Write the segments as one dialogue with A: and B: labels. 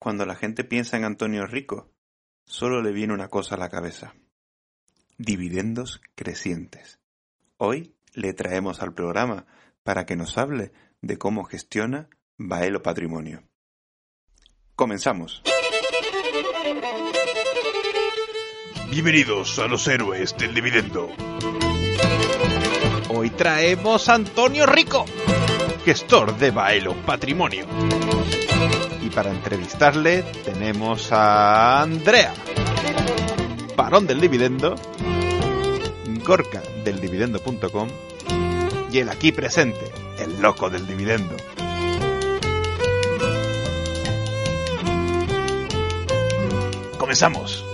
A: Cuando la gente piensa en Antonio Rico, solo le viene una cosa a la cabeza. Dividendos crecientes. Hoy le traemos al programa para que nos hable de cómo gestiona Baelo Patrimonio. Comenzamos.
B: Bienvenidos a los héroes del dividendo.
C: Hoy traemos a Antonio Rico,
B: gestor de Baelo Patrimonio.
C: Y para entrevistarle tenemos a Andrea, varón del dividendo, Gorka del dividendo.com y el aquí presente, el loco del dividendo.
B: Comenzamos.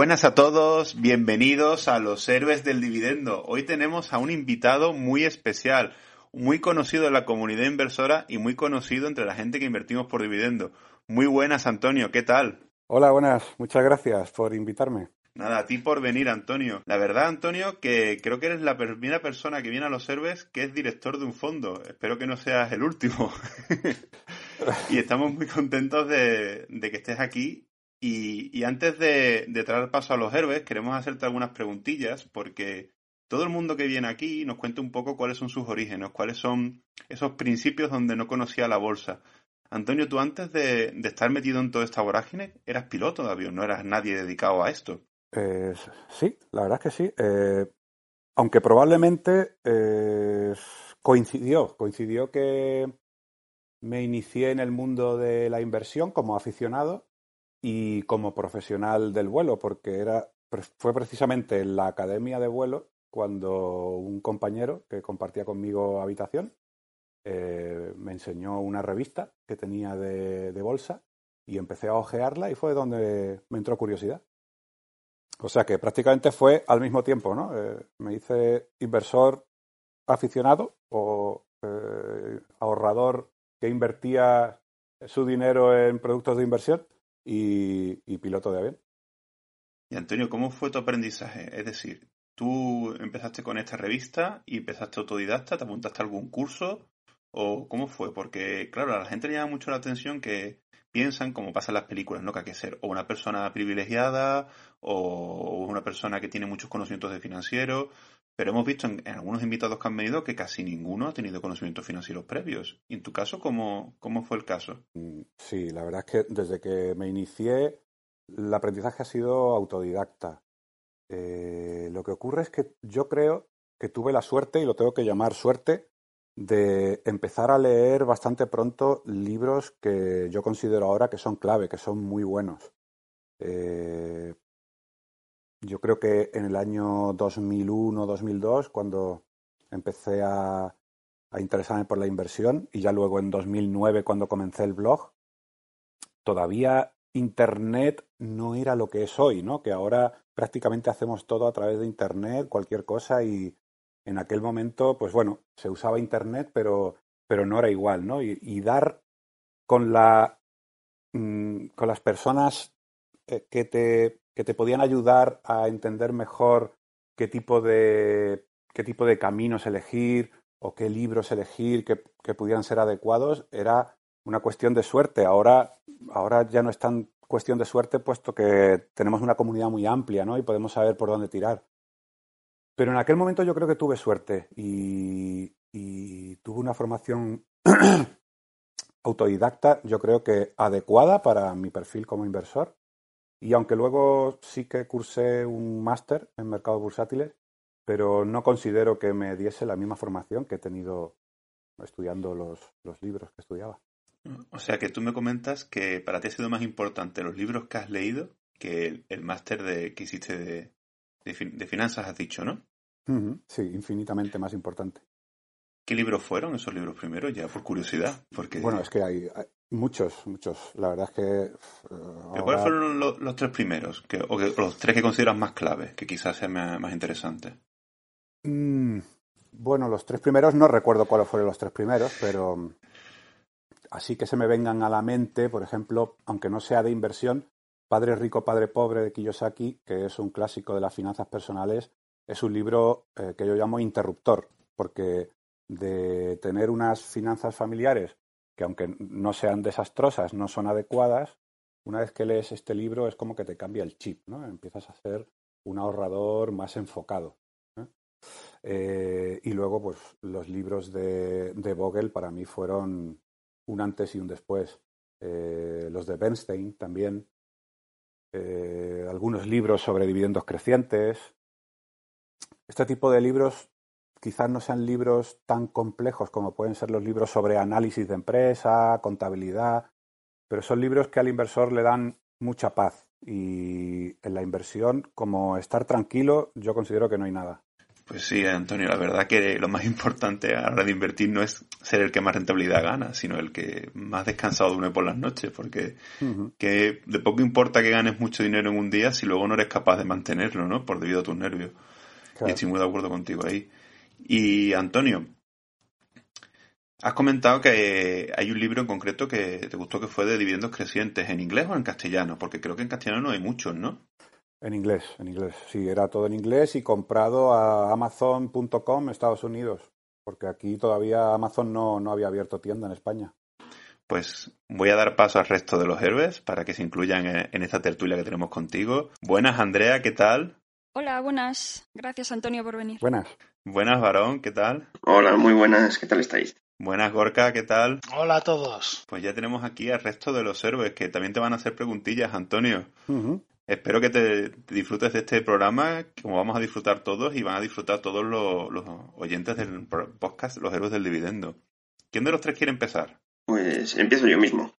A: Buenas a todos, bienvenidos a los héroes del dividendo. Hoy tenemos a un invitado muy especial, muy conocido en la comunidad inversora y muy conocido entre la gente que invertimos por dividendo. Muy buenas, Antonio, ¿qué tal?
D: Hola, buenas. Muchas gracias por invitarme.
A: Nada, a ti por venir, Antonio. La verdad, Antonio, que creo que eres la primera persona que viene a los héroes que es director de un fondo. Espero que no seas el último. y estamos muy contentos de, de que estés aquí. Y, antes de, traer paso a los héroes, queremos hacerte algunas preguntillas porque todo el mundo que viene aquí nos cuenta un poco cuáles son sus orígenes, cuáles son esos principios donde no conocía la bolsa. Antonio, tú antes de, de estar metido en toda esta vorágine, eras piloto de avión, no eras nadie dedicado a esto.
D: Eh, sí, la verdad es que sí. Eh, aunque probablemente eh, coincidió, coincidió que me inicié en el mundo de la inversión como aficionado y como profesional del vuelo, porque era, fue precisamente en la academia de vuelo cuando un compañero que compartía conmigo habitación eh, me enseñó una revista que tenía de, bolsa y empecé a ojearla y fue donde me entró curiosidad. O sea que prácticamente fue al mismo tiempo, ¿no? Eh, me hice inversor aficionado o eh, ahorrador que invertía su dinero en productos de inversión y, y piloto de avión.
A: Y Antonio, ¿cómo fue tu aprendizaje? Es decir, tú empezaste con esta revista y empezaste autodidacta, te apuntaste a algún curso o cómo fue? Porque, claro, a la gente le llama mucho la atención que piensan, como pasa en las películas, ¿no? Que hay que ser o una persona privilegiada o una persona que tiene muchos conocimientos de financiero, pero hemos visto en, algunos invitados que han venido que casi ninguno ha tenido conocimientos financieros previos. ¿Y en tu caso, cómo, cómo fue el caso?
D: Sí, la verdad es que desde que me inicié, el aprendizaje ha sido autodidacta. Eh, lo que ocurre es que yo creo que tuve la suerte, y lo tengo que llamar suerte, de empezar a leer bastante pronto libros que yo considero ahora que son clave, que son muy buenos. Eh, yo creo que en el año 2001-2002, cuando empecé a, a, interesarme por la inversión, y ya luego en 2009, cuando comencé el blog, todavía Internet no era lo que es hoy, ¿no? Que ahora prácticamente hacemos todo a través de Internet, cualquier cosa, y, en aquel momento, pues bueno, se usaba Internet, pero, pero no era igual, ¿no? Y, y dar con, la, mmm, con las personas eh, que, te, que te podían ayudar a entender mejor qué tipo de, qué tipo de caminos elegir o qué libros elegir que, que pudieran ser adecuados, era una cuestión de suerte. Ahora, ahora ya no es tan cuestión de suerte, puesto que tenemos una comunidad muy amplia, ¿no? Y podemos saber por dónde tirar. Pero en aquel momento yo creo que tuve suerte y, y tuve una formación autodidacta, yo creo que adecuada para mi perfil como inversor. Y aunque luego sí que cursé un máster en mercados bursátiles, pero no considero que me diese la misma formación que he tenido estudiando los, los libros que estudiaba.
A: O sea que tú me comentas que para ti ha sido más importante los libros que has leído que el, el máster de, que hiciste de, de, de, finanzas, has dicho, ¿no?
D: Uh -huh. Sí, infinitamente más importante.
A: ¿Qué libros fueron esos libros primeros? Ya por curiosidad. Porque...
D: Bueno, es que hay, hay muchos, muchos. La verdad es que.
A: Uh, ahora... ¿Cuáles fueron los, los, tres primeros? Que, o, que, los tres que consideras más claves, que quizás sean más, más interesantes.
D: Mm, bueno, los tres primeros, no recuerdo cuáles fueron los tres primeros, pero. Así que se me vengan a la mente, por ejemplo, aunque no sea de inversión, Padre Rico, Padre Pobre de Kiyosaki, que es un clásico de las finanzas personales, es un libro eh, que yo llamo interruptor, porque de tener unas finanzas familiares que aunque no sean desastrosas, no son adecuadas, una vez que lees este libro es como que te cambia el chip, ¿no? Empiezas a ser un ahorrador más enfocado. ¿eh? Eh, y luego, pues los libros de, de, Vogel para mí fueron un antes y un después. Eh, los de Bernstein también. algunos libros sobre dividendos crecientes. Este tipo de libros quizás no sean libros tan complejos como pueden ser los libros sobre análisis de empresa, contabilidad, pero son libros que al inversor le dan mucha paz. Y en la inversión, como estar tranquilo, yo considero que no hay nada.
A: Pues sí, Antonio, la verdad que lo más importante a la hora de invertir no es ser el que más rentabilidad gana, sino el que más descansado duerme por las noches, porque que de poco importa que ganes mucho dinero en un día si luego no eres capaz de mantenerlo, ¿no? Por debido a tus nervios. Y estoy muy de acuerdo contigo ahí. Y Antonio, has comentado que hay un libro en concreto que te gustó que fue de dividendos crecientes, ¿en inglés o en castellano? Porque creo que en castellano no hay muchos, ¿no?
D: En inglés, en inglés. Sí, era todo en inglés y comprado a amazon.com Estados Unidos, porque aquí todavía Amazon no, no había abierto tienda en España.
A: Pues voy a dar paso al resto de los héroes para que se incluyan en esta tertulia que tenemos contigo. Buenas, Andrea, ¿qué tal?
E: Hola, buenas. Gracias, Antonio, por venir.
D: Buenas.
A: Buenas, varón, ¿qué tal?
F: Hola, muy buenas, ¿qué tal estáis?
A: Buenas, Gorka, ¿qué tal?
G: Hola a todos.
A: Pues ya tenemos aquí al resto de los héroes que también te van a hacer preguntillas, Antonio. Espero que te, disfrutes de este programa, como vamos a disfrutar todos y van a disfrutar todos los, los oyentes del podcast, los héroes del dividendo. ¿Quién de los tres quiere empezar?
F: Pues empiezo yo mismo.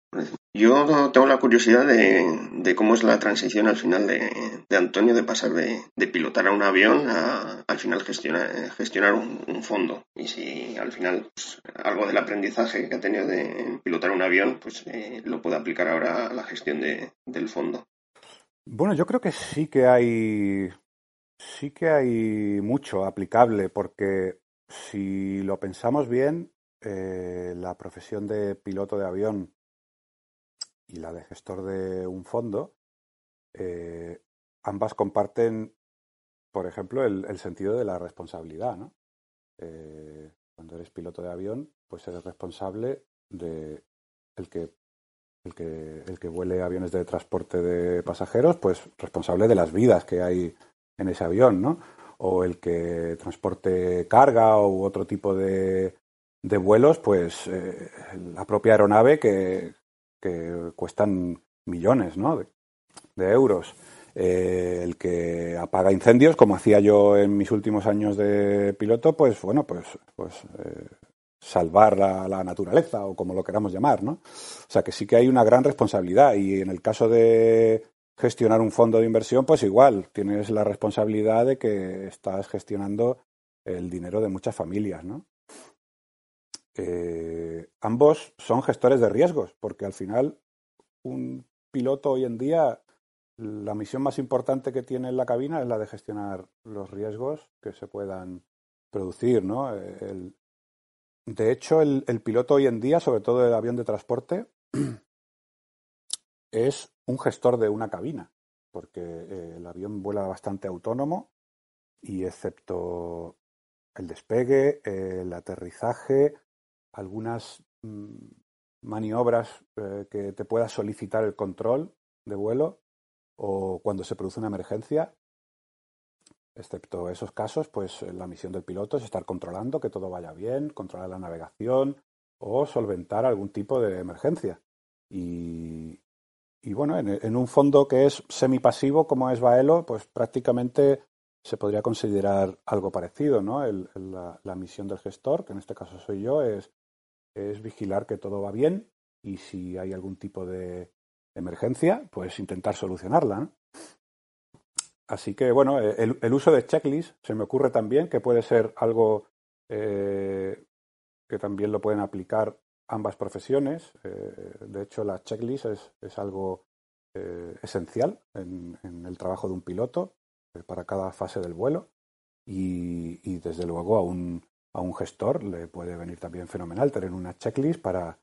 F: Yo tengo la curiosidad de, cómo es la transición al final de, Antonio de pasar de, pilotar a un avión a al final gestionar, un, fondo. Y si al final pues, algo del aprendizaje que ha tenido de pilotar un avión, pues eh, lo puede aplicar ahora a la gestión del fondo.
D: Bueno, yo creo que sí que hay sí que hay mucho aplicable porque si lo pensamos bien, eh, la profesión de piloto de avión y la de gestor de un fondo, eh, ambas comparten, por ejemplo, el, sentido de la responsabilidad. ¿no? Eh, cuando eres piloto de avión, pues eres responsable de el que, el que, el que vuele aviones de transporte de pasajeros, pues responsable de las vidas que hay en ese avión, ¿no? O el que transporte carga u otro tipo de, de vuelos, pues eh, la propia aeronave que, que cuestan millones ¿no? de, euros. Eh, el que apaga incendios, como hacía yo en mis últimos años de piloto, pues bueno, pues, pues eh, salvar la, la, naturaleza o como lo queramos llamar, ¿no? O sea que sí que hay una gran responsabilidad y en el caso de gestionar un fondo de inversión, pues igual tienes la responsabilidad de que estás gestionando el dinero de muchas familias, ¿no? Eh, ambos son gestores de riesgos, porque al final un piloto hoy en día, la misión más importante que tiene en la cabina es la de gestionar los riesgos que se puedan producir, ¿no? De hecho, el, piloto hoy en día, sobre todo el avión de transporte, es un gestor de una cabina, porque eh, el avión vuela bastante autónomo y excepto el despegue, el aterrizaje, algunas mm, maniobras eh, que te pueda solicitar el control de vuelo o cuando se produce una emergencia, excepto esos casos, pues la misión del piloto es estar controlando que todo vaya bien, controlar la navegación o solventar algún tipo de emergencia. Y, y bueno, en, un fondo que es semipasivo como es Baelo, pues prácticamente se podría considerar algo parecido, ¿no? la, la, misión del gestor, que en este caso soy yo, es es vigilar que todo va bien y si hay algún tipo de emergencia, pues intentar solucionarla. Así que, bueno, eh, el, uso de checklist se me ocurre también que puede ser algo eh, que también lo pueden aplicar ambas profesiones. Eh, de hecho, la checklist es, algo esencial en, el trabajo de un piloto para cada fase del vuelo y, y desde luego a un, a un gestor le puede venir también fenomenal tener una checklist para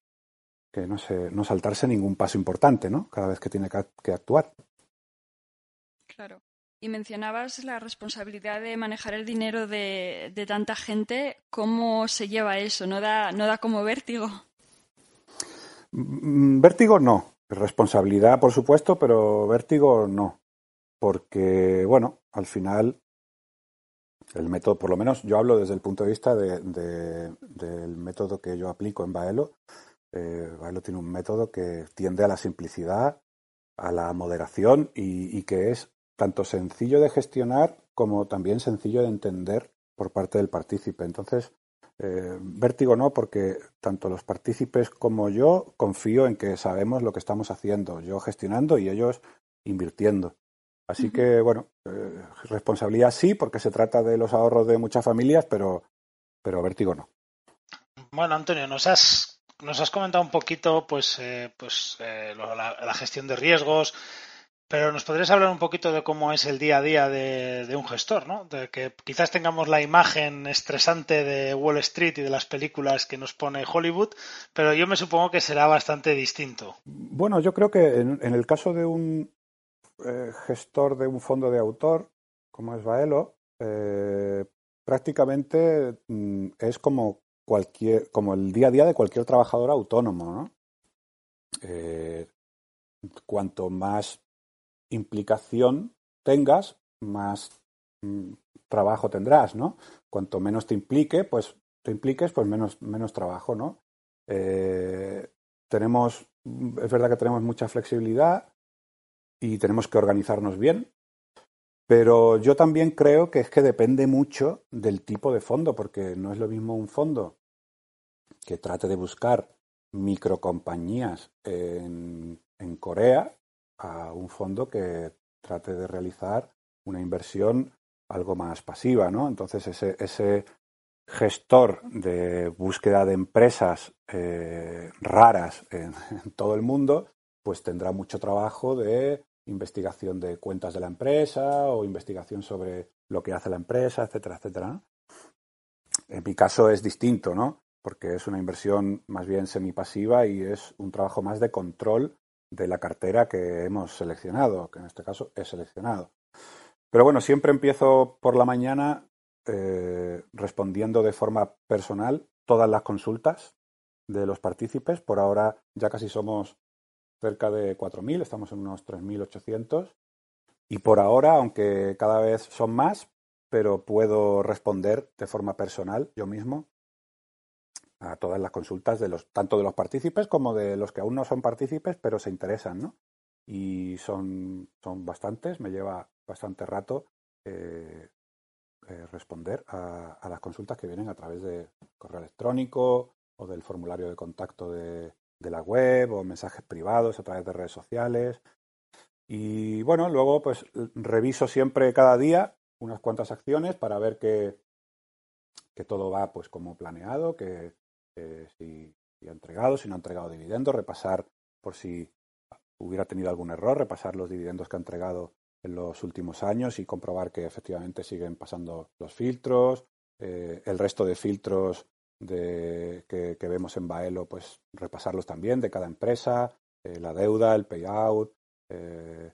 D: que no, se, no saltarse ningún paso importante, ¿no? Cada vez que tiene que, actuar.
E: Claro. Y mencionabas la responsabilidad de manejar el dinero de, de tanta gente. ¿Cómo se lleva eso? ¿No da, no da como vértigo?
D: Mm, vértigo no. Responsabilidad, por supuesto, pero vértigo no. Porque, bueno, al final el método, por lo menos yo hablo desde el punto de vista de, del método que yo aplico en Baelo. Eh, Baelo tiene un método que tiende a la simplicidad, a la moderación y, que es tanto sencillo de gestionar como también sencillo de entender por parte del partícipe. Entonces, eh, vértigo no, porque tanto los partícipes como yo confío en que sabemos lo que estamos haciendo, yo gestionando y ellos invirtiendo. Así que, bueno, eh, responsabilidad sí, porque se trata de los ahorros de muchas familias, pero, pero vértigo no.
G: Bueno, Antonio, nos has, nos has comentado un poquito pues, eh, pues eh, la, gestión de riesgos, pero nos podrías hablar un poquito de cómo es el día a día de, de, un gestor, ¿no? De que quizás tengamos la imagen estresante de Wall Street y de las películas que nos pone Hollywood, pero yo me supongo que será bastante distinto.
D: Bueno, yo creo que en el caso de un, eh, gestor de un fondo de autor, como es Baelo, eh, prácticamente mm, es como cualquier, como el día a día de cualquier trabajador autónomo, ¿no? Eh, cuanto más implicación tengas, más mm, trabajo tendrás, ¿no? Cuanto menos te implique, pues te impliques, pues menos, menos trabajo, ¿no? tenemos, es verdad que tenemos mucha flexibilidad, y tenemos que organizarnos bien. Pero yo también creo que es que depende mucho del tipo de fondo, porque no es lo mismo un fondo que trate de buscar microcompañías en, en Corea a un fondo que trate de realizar una inversión algo más pasiva, ¿no? Entonces ese, ese gestor de búsqueda de empresas eh, raras en, todo el mundo, pues tendrá mucho trabajo de investigación de cuentas de la empresa o investigación sobre lo que hace la empresa, etcétera, etcétera. En mi caso es distinto, ¿no? Porque es una inversión más bien semipasiva y es un trabajo más de control de la cartera que hemos seleccionado, que en este caso he seleccionado. Pero bueno, siempre empiezo por la mañana eh, respondiendo de forma personal todas las consultas de los partícipes. Por ahora ya casi somos cerca de 4.000, estamos en unos 3.800. Y por ahora, aunque cada vez son más, pero puedo responder de forma personal yo mismo a todas las consultas de los tanto de los partícipes como de los que aún no son partícipes pero se interesan, ¿no? Y son, son bastantes, me lleva bastante rato eh, eh, responder a, a, las consultas que vienen a través de correo electrónico o del formulario de contacto de, de la web o mensajes privados a través de redes sociales. Y bueno, luego pues reviso siempre cada día unas cuantas acciones para ver que, que todo va pues como planeado, que si, ha entregado, si no ha entregado dividendos, repasar por si hubiera tenido algún error, repasar los dividendos que ha entregado en los últimos años y comprobar que efectivamente siguen pasando los filtros, eh, el resto de filtros de, que, vemos en Baelo, pues repasarlos también de cada empresa, eh, la deuda, el payout, eh,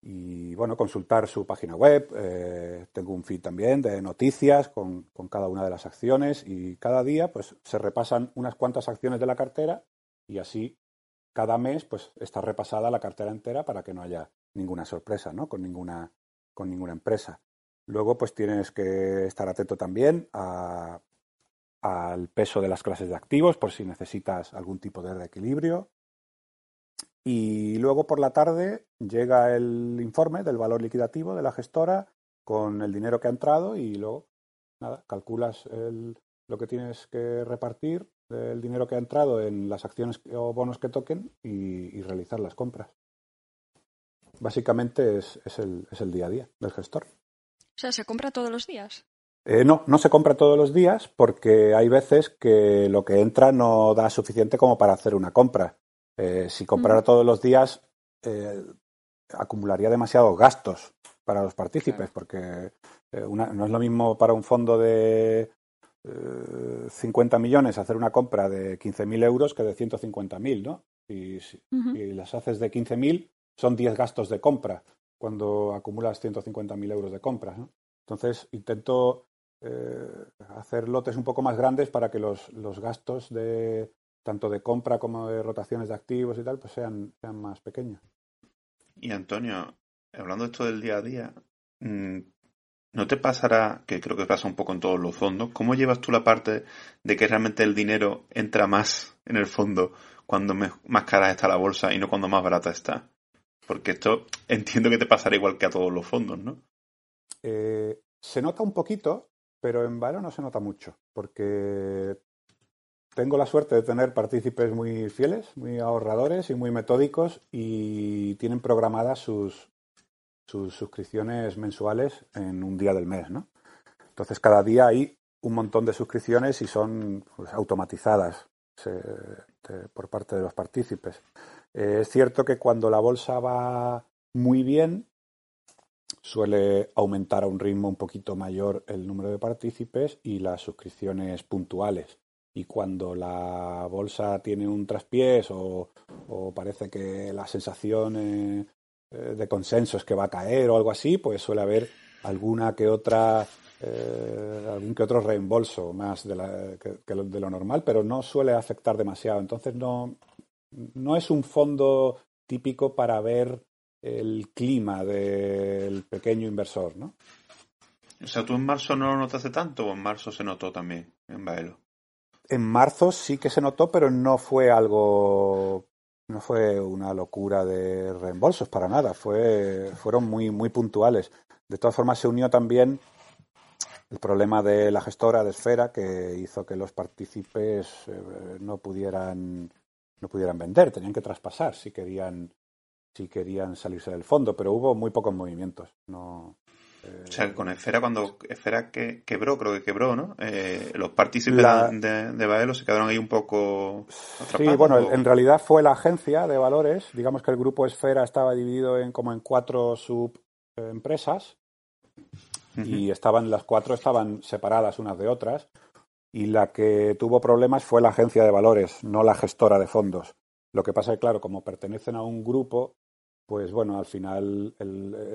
D: y bueno, consultar su página web. Eh, tengo un feed también de noticias con, con, cada una de las acciones y cada día pues se repasan unas cuantas acciones de la cartera y así cada mes pues está repasada la cartera entera para que no haya ninguna sorpresa ¿no? con, ninguna, con ninguna empresa. Luego pues tienes que estar atento también a al peso de las clases de activos por si necesitas algún tipo de reequilibrio. Y luego por la tarde llega el informe del valor liquidativo de la gestora con el dinero que ha entrado y luego, nada, calculas el, lo que tienes que repartir del dinero que ha entrado en las acciones o bonos que toquen y, realizar las compras. Básicamente es, es, el, es el día a día del gestor.
E: O sea, ¿se compra todos los días?
D: Eh, no, no se compra todos los días porque hay veces que lo que entra no da suficiente como para hacer una compra. Eh, si comprara todos los días, eh, acumularía demasiados gastos para los partícipes, porque no es lo mismo para un fondo de 50 millones hacer una compra de 15.000 euros que de 150.000, ¿no? Y si las haces de 15.000, son 10 gastos de compra. cuando acumulas 150.000 euros de compras. ¿no? Entonces intento eh, hacer lotes un poco más grandes para que los, los, gastos de tanto de compra como de rotaciones de activos y tal pues sean, sean más pequeños.
A: Y Antonio, hablando de esto del día a día, mm, ¿no te pasará, que creo que pasa un poco en todos los fondos, cómo llevas tú la parte de que realmente el dinero entra más en el fondo cuando más cara está la bolsa y no cuando más barata está? Porque esto entiendo que te pasará igual que a todos los fondos, ¿no?
D: Eh, se nota un poquito, pero en Valo no se nota mucho, porque tengo la suerte de tener partícipes muy fieles, muy ahorradores y muy metódicos y tienen programadas sus, sus suscripciones mensuales en un día del mes, ¿no? Entonces cada día hay un montón de suscripciones y son pues, automatizadas por parte de los partícipes. Eh, es cierto que cuando la bolsa va muy bien, suele aumentar a un ritmo un poquito mayor el número de partícipes y las suscripciones puntuales. Y cuando la bolsa tiene un traspiés o, parece que la sensación eh, eh, de consenso es que va a caer o algo así, pues suele haber alguna que otra algún que otro reembolso más de, la, de lo normal, pero no suele afectar demasiado. Entonces no, no es un fondo típico para ver el clima del pequeño inversor, ¿no?
A: O sea, ¿tú en marzo no lo notaste tanto o en marzo se notó también en Baelo?
D: En marzo sí que se notó, pero no fue algo, no fue una locura de reembolsos para nada, fue, fueron muy, muy puntuales. De todas formas, se unió también el problema de la gestora de Esfera, que hizo que los partícipes eh, no pudieran no pudieran vender, tenían que traspasar si querían, si querían salirse del fondo, pero hubo muy pocos movimientos. No,
A: eh, o sea, con Esfera, cuando Esfera que, quebró, creo que quebró, ¿no? Eh, los partícipes de, de Baelo se quedaron ahí un poco.
D: Sí, bueno, en realidad fue la agencia de valores. Digamos que el grupo Esfera estaba dividido en como en cuatro subempresas y estaban las cuatro estaban separadas unas de otras y la que tuvo problemas fue la agencia de valores, no la gestora de fondos. Lo que pasa es que, claro, como pertenecen a un grupo, pues bueno, al final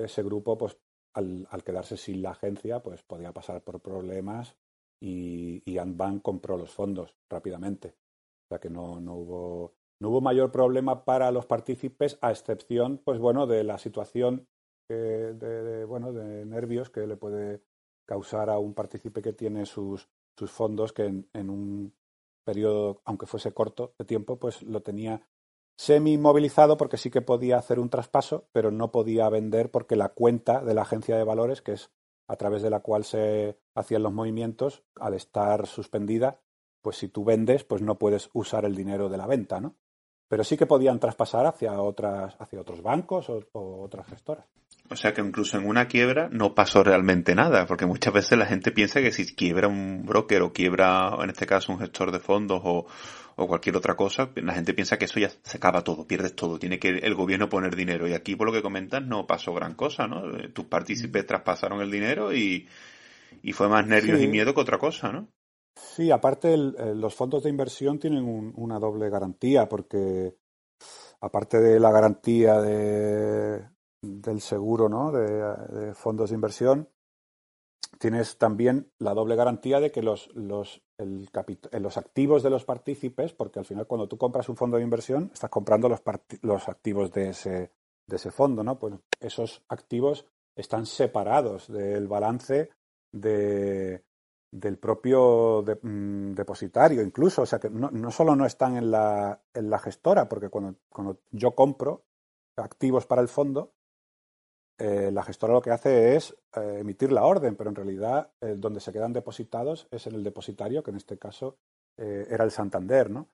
D: ese grupo, pues al, quedarse sin la agencia, pues podía pasar por problemas y, y Antbank compró los fondos rápidamente. O sea que no, no, hubo, no hubo mayor problema para los partícipes, a excepción, pues bueno, de la situación de, bueno, de nervios que le puede causar a un partícipe que tiene sus sus fondos que en, un periodo, aunque fuese corto de tiempo, pues lo tenía semi inmovilizado porque sí que podía hacer un traspaso, pero no podía vender porque la cuenta de la agencia de valores, que es a través de la cual se hacían los movimientos, al estar suspendida, pues si tú vendes, pues no puedes usar el dinero de la venta, ¿no? Pero sí que podían traspasar hacia otras, hacia otros bancos o otras gestoras.
A: O sea que incluso en una quiebra no pasó realmente nada, porque muchas veces la gente piensa que si quiebra un broker o quiebra, en este caso, un gestor de fondos o, cualquier otra cosa, la gente piensa que eso ya se acaba todo, pierdes todo, tiene que el gobierno poner dinero. Y aquí, por lo que comentas, no pasó gran cosa, ¿no? Tus partícipes traspasaron el dinero y, fue más nervios y miedo que otra cosa, ¿no?
D: Sí, aparte los fondos de inversión tienen una doble garantía, porque aparte de la garantía de, del seguro ¿no? de, fondos de inversión, tienes también la doble garantía de que los, los, el eh, los activos de los partícipes, porque al final cuando tú compras un fondo de inversión, estás comprando los, los activos de ese, de ese fondo, ¿no? Pues esos activos están separados del balance de, del propio mm, depositario, incluso. O sea que no, no solo no están en la, en la gestora, porque cuando, cuando yo compro activos para el fondo, eh, la gestora lo que hace es eh, emitir la orden, pero en realidad eh, donde se quedan depositados es en el depositario, que en este caso era el Santander, ¿no?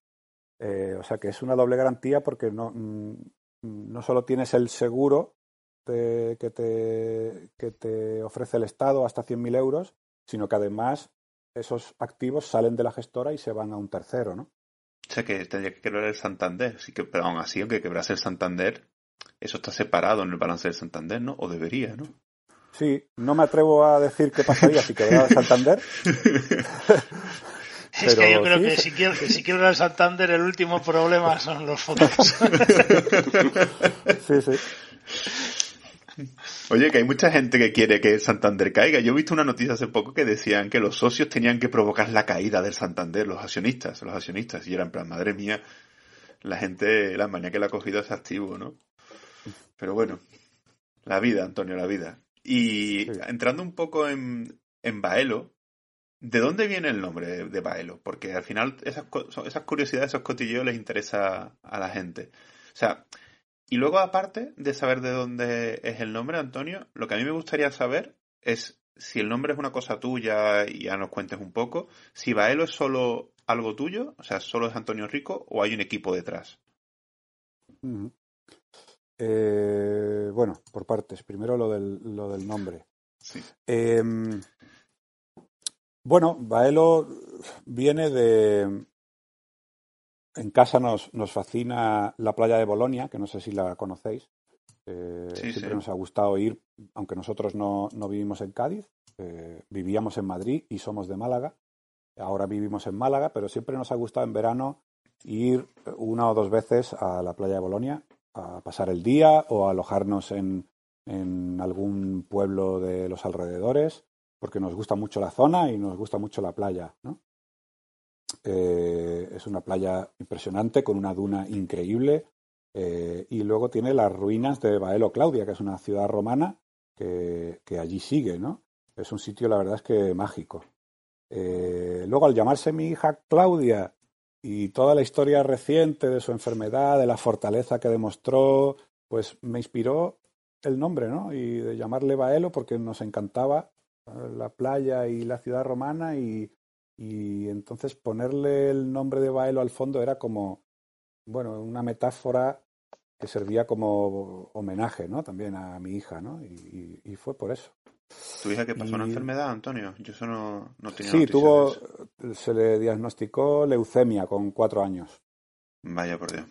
D: o sea que es una doble garantía porque no, mm, no solo tienes el seguro que, te, que te ofrece el Estado hasta 100.000 euros, sino que además esos activos salen de la gestora y se van a un tercero, ¿no?
A: O sea que tendría que quebrar el Santander, sí que, pero aún así, aunque quebrase el Santander, eso está separado en el balance del Santander, ¿no? O debería, ¿no?
D: Sí, no me atrevo a decir qué pasaría si quebrara el Santander.
G: es que yo creo que, si quiebra, el Santander, el último problema son los fondos.
D: sí, sí.
A: Oye, que hay mucha gente que quiere que Santander caiga. Yo he visto una noticia hace poco que decían que los socios tenían que provocar la caída del Santander, los accionistas, los accionistas. Y era en plan, madre mía, la gente, la manía que le ha cogido es activo, ¿no? Pero bueno, la vida, Antonio, la vida. Y entrando un poco en, en Baelo, ¿de dónde viene el nombre de, Baelo? Porque al final esas, esas curiosidades, esos cotilleos les interesa a la gente. O sea, y luego aparte de saber de dónde es el nombre, Antonio, lo que a mí me gustaría saber es si el nombre es una cosa tuya y ya nos cuentes un poco, si Baelo es solo algo tuyo, o sea, solo es Antonio Rico o hay un equipo detrás.
D: Eh, bueno, por partes. Primero lo del, lo del nombre. Em, bueno, Baelo viene de... En casa nos, nos fascina la playa de Bolonia, que no sé si la conocéis. Eh, siempre nos ha gustado ir, aunque nosotros no, no vivimos en Cádiz, eh, vivíamos en Madrid y somos de Málaga. Ahora vivimos en Málaga, pero siempre nos ha gustado en verano ir una o dos veces a la playa de Bolonia a pasar el día o alojarnos en, en algún pueblo de los alrededores, porque nos gusta mucho la zona y nos gusta mucho la playa. ¿no? Eh, es una playa impresionante con una duna increíble eh, y luego tiene las ruinas de Baelo Claudia, que es una ciudad romana que, que allí sigue. ¿no? Es un sitio, la verdad es que mágico. Eh, luego, al llamarse mi hija Claudia y toda la historia reciente de su enfermedad, de la fortaleza que demostró, pues me inspiró el nombre, ¿no? Y de llamarle Baelo porque nos encantaba eh, la playa y la ciudad romana y, y entonces ponerle el nombre de Baelo al fondo era como, bueno, una metáfora que servía como homenaje, ¿no? También a mi hija, ¿no? Y, y fue por eso.
A: ¿Tu hija que pasó una enfermedad, Antonio? Yo eso no, no tenía
D: Sí, tuvo, se le diagnosticó leucemia con cuatro años.
A: Vaya por Dios.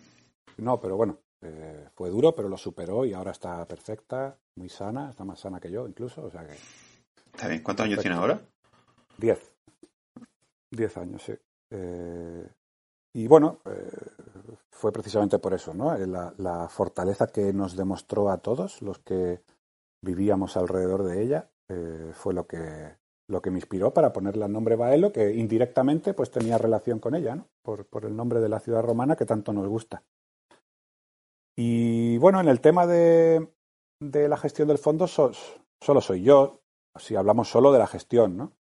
D: No, pero bueno, eh, fue duro, pero lo superó y ahora está perfecta, muy sana, está más sana que yo incluso, o sea que...
A: Está bien, ¿cuántos años tiene ahora?
D: Diez. Diez años, sí. Eh, y bueno, eh, fue precisamente por eso, ¿no? La, la, fortaleza que nos demostró a todos los que vivíamos alrededor de ella, eh, fue lo que, lo que me inspiró para ponerle el nombre Baelo, que indirectamente pues tenía relación con ella, ¿no? por, por el nombre de la ciudad romana que tanto nos gusta. Y bueno, en el tema de, de la gestión del fondo solo soy yo, si hablamos solo de la gestión, ¿no?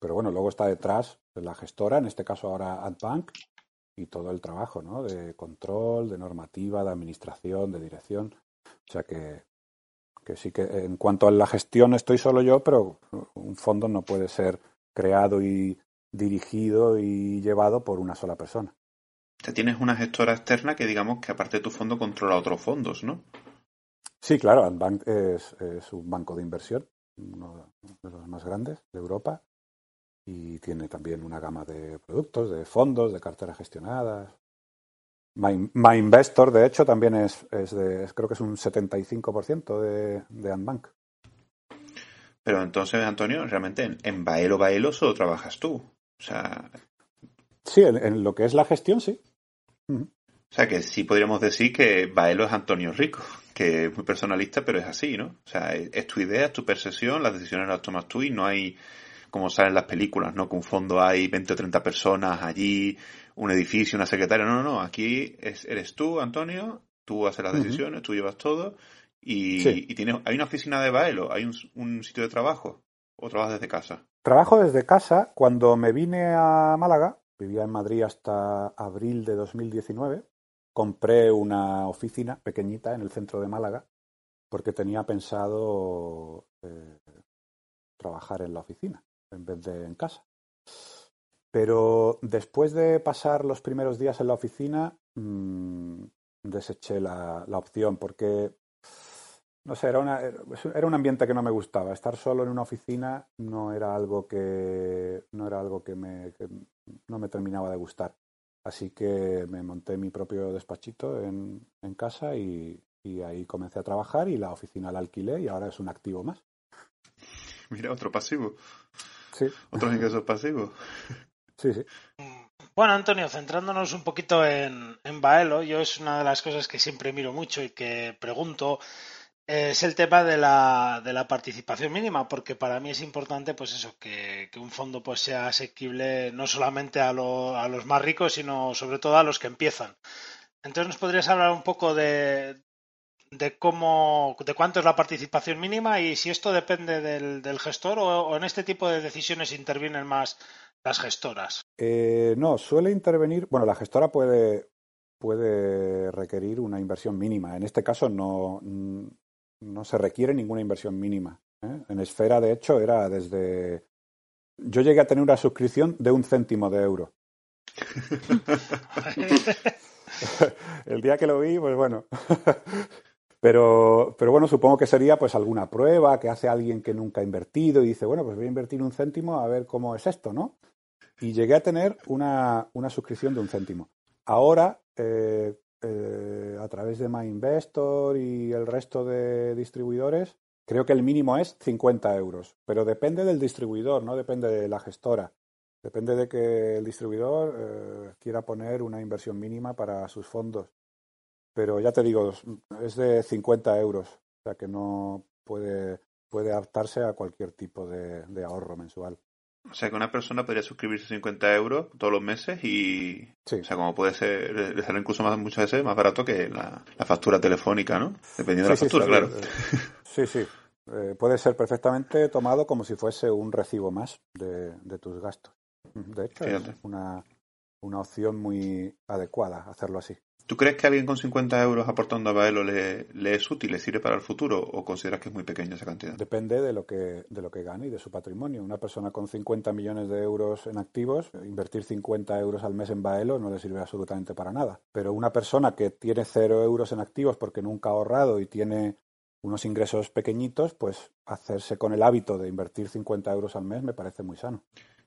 D: Pero bueno, luego está detrás la gestora, en este caso ahora AdBank, y todo el trabajo, ¿no? De control, de normativa, de administración, de dirección. O sea que que sí que en cuanto a la gestión estoy solo yo, pero un fondo no puede ser creado y dirigido y llevado por una sola persona.
A: Te tienes una gestora externa que digamos que aparte de tu fondo controla otros fondos, ¿no?
D: Sí, claro, Adbank es, es un banco de inversión, uno de los más grandes de Europa, y tiene también una gama de productos, de fondos, de carteras gestionadas, My, Investor, de hecho, también es, es de, creo que es un 75% de, de Unbank.
A: Pero entonces, Antonio, realmente en, Baelo Baelo solo trabajas tú. O sea.
D: Sí, en, lo que es la gestión, sí.
A: O sea, que sí podríamos decir que Baelo es Antonio Rico, que es muy personalista, pero es así, ¿no? O sea, es, tu idea, es tu percepción, las decisiones las tomas tú y no hay, como salen las películas, ¿no? Que un fondo hay 20 o 30 personas allí un edificio, una secretaria. No, no, no. Aquí es, eres tú, Antonio, tú haces las decisiones, tú llevas todo. Y, tienes, hay una oficina de Baelo, hay un, sitio de trabajo. ¿O trabajas desde casa?
D: Trabajo desde casa. Cuando me vine a Málaga, vivía en Madrid hasta abril de 2019, compré una oficina pequeñita en el centro de Málaga porque tenía pensado eh, trabajar en la oficina en vez de en casa. Pero después de pasar los primeros días en la oficina, mmm, deseché la, la, opción porque, no sé, era, una, era un ambiente que no me gustaba. Estar solo en una oficina no era algo que, no era algo que, me, que no me terminaba de gustar. Así que me monté mi propio despachito en, en casa y, y ahí comencé a trabajar y la oficina la alquilé y ahora es un activo más.
A: Mira, otro pasivo.
D: Sí.
A: Otros ingresos pasivos.
D: Sí, sí.
G: Bueno, Antonio, centrándonos un poquito en, en, Baelo, yo es una de las cosas que siempre miro mucho y que pregunto es el tema de la, de la participación mínima, porque para mí es importante, pues eso, que, un fondo pues sea asequible no solamente a, a, los más ricos, sino sobre todo a los que empiezan. Entonces, ¿nos podrías hablar un poco de, de cómo, de cuánto es la participación mínima y si esto depende del, gestor o, en este tipo de decisiones intervienen más las gestoras?
D: Eh, no, suele intervenir, bueno, la gestora puede, puede requerir una inversión mínima. En este caso no, no se requiere ninguna inversión mínima. ¿eh? En Esfera, de hecho, era desde... Yo llegué a tener una suscripción de un céntimo de euro. El día que lo vi, pues bueno. Pero, pero bueno, supongo que sería pues alguna prueba que hace alguien que nunca ha invertido y dice, bueno, pues voy a invertir un céntimo a ver cómo es esto, ¿no? Y llegué a tener una, una suscripción de un céntimo. Ahora, eh, eh, a través de MyInvestor y el resto de distribuidores, creo que el mínimo es 50 euros, pero depende del distribuidor, no depende de la gestora. Depende de que el distribuidor eh, quiera poner una inversión mínima para sus fondos. Pero ya te digo, es de 50 euros, o sea que no puede, puede adaptarse a cualquier tipo de ahorro mensual.
A: O sea que una persona podría suscribirse 50 euros todos los meses y. O sea, como puede ser, le sale incluso más, muchas veces más barato que la, factura telefónica, ¿no? Dependiendo de la factura, claro.
D: Sí, sí. Eh, puede ser perfectamente tomado como si fuese un recibo más de, de tus gastos. De hecho, es una, una opción muy adecuada hacerlo así.
A: ¿Tú crees que alguien con 50 euros aportando a Baelo le, es útil, le sirve para el futuro o consideras que es muy pequeña esa cantidad?
D: Depende de lo que, de lo que gane y de su patrimonio. Una persona con 50 millones de euros en activos, invertir 50 euros al mes en Baelo no le sirve absolutamente para nada. Pero una persona que tiene 0 euros en activos porque nunca ha ahorrado y tiene unos ingresos pequeñitos, pues hacerse con el hábito de invertir 50 euros al mes me parece muy sano.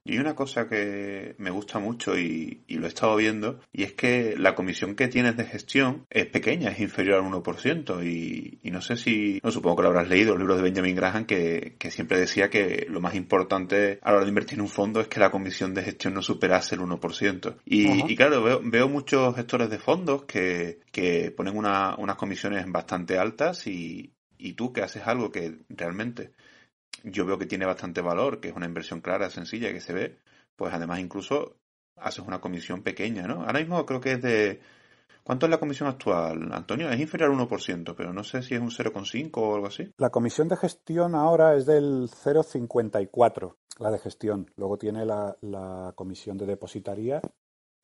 A: Y una cosa que me gusta mucho y, lo he estado viendo, y es que la comisión que tienes de gestión es pequeña, es inferior al 1%. Y, y no sé si, no supongo que lo habrás leído, el libro de Benjamin Graham, que, siempre decía que lo más importante a la hora de invertir en un fondo es que la comisión de gestión no superase el 1%. Y, y claro, veo, veo, muchos gestores de fondos que, que ponen una, unas comisiones bastante altas y, y tú que haces algo que realmente yo veo que tiene bastante valor, que es una inversión clara, sencilla, que se ve, pues además incluso haces una comisión pequeña, ¿no? Ahora mismo creo que es de... ¿Cuánto es la comisión actual, Antonio? Es inferior al 1%, pero no sé si es un 0,5 o algo así.
D: La comisión de gestión ahora es del 0,54, la de gestión. Luego tiene la, la comisión de depositaría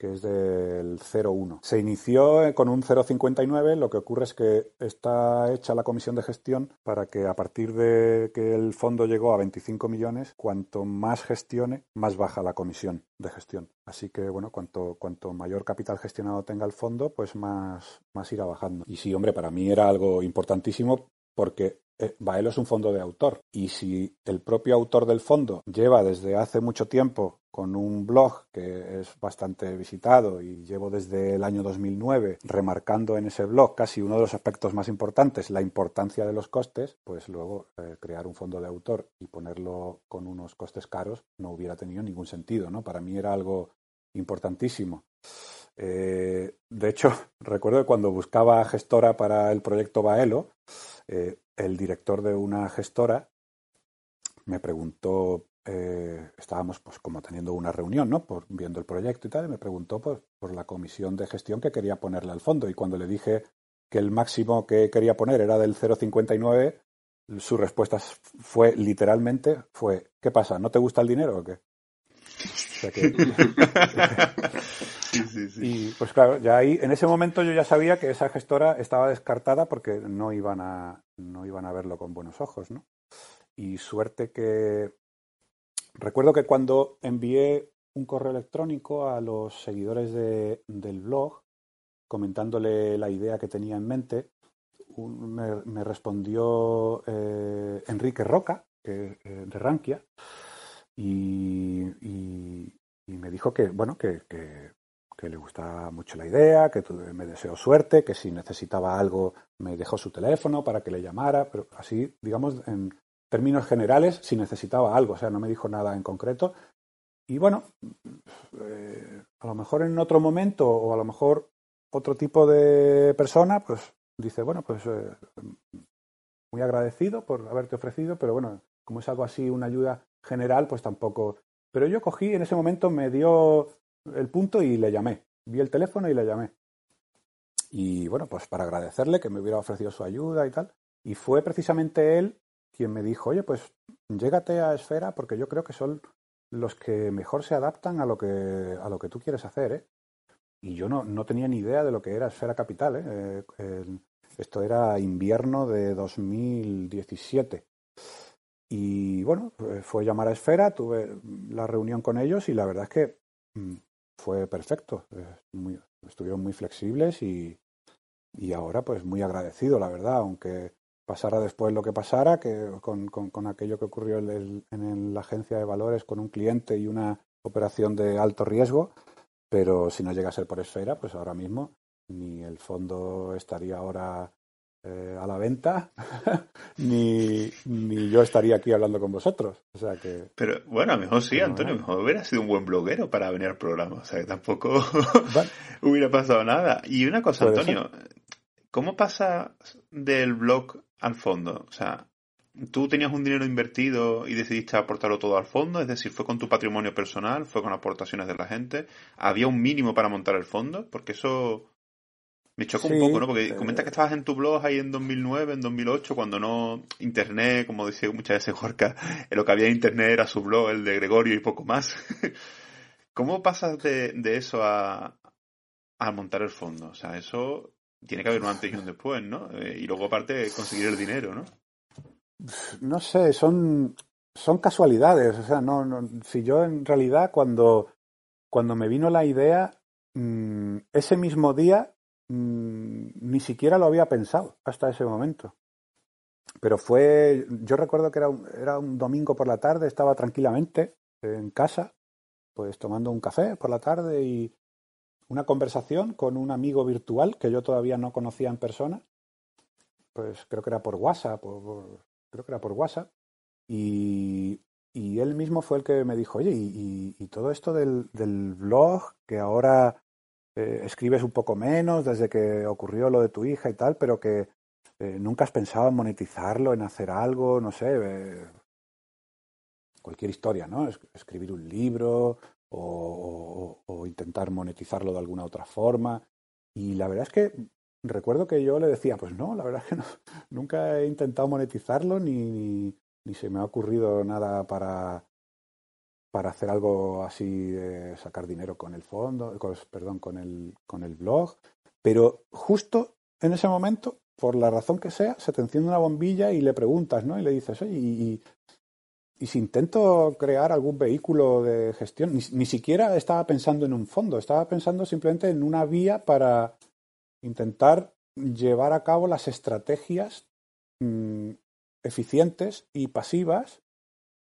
D: que es del 0,1. Se inició con un 0,59, lo que ocurre es que está hecha la comisión de gestión para que a partir de que el fondo llegó a 25 millones, cuanto más gestione, más baja la comisión de gestión. Así que, bueno, cuanto, cuanto mayor capital gestionado tenga el fondo, pues más, más irá bajando. Y sí, hombre, para mí era algo importantísimo porque eh, Baelo es un fondo de autor y si el propio autor del fondo lleva desde hace mucho tiempo con un blog que es bastante visitado y llevo desde el año 2009 remarcando en ese blog casi uno de los aspectos más importantes, la importancia de los costes, pues luego eh, crear un fondo de autor y ponerlo con unos costes caros no hubiera tenido ningún sentido, ¿no? Para mí era algo importantísimo. Eh, de hecho, recuerdo que cuando buscaba gestora para el proyecto Baelo, el director de una gestora me preguntó, eh, estábamos pues como teniendo una reunión, ¿no? Por, viendo el proyecto y tal, y me preguntó por, la comisión de gestión que quería ponerle al fondo. Y cuando le dije que el máximo que quería poner era del 0,59, su respuesta fue literalmente, fue, ¿qué pasa? ¿No te gusta el dinero o qué? Y pues claro, ya ahí, en ese momento yo ya sabía que esa gestora estaba descartada porque no iban a, no iban a verlo con buenos ojos, ¿no? Y suerte que. Recuerdo que cuando envié un correo electrónico a los seguidores de, del blog, comentándole la idea que tenía en mente, me, respondió eh, Enrique Roca, que, eh, de Rankia, y, me dijo que, bueno, que, que le gustaba mucho la idea, que me deseó suerte, que si necesitaba algo me dejó su teléfono para que le llamara, pero así, digamos, en términos generales, si necesitaba algo, o sea, no me dijo nada en concreto. Y bueno, eh, a lo mejor en otro momento o a lo mejor otro tipo de persona, pues dice, bueno, pues eh, muy agradecido por haberte ofrecido, pero bueno, como es algo así, una ayuda general, pues tampoco. Pero yo cogí, en ese momento me dio el punto y le llamé. Vi el teléfono y le llamé. Y bueno, pues para agradecerle que me hubiera ofrecido su ayuda y tal. Y fue precisamente él quien me dijo, oye, pues llégate a Esfera porque yo creo que son los que mejor se adaptan a lo que, a lo que tú quieres hacer. ¿eh? Y yo no, no tenía ni idea de lo que era Esfera Capital. ¿eh? Eh, esto era invierno de 2017. Y bueno, fue llamar a Esfera, tuve la reunión con ellos y la verdad es que mm, fue perfecto. Muy, estuvieron muy flexibles y, y ahora pues muy agradecido, la verdad, aunque pasara después lo que pasara, que con, con, aquello que ocurrió en, en, la agencia de valores con un cliente y una operación de alto riesgo, pero si no llega a ser por esfera, pues ahora mismo ni el fondo estaría ahora eh, a la venta, ni, ni yo estaría aquí hablando con vosotros. O sea que.
A: Pero bueno, a lo mejor sí, Antonio, mejor hubiera sido un buen bloguero para venir al programa. O sea que tampoco hubiera pasado nada. Y una cosa, Antonio, ¿cómo pasa del blog al fondo? O sea, ¿tú tenías un dinero invertido y decidiste aportarlo todo al fondo? Es decir, ¿fue con tu patrimonio personal? ¿Fue con aportaciones de la gente? ¿Había un mínimo para montar el fondo? Porque eso me choca un poco, ¿no? Porque eh, comentas que estabas en tu blog ahí en 2009, en 2008, cuando no Internet, como decía muchas veces Jorge, lo que había en Internet era su blog, el de Gregorio y poco más. ¿Cómo pasas de, eso a, a montar el fondo? O sea, eso tiene que haber un antes y un después, ¿no? Eh, y luego aparte conseguir el dinero, ¿no?
D: No sé, son, son casualidades. O sea, no, no si yo en realidad cuando, cuando me vino la idea, mm, ese mismo día Mm, ni siquiera lo había pensado hasta ese momento. Pero fue, yo recuerdo que era un, era un domingo por la tarde, estaba tranquilamente en casa, pues tomando un café por la tarde y una conversación con un amigo virtual que yo todavía no conocía en persona, pues creo que era por WhatsApp, creo que era por WhatsApp, y, él mismo fue el que me dijo, oye, y, y todo esto del blog, que ahora eh, escribes un poco menos desde que ocurrió lo de tu hija y tal, pero que eh, nunca has pensado en monetizarlo, en hacer algo, no sé, eh, cualquier historia, ¿no? escribir un libro o, intentar monetizarlo de alguna otra forma. Y la verdad es que recuerdo que yo le decía, pues no, la verdad es que no, nunca he intentado monetizarlo ni, ni se me ha ocurrido nada para, para hacer algo así de sacar dinero con el fondo, perdón, con el, con el blog, pero justo en ese momento, por la razón que sea, se te enciende una bombilla y le preguntas, ¿no? Y le dices, oye, y, y, si intento crear algún vehículo de gestión, ni, siquiera estaba pensando en un fondo, estaba pensando simplemente en una vía para intentar llevar a cabo las estrategias mm, eficientes y pasivas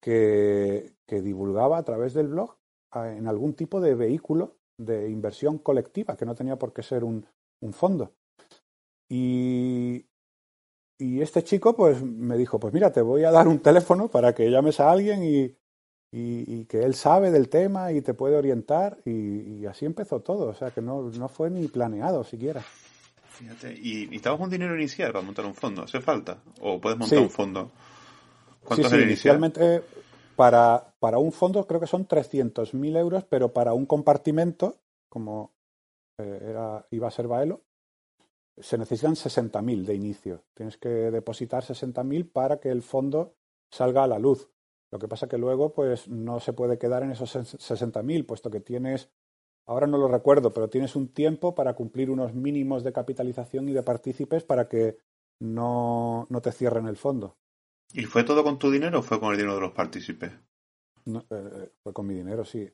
D: que, divulgaba a través del blog en algún tipo de vehículo de inversión colectiva, que no tenía por qué ser un, fondo. Y, y, este chico pues me dijo, pues mira, te voy a dar un teléfono para que llames a alguien y, y, que él sabe del tema y te puede orientar. Y, así empezó todo, o sea que no, no fue ni planeado siquiera.
A: Fíjate, ¿y necesitabas un dinero inicial para montar un fondo? ¿Hace falta? ¿O puedes montar un fondo?
D: ¿Cuánto sí, inicialmente para, para un fondo creo que son 300.000 euros, pero para un compartimento, como eh, era, iba a ser Baelo, se necesitan 60.000 de inicio. Tienes que depositar 60.000 para que el fondo salga a la luz. Lo que pasa que luego pues no se puede quedar en esos 60.000, puesto que tienes, ahora no lo recuerdo, pero tienes un tiempo para cumplir unos mínimos de capitalización y de partícipes para que no, no te cierren el fondo.
A: ¿Y fue todo con tu dinero o fue con el dinero de los partícipes?
D: No, eh, eh, fue con mi dinero, sí.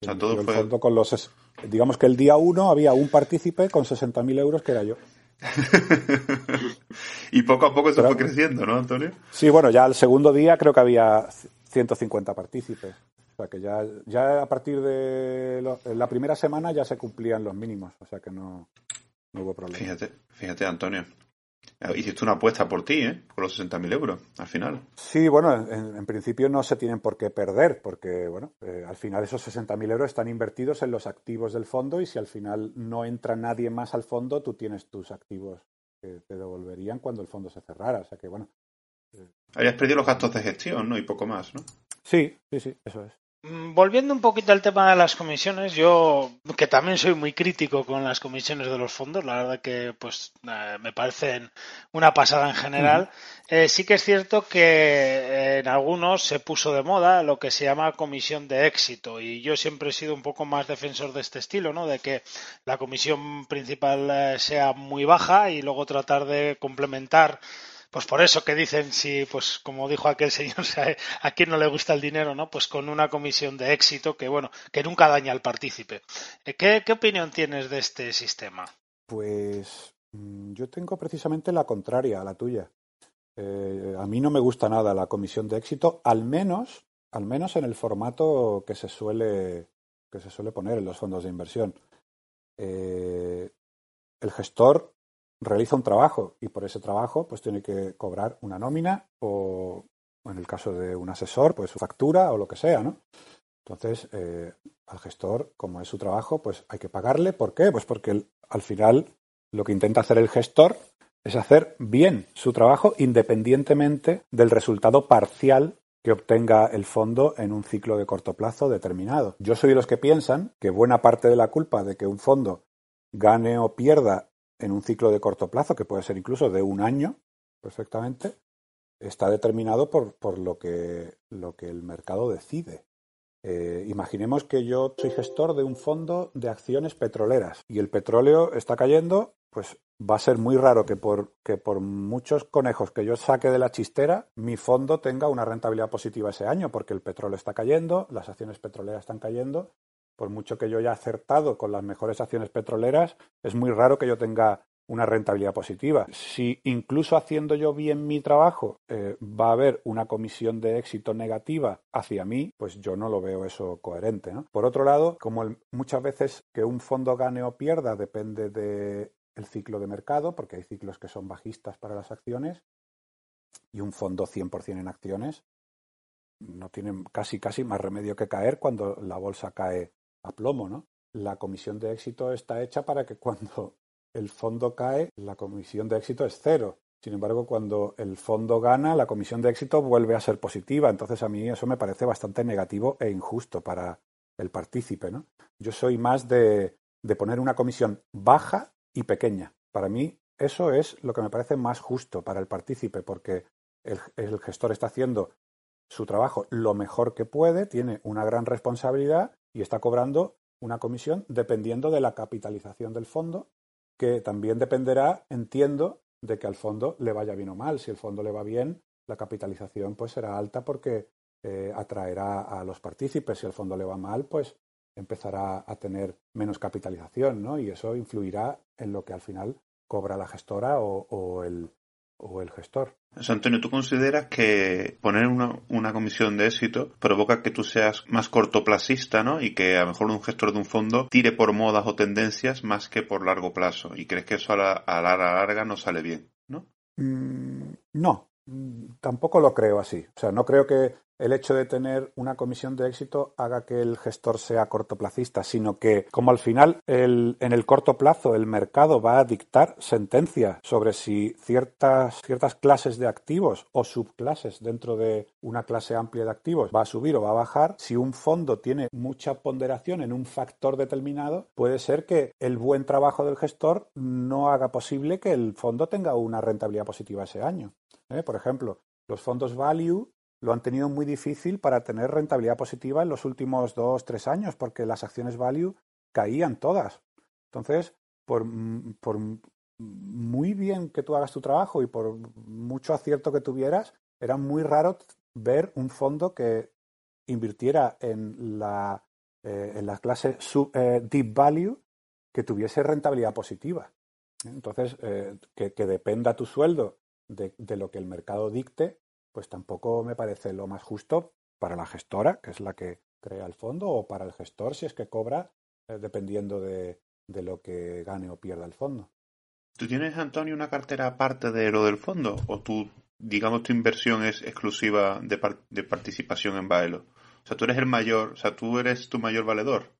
A: O sea, todo fue...
D: con los, digamos que el día uno había un partícipe con 60.000 euros que era yo.
A: y poco a poco se fue creciendo, ¿no, Antonio?
D: Sí, bueno, ya el segundo día creo que había 150 partícipes. O sea que ya, ya a partir de la primera semana ya se cumplían los mínimos. O sea que no, no hubo problema.
A: Fíjate, fíjate, Antonio. Hiciste una apuesta por ti, ¿eh? Por los 60.000 euros, al final.
D: Sí, bueno, en, principio no se tienen por qué perder, porque, bueno, eh, al final esos 60.000 euros están invertidos en los activos del fondo y si al final no entra nadie más al fondo, tú tienes tus activos que te devolverían cuando el fondo se cerrara. O sea que, bueno.
A: Habrías perdido los gastos de gestión, ¿no? Y poco más, ¿no?
D: Sí, sí, sí, eso es.
G: Mm, volviendo un poquito al tema de las comisiones, yo que también soy muy crítico con las comisiones de los fondos, la verdad que pues eh, me parecen una pasada en general. Eh, sí que es cierto que eh, en algunos se puso de moda lo que se llama comisión de éxito y yo siempre he sido un poco más defensor de este estilo, ¿no? De que la comisión principal sea muy baja y luego tratar de complementar pues por eso que dicen si, pues como dijo aquel señor, a quien no le gusta el dinero, ¿no? Pues con una comisión de éxito que, bueno, que nunca daña al partícipe. Eh, ¿Qué, opinión tienes de este sistema?
D: Pues mm, yo tengo precisamente la contraria a la tuya. Eh, a mí no me gusta nada la comisión de éxito, al menos, al menos en el formato que se suele, que se suele poner en los fondos de inversión. Eh, el gestor realiza un trabajo y por ese trabajo pues tiene que cobrar una nómina o, en el caso de un asesor pues su factura o lo que sea, ¿no? Entonces, eh, al gestor, como es su trabajo, pues hay que pagarle. ¿Por qué? Pues porque al final lo que intenta hacer el gestor es hacer bien su trabajo independientemente del resultado parcial que obtenga el fondo en un ciclo de corto plazo determinado. Yo soy de los que piensan que buena parte de la culpa de que un fondo gane o pierda en un ciclo de corto plazo, que puede ser incluso de un año perfectamente, está determinado por, por lo, que, lo que el mercado decide. Eh, imaginemos que yo soy gestor de un fondo de acciones petroleras y el petróleo está cayendo, pues va a ser muy raro que por, que por muchos conejos que yo saque de la chistera, mi fondo tenga una rentabilidad positiva ese año, porque el petróleo está cayendo, las acciones petroleras están cayendo por mucho que yo haya acertado con las mejores acciones petroleras, es muy raro que yo tenga una rentabilidad positiva. Si incluso haciendo yo bien mi trabajo eh, va a haber una comisión de éxito negativa hacia mí, pues yo no lo veo eso coherente. Por otro lado, como muchas veces que un fondo gane o pierda depende del ciclo de mercado, porque hay ciclos que son bajistas para las acciones y un fondo 100% en acciones no tiene casi casi más remedio que caer cuando la bolsa cae plomo, ¿no? La comisión de éxito está hecha para que cuando el fondo cae, la comisión de éxito es cero. Sin embargo, cuando el fondo gana, la comisión de éxito vuelve a ser positiva. Entonces, a mí eso me parece bastante negativo e injusto para el partícipe. ¿no? Yo soy más de, poner una comisión baja y pequeña. Para mí, eso es lo que me parece más justo para el partícipe, porque el, el gestor está haciendo su trabajo lo mejor que puede, tiene una gran responsabilidad y está cobrando una comisión dependiendo de la capitalización del fondo, que también dependerá, entiendo, de que al fondo le vaya bien o mal. Si el fondo le va bien, la capitalización pues será alta porque eh, atraerá a los partícipes. Si el fondo le va mal, pues empezará a tener menos capitalización, ¿no? Y eso influirá en lo que al final cobra la gestora o el, o el gestor.
A: Antonio, ¿tú consideras que poner una, una, comisión de éxito provoca que tú seas más cortoplacista, ¿no? Y que a lo mejor un gestor de un fondo tire por modas o tendencias más que por largo plazo. ¿Y crees que eso a la, a la larga no sale bien, ¿no?
D: Mm, no, tampoco lo creo así. O sea, no creo que el hecho de tener una comisión de éxito haga que el gestor sea cortoplacista, sino que como al final el, en el corto plazo el mercado va a dictar sentencia sobre si ciertas, ciertas clases de activos o subclases dentro de una clase amplia de activos va a subir o va a bajar, si un fondo tiene mucha ponderación en un factor determinado, puede ser que el buen trabajo del gestor no haga posible que el fondo tenga una rentabilidad positiva ese año. ¿eh? Por ejemplo, los fondos value lo han tenido muy difícil para tener rentabilidad positiva en los últimos dos, tres años, porque las acciones value caían todas. Entonces, por, por muy bien que tú hagas tu trabajo y por mucho acierto que tuvieras, era muy raro ver un fondo que invirtiera en la, eh, en la clase eh, deep value que tuviese rentabilidad positiva. Entonces, eh, que, que, dependa tu sueldo de, de, lo que el mercado dicte, pues tampoco me parece lo más justo para la gestora, que es la que crea el fondo, o para el gestor si es que cobra eh, dependiendo de, de, lo que gane o pierda el fondo.
A: ¿Tú tienes, Antonio, una cartera aparte de lo del fondo? ¿O tú, digamos, tu inversión es exclusiva de, de participación en Baelo? O sea, tú eres el mayor, o sea, tú eres tu mayor valedor.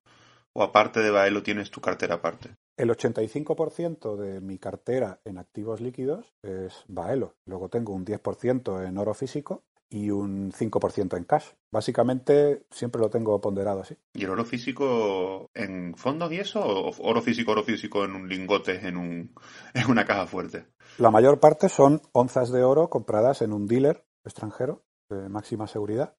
A: ¿O aparte de Baelo tienes tu cartera aparte?
D: El 85% de mi cartera en activos líquidos es Baelo. Luego tengo un 10% en oro físico y un 5% en cash. Básicamente siempre lo tengo ponderado así.
A: ¿Y el oro físico en fondos y eso? ¿O oro físico, oro físico en un lingote, en, un, en una caja fuerte?
D: La mayor parte son onzas de oro compradas en un dealer extranjero de máxima seguridad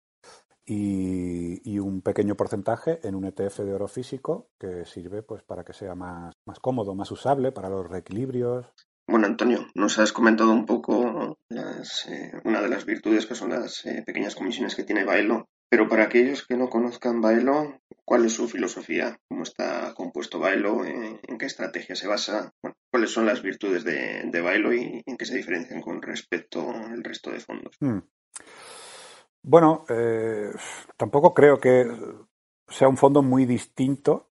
D: y, y, un pequeño porcentaje en un ETF de oro físico que sirve pues para que sea más, más cómodo, más usable para los reequilibrios.
F: Bueno, Antonio, nos has comentado un poco las, eh, una de las virtudes que son las eh, pequeñas comisiones que tiene Baelo, pero para aquellos que no conozcan Baelo, ¿cuál es su filosofía? ¿Cómo está compuesto Baelo? ¿En, en qué estrategia se basa? Bueno, ¿Cuáles son las virtudes de, de Baelo y en qué se diferencian con respecto al resto de fondos?
D: Hmm. Bueno, eh, tampoco creo que sea un fondo muy distinto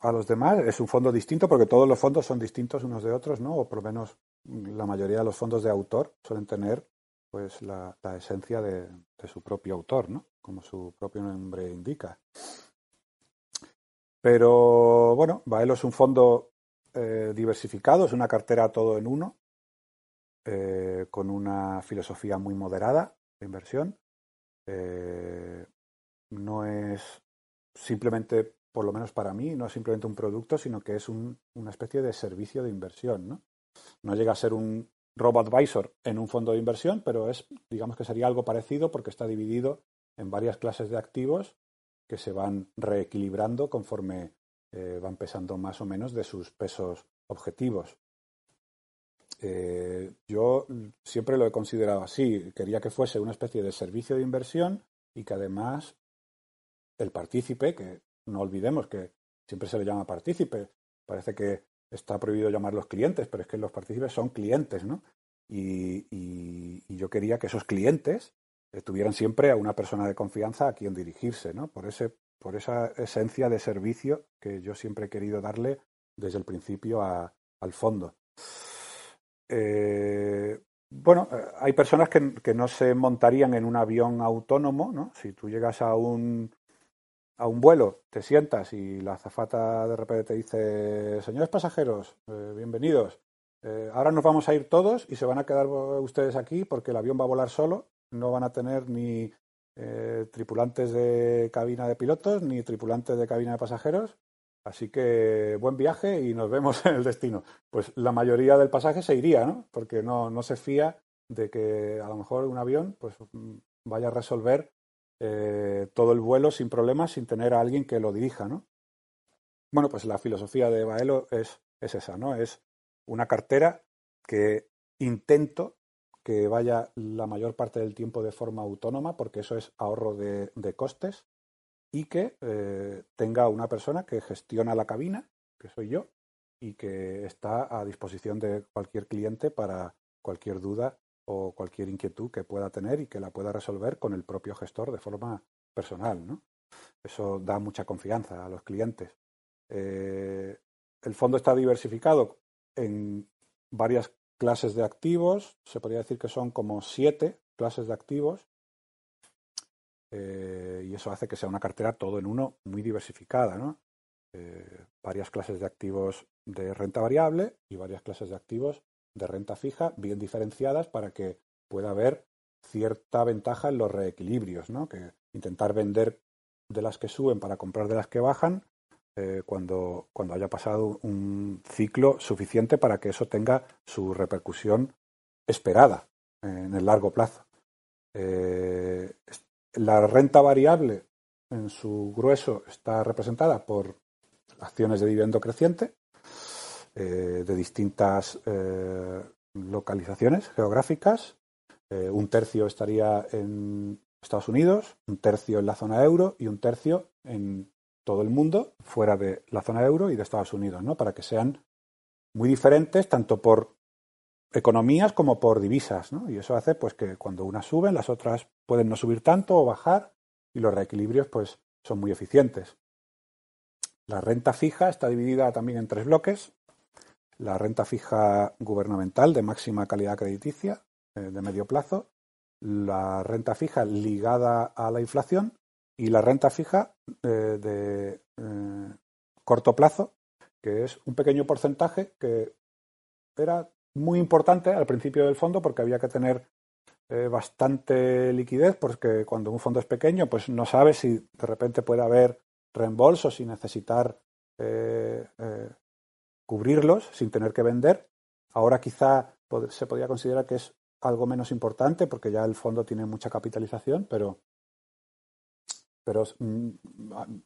D: a los demás. Es un fondo distinto porque todos los fondos son distintos unos de otros, ¿no? O por lo menos la mayoría de los fondos de autor suelen tener pues la, esencia de, de, su propio autor, ¿no? Como su propio nombre indica. Pero bueno, Baelo es un fondo eh, diversificado, es una cartera todo en uno, eh, con una filosofía muy moderada de inversión. Eh, no es simplemente por lo menos para mí, no es simplemente un producto, sino que es un, una especie de servicio de inversión. ¿no? no llega a ser un robo advisor en un fondo de inversión, pero es, digamos que sería algo parecido porque está dividido en varias clases de activos que se van reequilibrando conforme eh, van pesando más o menos de sus pesos objetivos. Eh, yo siempre lo he considerado así. Quería que fuese una especie de servicio de inversión y que además el partícipe, que no olvidemos que siempre se le llama partícipe. Parece que está prohibido llamarlos clientes, pero es que los partícipes son clientes, ¿no? Y, yo quería que esos clientes tuvieran siempre a una persona de confianza a quien dirigirse, ¿no? Por, ese, por esa esencia de servicio que yo siempre he querido darle desde el principio a, al fondo. Eh, bueno, eh, hay personas que, no se montarían en un avión autónomo, ¿no? Si tú llegas a un, a un vuelo, te sientas y la azafata de repente te dice, señores pasajeros, eh, bienvenidos, eh, ahora nos vamos a ir todos y se van a quedar ustedes aquí porque el avión va a volar solo, no van a tener ni tripulantes de cabina de pilotos ni tripulantes de cabina de pasajeros, así que buen viaje y nos vemos en el destino. Pues la mayoría del pasaje se iría, ¿no? Porque no, no se fía de que a lo mejor un avión pues vaya a resolver eh, todo el vuelo sin problemas, sin tener a alguien que lo dirija, ¿no? Bueno, pues la filosofía de Baelo es, es esa, ¿no? Es una cartera que intento que vaya la mayor parte del tiempo de forma autónoma, porque eso es ahorro de, de costes, y que eh, tenga una persona que gestiona la cabina, que soy yo, y que está a disposición de cualquier cliente para cualquier duda o cualquier inquietud que pueda tener y que la pueda resolver con el propio gestor de forma personal. ¿no? Eso da mucha confianza a los clientes. Eh, el fondo está diversificado en varias clases de activos, se podría decir que son como siete clases de activos, eh, y eso hace que sea una cartera todo en uno muy diversificada. ¿no? Eh, varias clases de activos de renta variable y varias clases de activos de renta fija bien diferenciadas para que pueda haber cierta ventaja en los reequilibrios, ¿no? Que intentar vender de las que suben para comprar de las que bajan eh, cuando, cuando haya pasado un ciclo suficiente para que eso tenga su repercusión esperada en el largo plazo. La renta variable en su grueso está representada por acciones de dividendo creciente, eh, de distintas eh, localizaciones geográficas. Eh, un tercio estaría en Estados Unidos, un tercio en la zona euro y un tercio en todo el mundo, fuera de la zona euro y de Estados Unidos, ¿no? Para que sean muy diferentes tanto por economías como por divisas, ¿no? Y eso hace pues que cuando unas suben, las otras pueden no subir tanto o bajar y los reequilibrios pues son muy eficientes. La renta fija está dividida también en tres bloques la renta fija gubernamental de máxima calidad crediticia eh, de medio plazo, la renta fija ligada a la inflación y la renta fija eh, de eh, corto plazo que es un pequeño porcentaje que era muy importante al principio del fondo porque había que tener eh, bastante liquidez porque cuando un fondo es pequeño pues no sabes si de repente puede haber reembolsos y necesitar eh, eh, cubrirlos sin tener que vender. Ahora quizá se podría considerar que es algo menos importante porque ya el fondo tiene mucha capitalización, pero, pero mm,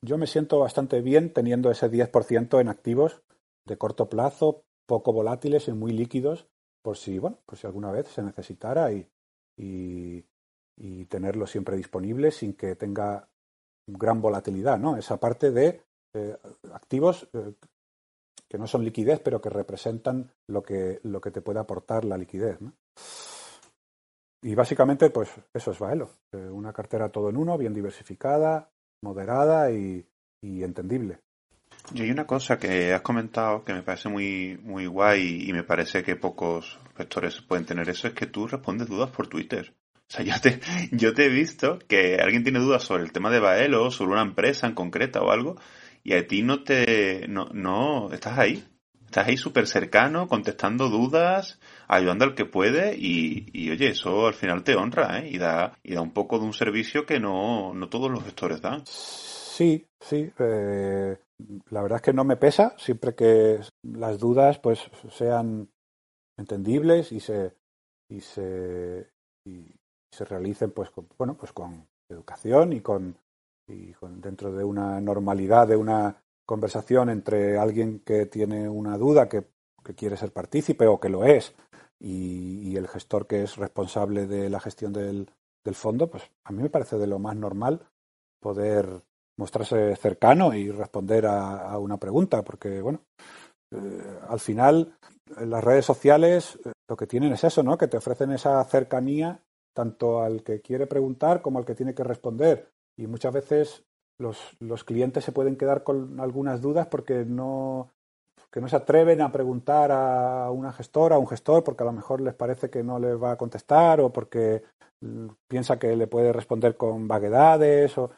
D: yo me siento bastante bien teniendo ese 10% en activos de corto plazo, poco volátiles y muy líquidos, por si, bueno, por si alguna vez se necesitara y, y, tenerlo siempre disponible sin que tenga gran volatilidad, ¿no? Esa parte de eh, activos eh, que no son liquidez, pero que representan lo que, lo que te puede aportar la liquidez. Y básicamente, pues eso es Baelo. Eh, una cartera todo en uno, bien diversificada, moderada y, y entendible.
A: Y hay una cosa que has comentado que me parece muy, muy guay y me parece que pocos gestores pueden tener eso, es que tú respondes dudas por Twitter. O sea, yo te, yo te he visto que alguien tiene dudas sobre el tema de Baelo, sobre una empresa en concreta o algo, y a ti no te, no, no, estás ahí. Estás ahí súper cercano, contestando dudas, ayudando al que puede y, y, oye, eso al final te honra, ¿eh? Y da, y da un poco de un servicio que no, no todos los gestores dan.
D: Sí, sí. Eh, la verdad es que no me pesa, siempre que las dudas pues sean entendibles y se, y se, y se realicen pues con, bueno, pues con educación y con, y con dentro de una normalidad de una conversación entre alguien que tiene una duda que, que quiere ser partícipe o que lo es y, el gestor que es responsable de la gestión del, del fondo, pues a mí me parece de lo más normal poder mostrarse cercano y responder a, una pregunta, porque bueno, eh, al final las redes sociales eh, lo que tienen es eso, ¿no? Que te ofrecen esa cercanía tanto al que quiere preguntar como al que tiene que responder. Y muchas veces los, los clientes se pueden quedar con algunas dudas porque no, que no se atreven a preguntar a una gestora, a un gestor, porque a lo mejor les parece que no les va a contestar o porque mm, piensa que le puede responder con vaguedades. O...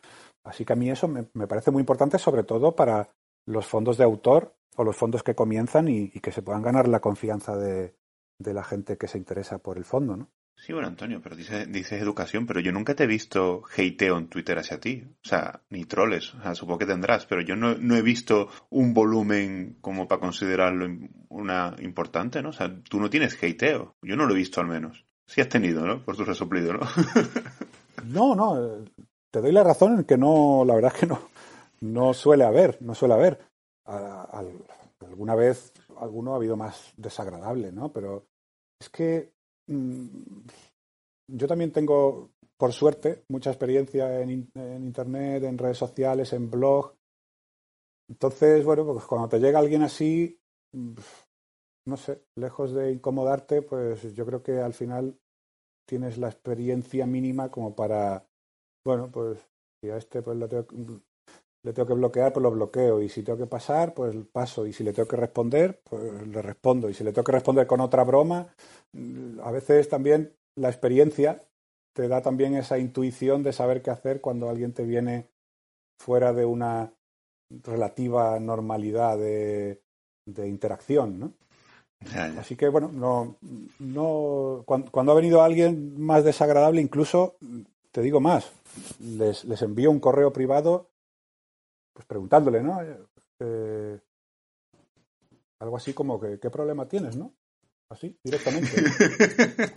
D: Así que a mí eso me, parece muy importante, sobre todo para los fondos de autor o los fondos que comienzan y, que se puedan ganar la confianza de, de, la gente que se interesa por el fondo, ¿no?
A: Sí, bueno, Antonio, pero dices, dices educación, pero yo nunca te he visto hateo en Twitter hacia ti. O sea, ni troles. O sea, supongo que tendrás, pero yo no, no he visto un volumen como para considerarlo una importante, ¿no? O sea, tú no tienes hateo. Yo no lo he visto al menos. Sí has tenido, ¿no? Por tu resoplido, ¿no?
D: no, no te doy la razón en que no, la verdad es que no, no suele haber, no suele haber. alguna vez alguno ha habido más desagradable, ¿no? Pero es que mm, yo también tengo, por suerte, mucha experiencia en, en, Internet, en redes sociales, en blog. Entonces, bueno, pues cuando te llega alguien así, mm, no sé, lejos de incomodarte, pues yo creo que al final tienes la experiencia mínima como para bueno, pues si a este pues le tengo, le tengo que bloquear, pues lo bloqueo. Y si tengo que pasar, pues paso. Y si le tengo que responder, pues le respondo. Y si le tengo que responder con otra broma, a veces también la experiencia te da también esa intuición de saber qué hacer cuando alguien te viene fuera de una relativa normalidad de, de interacción, ¿no? Así que bueno, no, no cuando, ha venido alguien más desagradable, incluso te digo más, les, les envío un correo privado pues preguntándole, ¿no? Eh, algo así como que, ¿qué problema tienes, no? Así, directamente.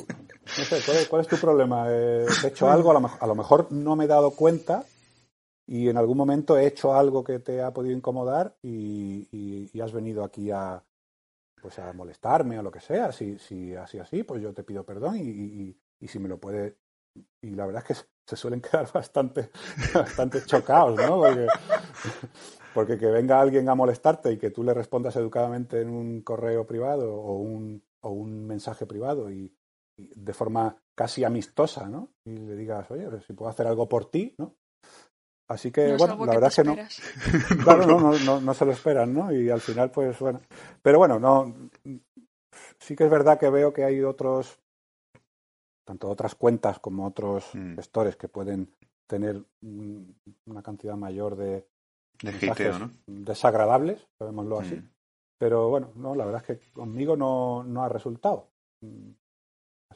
D: No sé, ¿cuál es, tu problema? Eh, ¿He hecho algo? A lo, mejor no me he dado cuenta y en algún momento he hecho algo que te ha podido incomodar y, has venido aquí a, pues a molestarme o lo que sea. Si, si así así, pues yo te pido perdón y, y si me lo puede y la verdad es que se suelen quedar bastante, bastante chocados, ¿no? Porque, que venga alguien a molestarte y que tú le respondas educadamente en un correo privado o un, o un mensaje privado y, de forma casi amistosa, ¿no? Y le digas, oye, si puedo hacer algo por ti, ¿no? Así que, bueno, la verdad es que no. Claro, no, no, no, no se lo esperan, ¿no? Y al final, pues bueno. Pero bueno, no. Sí que es verdad que veo que hay otros tanto otras cuentas como otros mm. gestores que pueden tener una cantidad mayor de,
A: de ¿no?
D: desagradables, llamémoslo así. Mm. Pero bueno, no, la verdad es que conmigo no, no ha resultado.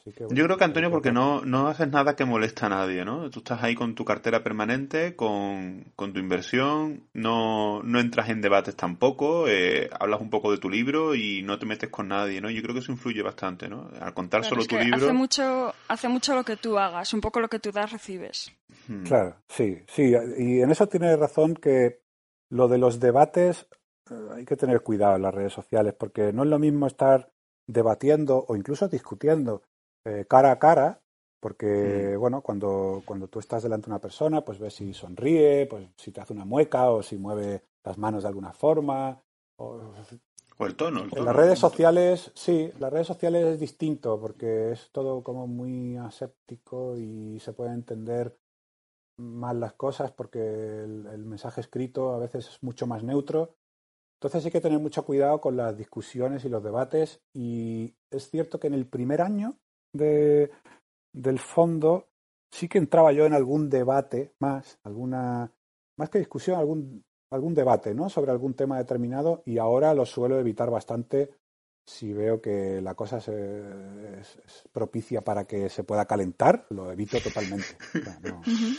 A: Así que, Yo creo que Antonio, porque no, no haces nada que molesta a nadie, ¿no? Tú estás ahí con tu cartera permanente, con, con tu inversión, no, no entras en debates tampoco, eh, hablas un poco de tu libro y no te metes con nadie, ¿no? Yo creo que eso influye bastante, ¿no? Al contar solo tu libro.
E: Hace mucho, hace mucho lo que tú hagas, un poco lo que tú das, recibes.
D: Hmm. Claro, sí, sí. Y en eso tienes razón que lo de los debates eh, hay que tener cuidado en las redes sociales, porque no es lo mismo estar debatiendo o incluso discutiendo eh, cara a cara, porque, mm. bueno, cuando, cuando tú estás delante de una persona, pues ves si sonríe, pues si te hace una mueca o si mueve las manos de alguna forma.
A: O, el, tono,
D: En las redes sociales, sí, las redes sociales es distinto porque es todo como muy aséptico y se puede entender mal las cosas porque el mensaje escrito a veces es mucho más neutro entonces hay que tener mucho cuidado con las discusiones y los debates y es cierto que en el primer año de, del fondo sí que entraba yo en algún debate más, alguna, más que discusión, algún, algún debate ¿no? sobre algún tema determinado y ahora lo suelo evitar bastante si veo que la cosa es, propicia para que se pueda calentar, lo evito totalmente.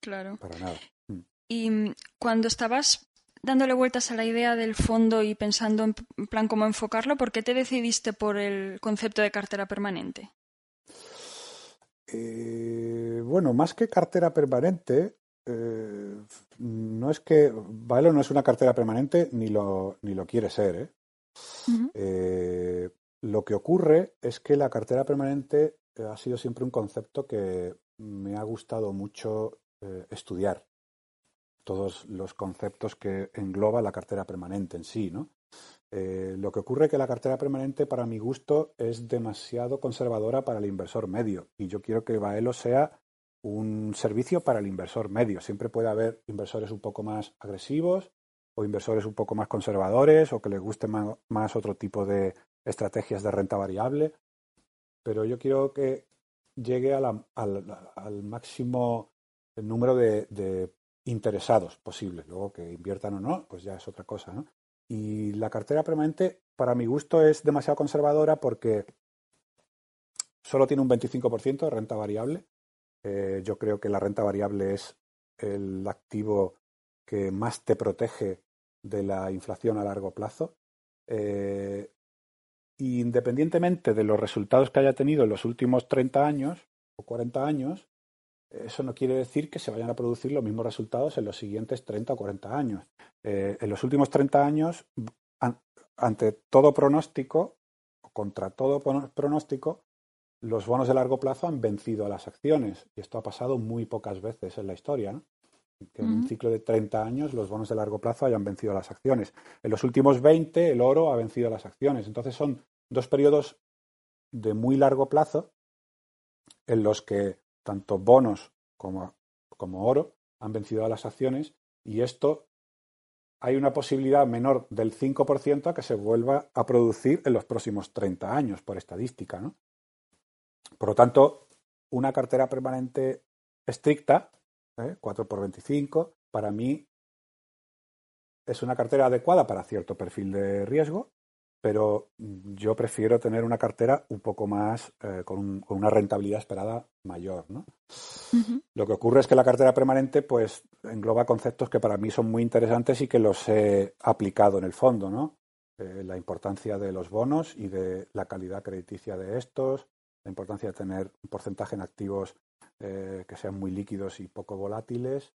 E: claro.
D: Para nada. Mm.
E: Y cuando estabas dándole vueltas a la idea del fondo y pensando en plan cómo enfocarlo, ¿por qué te decidiste por el concepto de cartera permanente?
D: Eh, bueno, más que cartera permanente, eh, no es que Baelo no es una cartera permanente ni lo, ni lo quiere ser. ¿eh? lo que ocurre es que la cartera permanente ha sido siempre un concepto que me ha gustado mucho estudiar todos los conceptos que engloba la cartera permanente en sí, ¿no? Eh, lo que ocurre es que la cartera permanente, para mi gusto, es demasiado conservadora para el inversor medio. Y yo quiero que Baelo sea un servicio para el inversor medio. Siempre puede haber inversores un poco más agresivos o inversores un poco más conservadores o que les guste más, otro tipo de estrategias de renta variable. Pero yo quiero que llegue al, máximo número de interesados posibles. Luego que inviertan o no, pues ya es otra cosa, ¿no? Y la cartera permanente, para mi gusto, es demasiado conservadora porque solo tiene un 25% de renta variable. Eh, yo creo que la renta variable es el activo que más te protege de la inflación a largo plazo. Eh, independientemente de los resultados que haya tenido en los últimos 30 años o 40 años, eso no quiere decir que se vayan a producir los mismos resultados en los siguientes 30 o 40 años. Eh, en los últimos 30 años, ante todo pronóstico, o contra todo pronóstico, los bonos de largo plazo han vencido a las acciones. Y esto ha pasado muy pocas veces en la historia. Que en un ciclo de 30 años los bonos de largo plazo hayan vencido a las acciones. En los últimos 20 el oro ha vencido a las acciones. Entonces son dos periodos de muy largo plazo en los que tanto bonos como, como oro han vencido a las acciones y esto hay una posibilidad menor del 5% a que se vuelva a producir en los próximos 30 años, por estadística. ¿no? Por lo tanto, una cartera permanente estricta, ¿eh? 4 por 25, para mí es una cartera adecuada para cierto perfil de riesgo pero yo prefiero tener una cartera un poco más eh, con, una rentabilidad esperada mayor. ¿no? Lo que ocurre es que la cartera permanente pues engloba conceptos que para mí son muy interesantes y que los he aplicado en el fondo, ¿no? Eh, la importancia de los bonos y de la calidad crediticia de estos, la importancia de tener un porcentaje en activos eh, que sean muy líquidos y poco volátiles,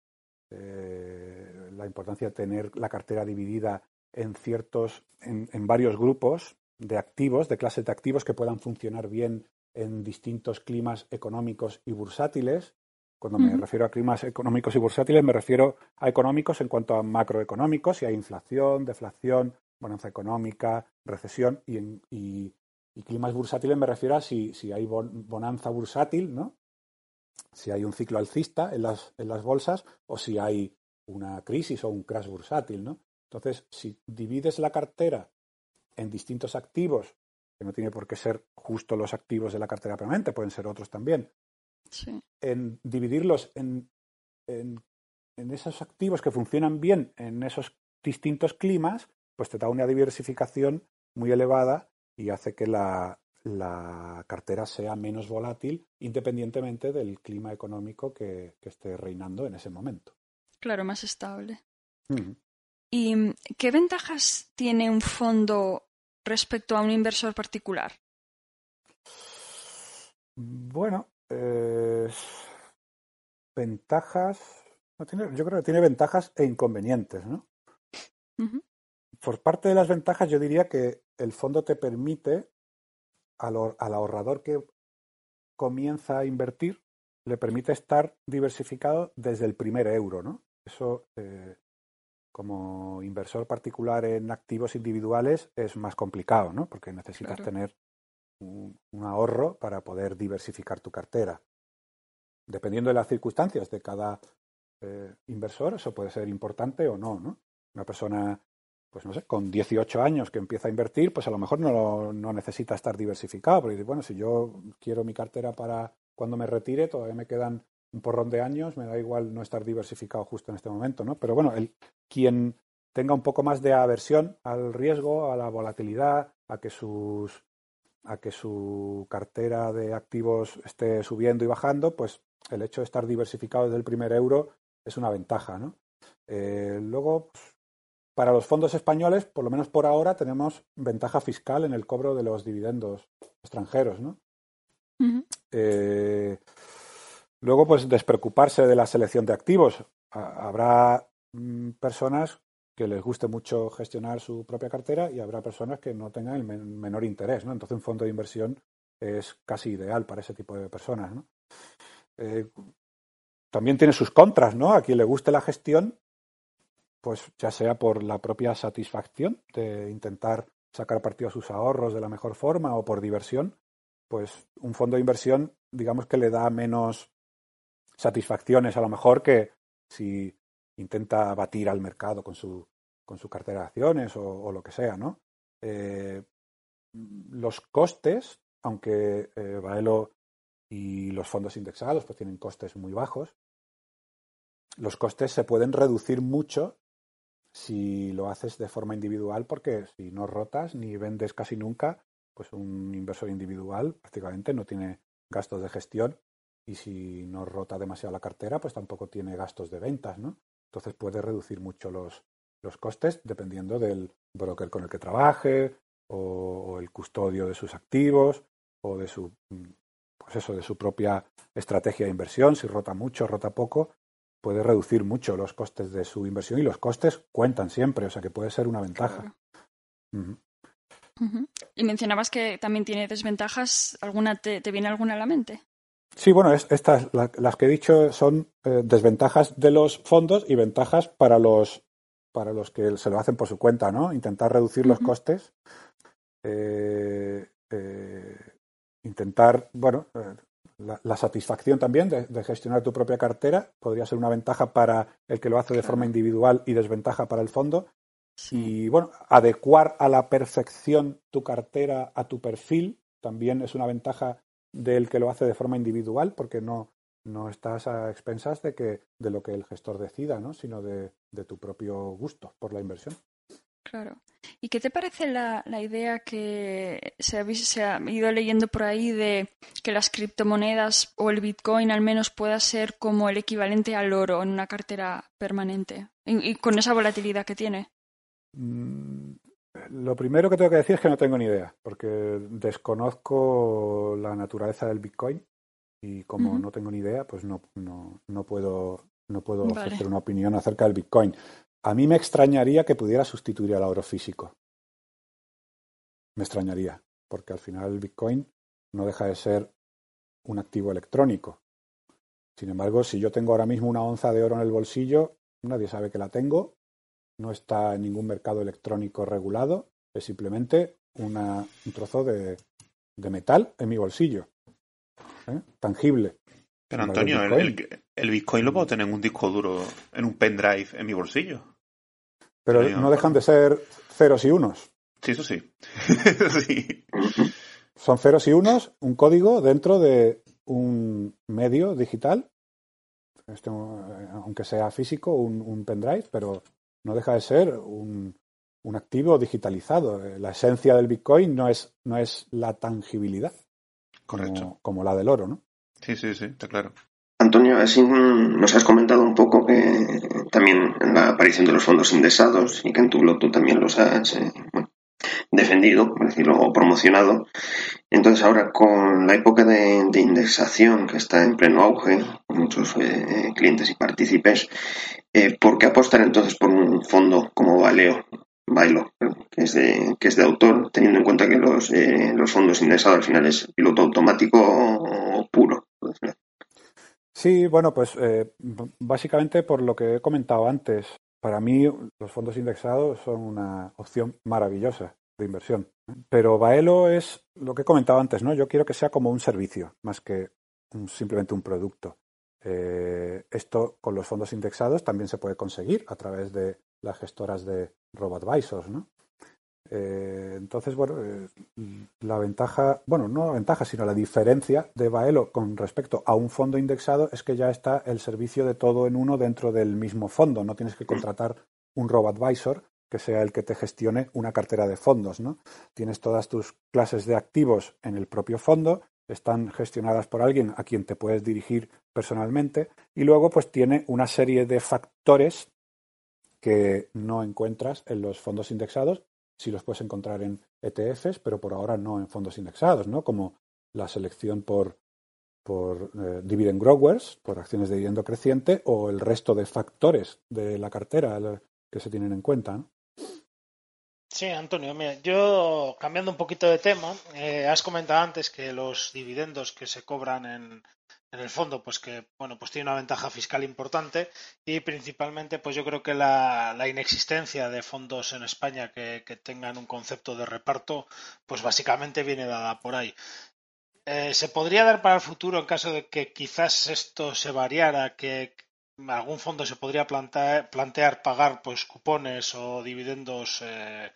D: la importancia de tener la cartera dividida en ciertos, en, varios grupos de activos, de clases de activos que puedan funcionar bien en distintos climas económicos y bursátiles. Cuando me refiero a climas económicos y bursátiles, me refiero a económicos en cuanto a macroeconómicos, si hay inflación, deflación, bonanza económica, recesión, y, en, y, climas bursátiles me refiero a si, si hay bonanza bursátil, ¿no? si hay un ciclo alcista en las, en las bolsas o si hay una crisis o un crash bursátil. ¿no? Entonces, si divides la cartera en distintos activos, que no tiene por qué ser justo los activos de la cartera permanente, pueden ser otros también, en dividirlos en, en, esos activos que funcionan bien en esos distintos climas, pues te da una diversificación muy elevada y hace que la, la cartera sea menos volátil independientemente del clima económico que, que esté reinando en ese momento.
E: Claro, más estable.
D: Ujú.
E: ¿Y qué ventajas tiene un fondo respecto a un inversor particular?
D: Bueno, eh, ventajas. no tiene- yo creo que tiene ventajas e inconvenientes, ¿no? Por parte de las ventajas, yo diría que el fondo te permite al, al ahorrador que comienza a invertir, le permite estar diversificado desde el primer euro, ¿no? Eso, eh, como inversor particular en activos individuales, es más complicado, ¿no? Porque necesitas
E: Claro.
D: tener un, un ahorro para poder diversificar tu cartera. Dependiendo de las circunstancias de cada eh, inversor, eso puede ser importante o no, ¿no? Una persona, pues no sé, con 18 años que empieza a invertir, pues a lo mejor no, no necesita estar diversificado, porque dice, bueno, si yo quiero mi cartera para cuando me retire, todavía me quedan un porrón de años, me da igual no estar diversificado justo en este momento, ¿no? Pero bueno, el, quien tenga un poco más de aversión al riesgo, a la volatilidad, a que sus a que su cartera de activos esté subiendo y bajando, pues el hecho de estar diversificado desde el primer euro es una ventaja, ¿no? Eh, luego, pues, para los fondos españoles, por lo menos por ahora, tenemos ventaja fiscal en el cobro de los dividendos extranjeros, ¿no? Eh, luego, pues despreocuparse de la selección de activos. Ha- habrá mm, personas que les guste mucho gestionar su propia cartera y habrá personas que no tengan el men- menor interés, ¿no? Entonces, un fondo de inversión es casi ideal para ese tipo de personas. Eh, también tiene sus contras, ¿no? A quien le guste la gestión, pues ya sea por la propia satisfacción de intentar sacar partido a sus ahorros de la mejor forma o por diversión, pues un fondo de inversión, digamos que le da menos satisfacciones a lo mejor que si intenta batir al mercado con su, con su cartera de acciones o, lo que sea, ¿no? Eh, los costes, aunque eh, Baelo y los fondos indexados pues tienen costes muy bajos, los costes se pueden reducir mucho si lo haces de forma individual, porque si no rotas ni vendes casi nunca, pues un inversor individual prácticamente no tiene gastos de gestión y si no rota demasiado la cartera, pues tampoco tiene gastos de ventas, ¿no? Entonces puede reducir mucho los, los costes dependiendo del broker con el que trabaje o, o el custodio de sus activos o de su mm, pues eso, de su propia estrategia de inversión, si rota mucho, rota poco, puede reducir mucho los costes de su inversión y los costes cuentan siempre, o sea que puede ser una ventaja.
E: Claro. Y mencionabas que también tiene desventajas. ¿Alguna te, te viene alguna a la mente?
D: Sí, bueno, es- estas, la- las que he dicho son eh, desventajas de los fondos y ventajas para los, para los que se lo hacen por su cuenta, ¿no? Intentar reducir los costes, eh, eh, intentar, bueno, eh, la, la satisfacción también de, de gestionar tu propia cartera podría ser una ventaja para el que lo hace de forma individual y desventaja para el fondo.
E: Sí.
D: Y bueno, adecuar a la perfección tu cartera a tu perfil también es una ventaja del que lo hace de forma individual, porque no, no estás a expensas de que de lo que el gestor decida, ¿no? sino de, de tu propio gusto por la inversión.
E: Claro. ¿Y qué te parece la, la idea que se ha, se ha ido leyendo por ahí de que las criptomonedas o el Bitcoin al menos pueda ser como el equivalente al oro en una cartera permanente? Y, y con esa volatilidad que tiene.
D: Mm, Lo primero que tengo que decir es que no tengo ni idea, porque desconozco la naturaleza del Bitcoin y como no tengo ni idea, pues no, no, no puedo, no puedo
E: Vale.
D: ofrecer una opinión acerca del Bitcoin. A mí me extrañaría que pudiera sustituir al oro físico. Me extrañaría, porque al final el Bitcoin no deja de ser un activo electrónico. Sin embargo, si yo tengo ahora mismo una onza de oro en el bolsillo, nadie sabe que la tengo, no está en ningún mercado electrónico regulado, es simplemente una- un trozo de, de metal en mi bolsillo, ¿eh? tangible.
A: Pero Antonio,
D: el
A: el,
D: Bitcoin-
A: el- el Bitcoin lo puedo tener en un disco duro, en un pendrive en mi bolsillo.
D: Pero no dejan de ser ceros y unos.
A: Sí, eso sí. sí.
D: Son ceros y unos, un código dentro de un medio digital, este, aunque sea físico, un, un pendrive, pero no deja de ser un, un activo digitalizado. La esencia del Bitcoin no es, no es la tangibilidad como, como la del oro, ¿no?
A: Sí, sí, sí, está claro.
F: Antonio, así nos has comentado un poco que también en la aparición de los fondos indexados y que en tu blog tú también los has eh, defendido, por decirlo, promocionado. Entonces ahora con la época de, indexación que está en pleno auge, muchos eh, clientes y partícipes, eh, ¿por qué apostar entonces por un fondo como Valeo, Bailo, que es de, que es de autor, teniendo en cuenta que los, los fondos indexados al final es piloto automático puro?
D: Sí, bueno, pues eh, básicamente por lo que he comentado antes, para mí los fondos indexados son una opción maravillosa de inversión. Pero Baelo es lo que he comentado antes, ¿no? Yo quiero que sea como un servicio, más que simplemente un producto. Eh, esto con los fondos indexados también se puede conseguir a través de las gestoras de RoboAdvisors, ¿no? Eh, entonces, bueno, eh, la ventaja, bueno, no la ventaja, sino la diferencia de Baelo con respecto a un fondo indexado es que ya está el servicio de todo en uno dentro del mismo fondo. No tienes que contratar un robo-advisor que sea el que te gestione una cartera de fondos, ¿no? Tienes todas tus clases de activos en el propio fondo, están gestionadas por alguien a quien te puedes dirigir personalmente y luego pues tiene una serie de factores que no encuentras en los fondos indexados sí los puedes encontrar en ETFs, pero por ahora no en fondos indexados, ¿no? Como la selección por, por eh, dividend growers, por acciones de dividendo creciente, o el resto de factores de la cartera que se tienen en cuenta.
G: Sí, Antonio, mira, yo cambiando un poquito de tema, eh, has comentado antes que los dividendos que se cobran en, en el fondo pues que bueno pues tiene una ventaja fiscal importante y principalmente pues yo creo que la, inexistencia de fondos en España que, tengan un concepto de reparto pues básicamente viene dada por ahí. Eh, se podría dar para el futuro en caso de que quizás esto se variara que algún fondo se podría plantear, plantear pagar pues cupones o dividendos eh,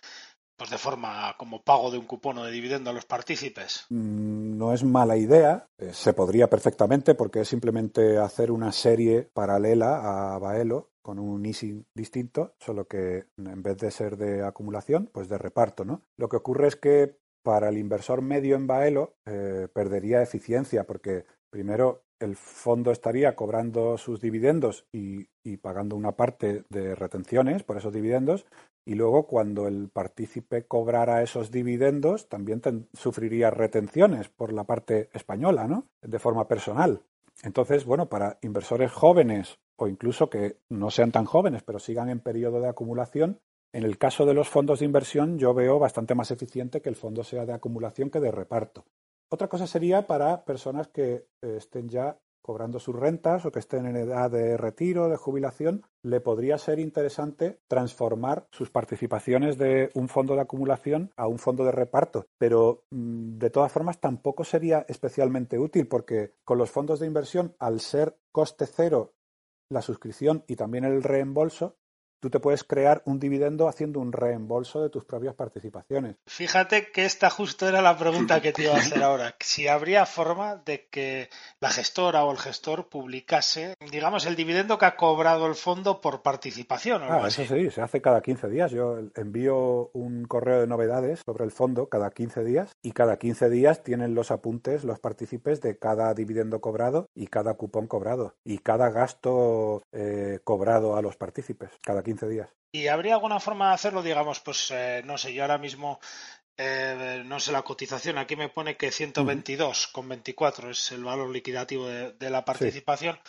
G: pues de forma como pago de un cupón o de dividendo a los partícipes?
D: Mm, no es mala idea, eh, se podría perfectamente porque es simplemente hacer una serie paralela a Baelo con un easing distinto, solo que en vez de ser de acumulación, pues de reparto, ¿no? Lo que ocurre es que para el inversor medio en Baelo eh, perdería eficiencia porque primero el fondo estaría cobrando sus dividendos y, pagando una parte de retenciones por esos dividendos y luego cuando el partícipe cobrara esos dividendos también sufriría retenciones por la parte española, ¿no? De forma personal. Entonces, bueno, para inversores jóvenes o incluso que no sean tan jóvenes pero sigan en periodo de acumulación, en el caso de los fondos de inversión yo veo bastante más eficiente que el fondo sea de acumulación que de reparto. Otra cosa sería para personas que eh, estén ya cobrando sus rentas o que estén en edad de retiro, de jubilación, le podría ser interesante transformar sus participaciones de un fondo de acumulación a un fondo de reparto. Pero mm, de todas formas tampoco sería especialmente útil porque con los fondos de inversión, al ser coste cero la suscripción y también el reembolso, tú te puedes crear un dividendo haciendo un reembolso de tus propias participaciones.
G: Fíjate que esta justo era la pregunta que te iba a hacer ahora. Si habría forma de que la gestora o el gestor publicase, digamos, el dividendo que ha cobrado el fondo por participación.
D: ah, eso sí, se hace cada 15 días. Yo envío un correo de novedades sobre el fondo cada 15 días y cada 15 días tienen los apuntes los partícipes de cada dividendo cobrado y cada cupón cobrado y cada gasto eh, cobrado a los partícipes. Cada 15 días.
G: ¿Y habría alguna forma de hacerlo? Digamos, pues eh, no sé, yo ahora mismo eh, no sé la cotización, aquí me pone que 122 con 24 es el valor liquidativo de, la participación.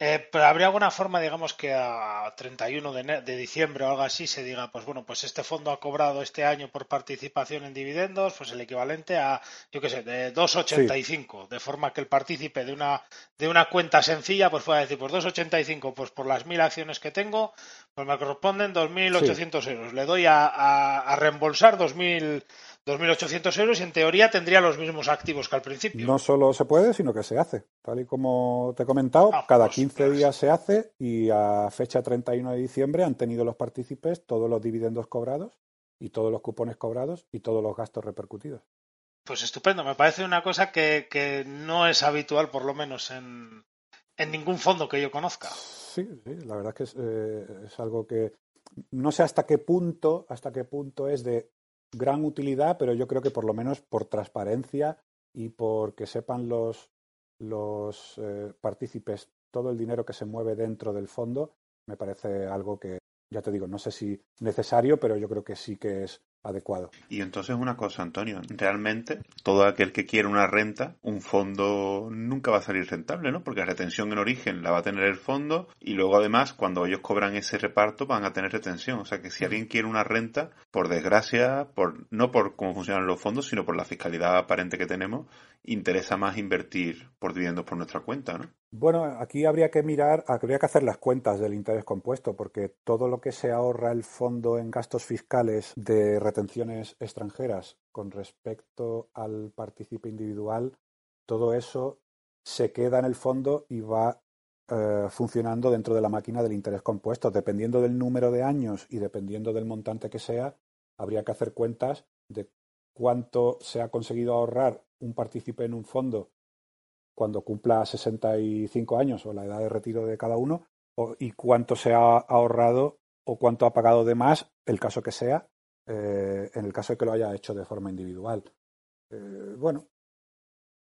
G: Eh, pero habría alguna forma, digamos, que a 31 de, de, diciembre o algo así se diga, pues bueno, pues este fondo ha cobrado este año por participación en dividendos, pues el equivalente a, yo qué sé, de 2,85, de forma que el partícipe de una, de una cuenta sencilla, pues pueda decir, pues 2,85, pues por las mil acciones que tengo, pues me corresponden 2.800 euros. Le doy a, a, a reembolsar 2.000 2.800 euros y en teoría tendría los mismos activos que al principio.
D: No solo se puede, sino que se hace. Tal y como te he comentado, ah, cada 15 pues, días se hace y a fecha 31 de diciembre han tenido los partícipes todos los dividendos cobrados y todos los cupones cobrados y todos los gastos repercutidos.
G: Pues estupendo, me parece una cosa que, no es habitual, por lo menos en, ningún fondo que yo conozca.
D: Sí, sí, la verdad es que es, eh, es algo que no sé hasta qué punto, hasta qué punto es de gran utilidad, pero yo creo que por lo menos por transparencia y porque sepan los, los eh, partícipes todo el dinero que se mueve dentro del fondo, me parece algo que, ya te digo, no sé si necesario, pero yo creo que sí que es adecuado.
A: Y entonces una cosa, Antonio, realmente todo aquel que quiere una renta, un fondo nunca va a salir rentable, ¿no? Porque la retención en origen la va a tener el fondo y luego además cuando ellos cobran ese reparto van a tener retención. O sea que si alguien quiere una renta, por desgracia, por no por cómo funcionan los fondos, sino por la fiscalidad aparente que tenemos, interesa más invertir por dividendos por nuestra cuenta, ¿no?
D: Bueno, aquí habría que mirar, habría que hacer las cuentas del interés compuesto, porque todo lo que se ahorra el fondo en gastos fiscales de retenciones extranjeras con respecto al partícipe individual, todo eso se queda en el fondo y va eh, funcionando dentro de la máquina del interés compuesto. Dependiendo del número de años y dependiendo del montante que sea, habría que hacer cuentas de cuánto se ha conseguido ahorrar un partícipe en un fondo cuando cumpla 65 años o la edad de retiro de cada uno y cuánto se ha ahorrado o cuánto ha pagado de más, el caso que sea, eh, en el caso de que lo haya hecho de forma individual. Eh, bueno,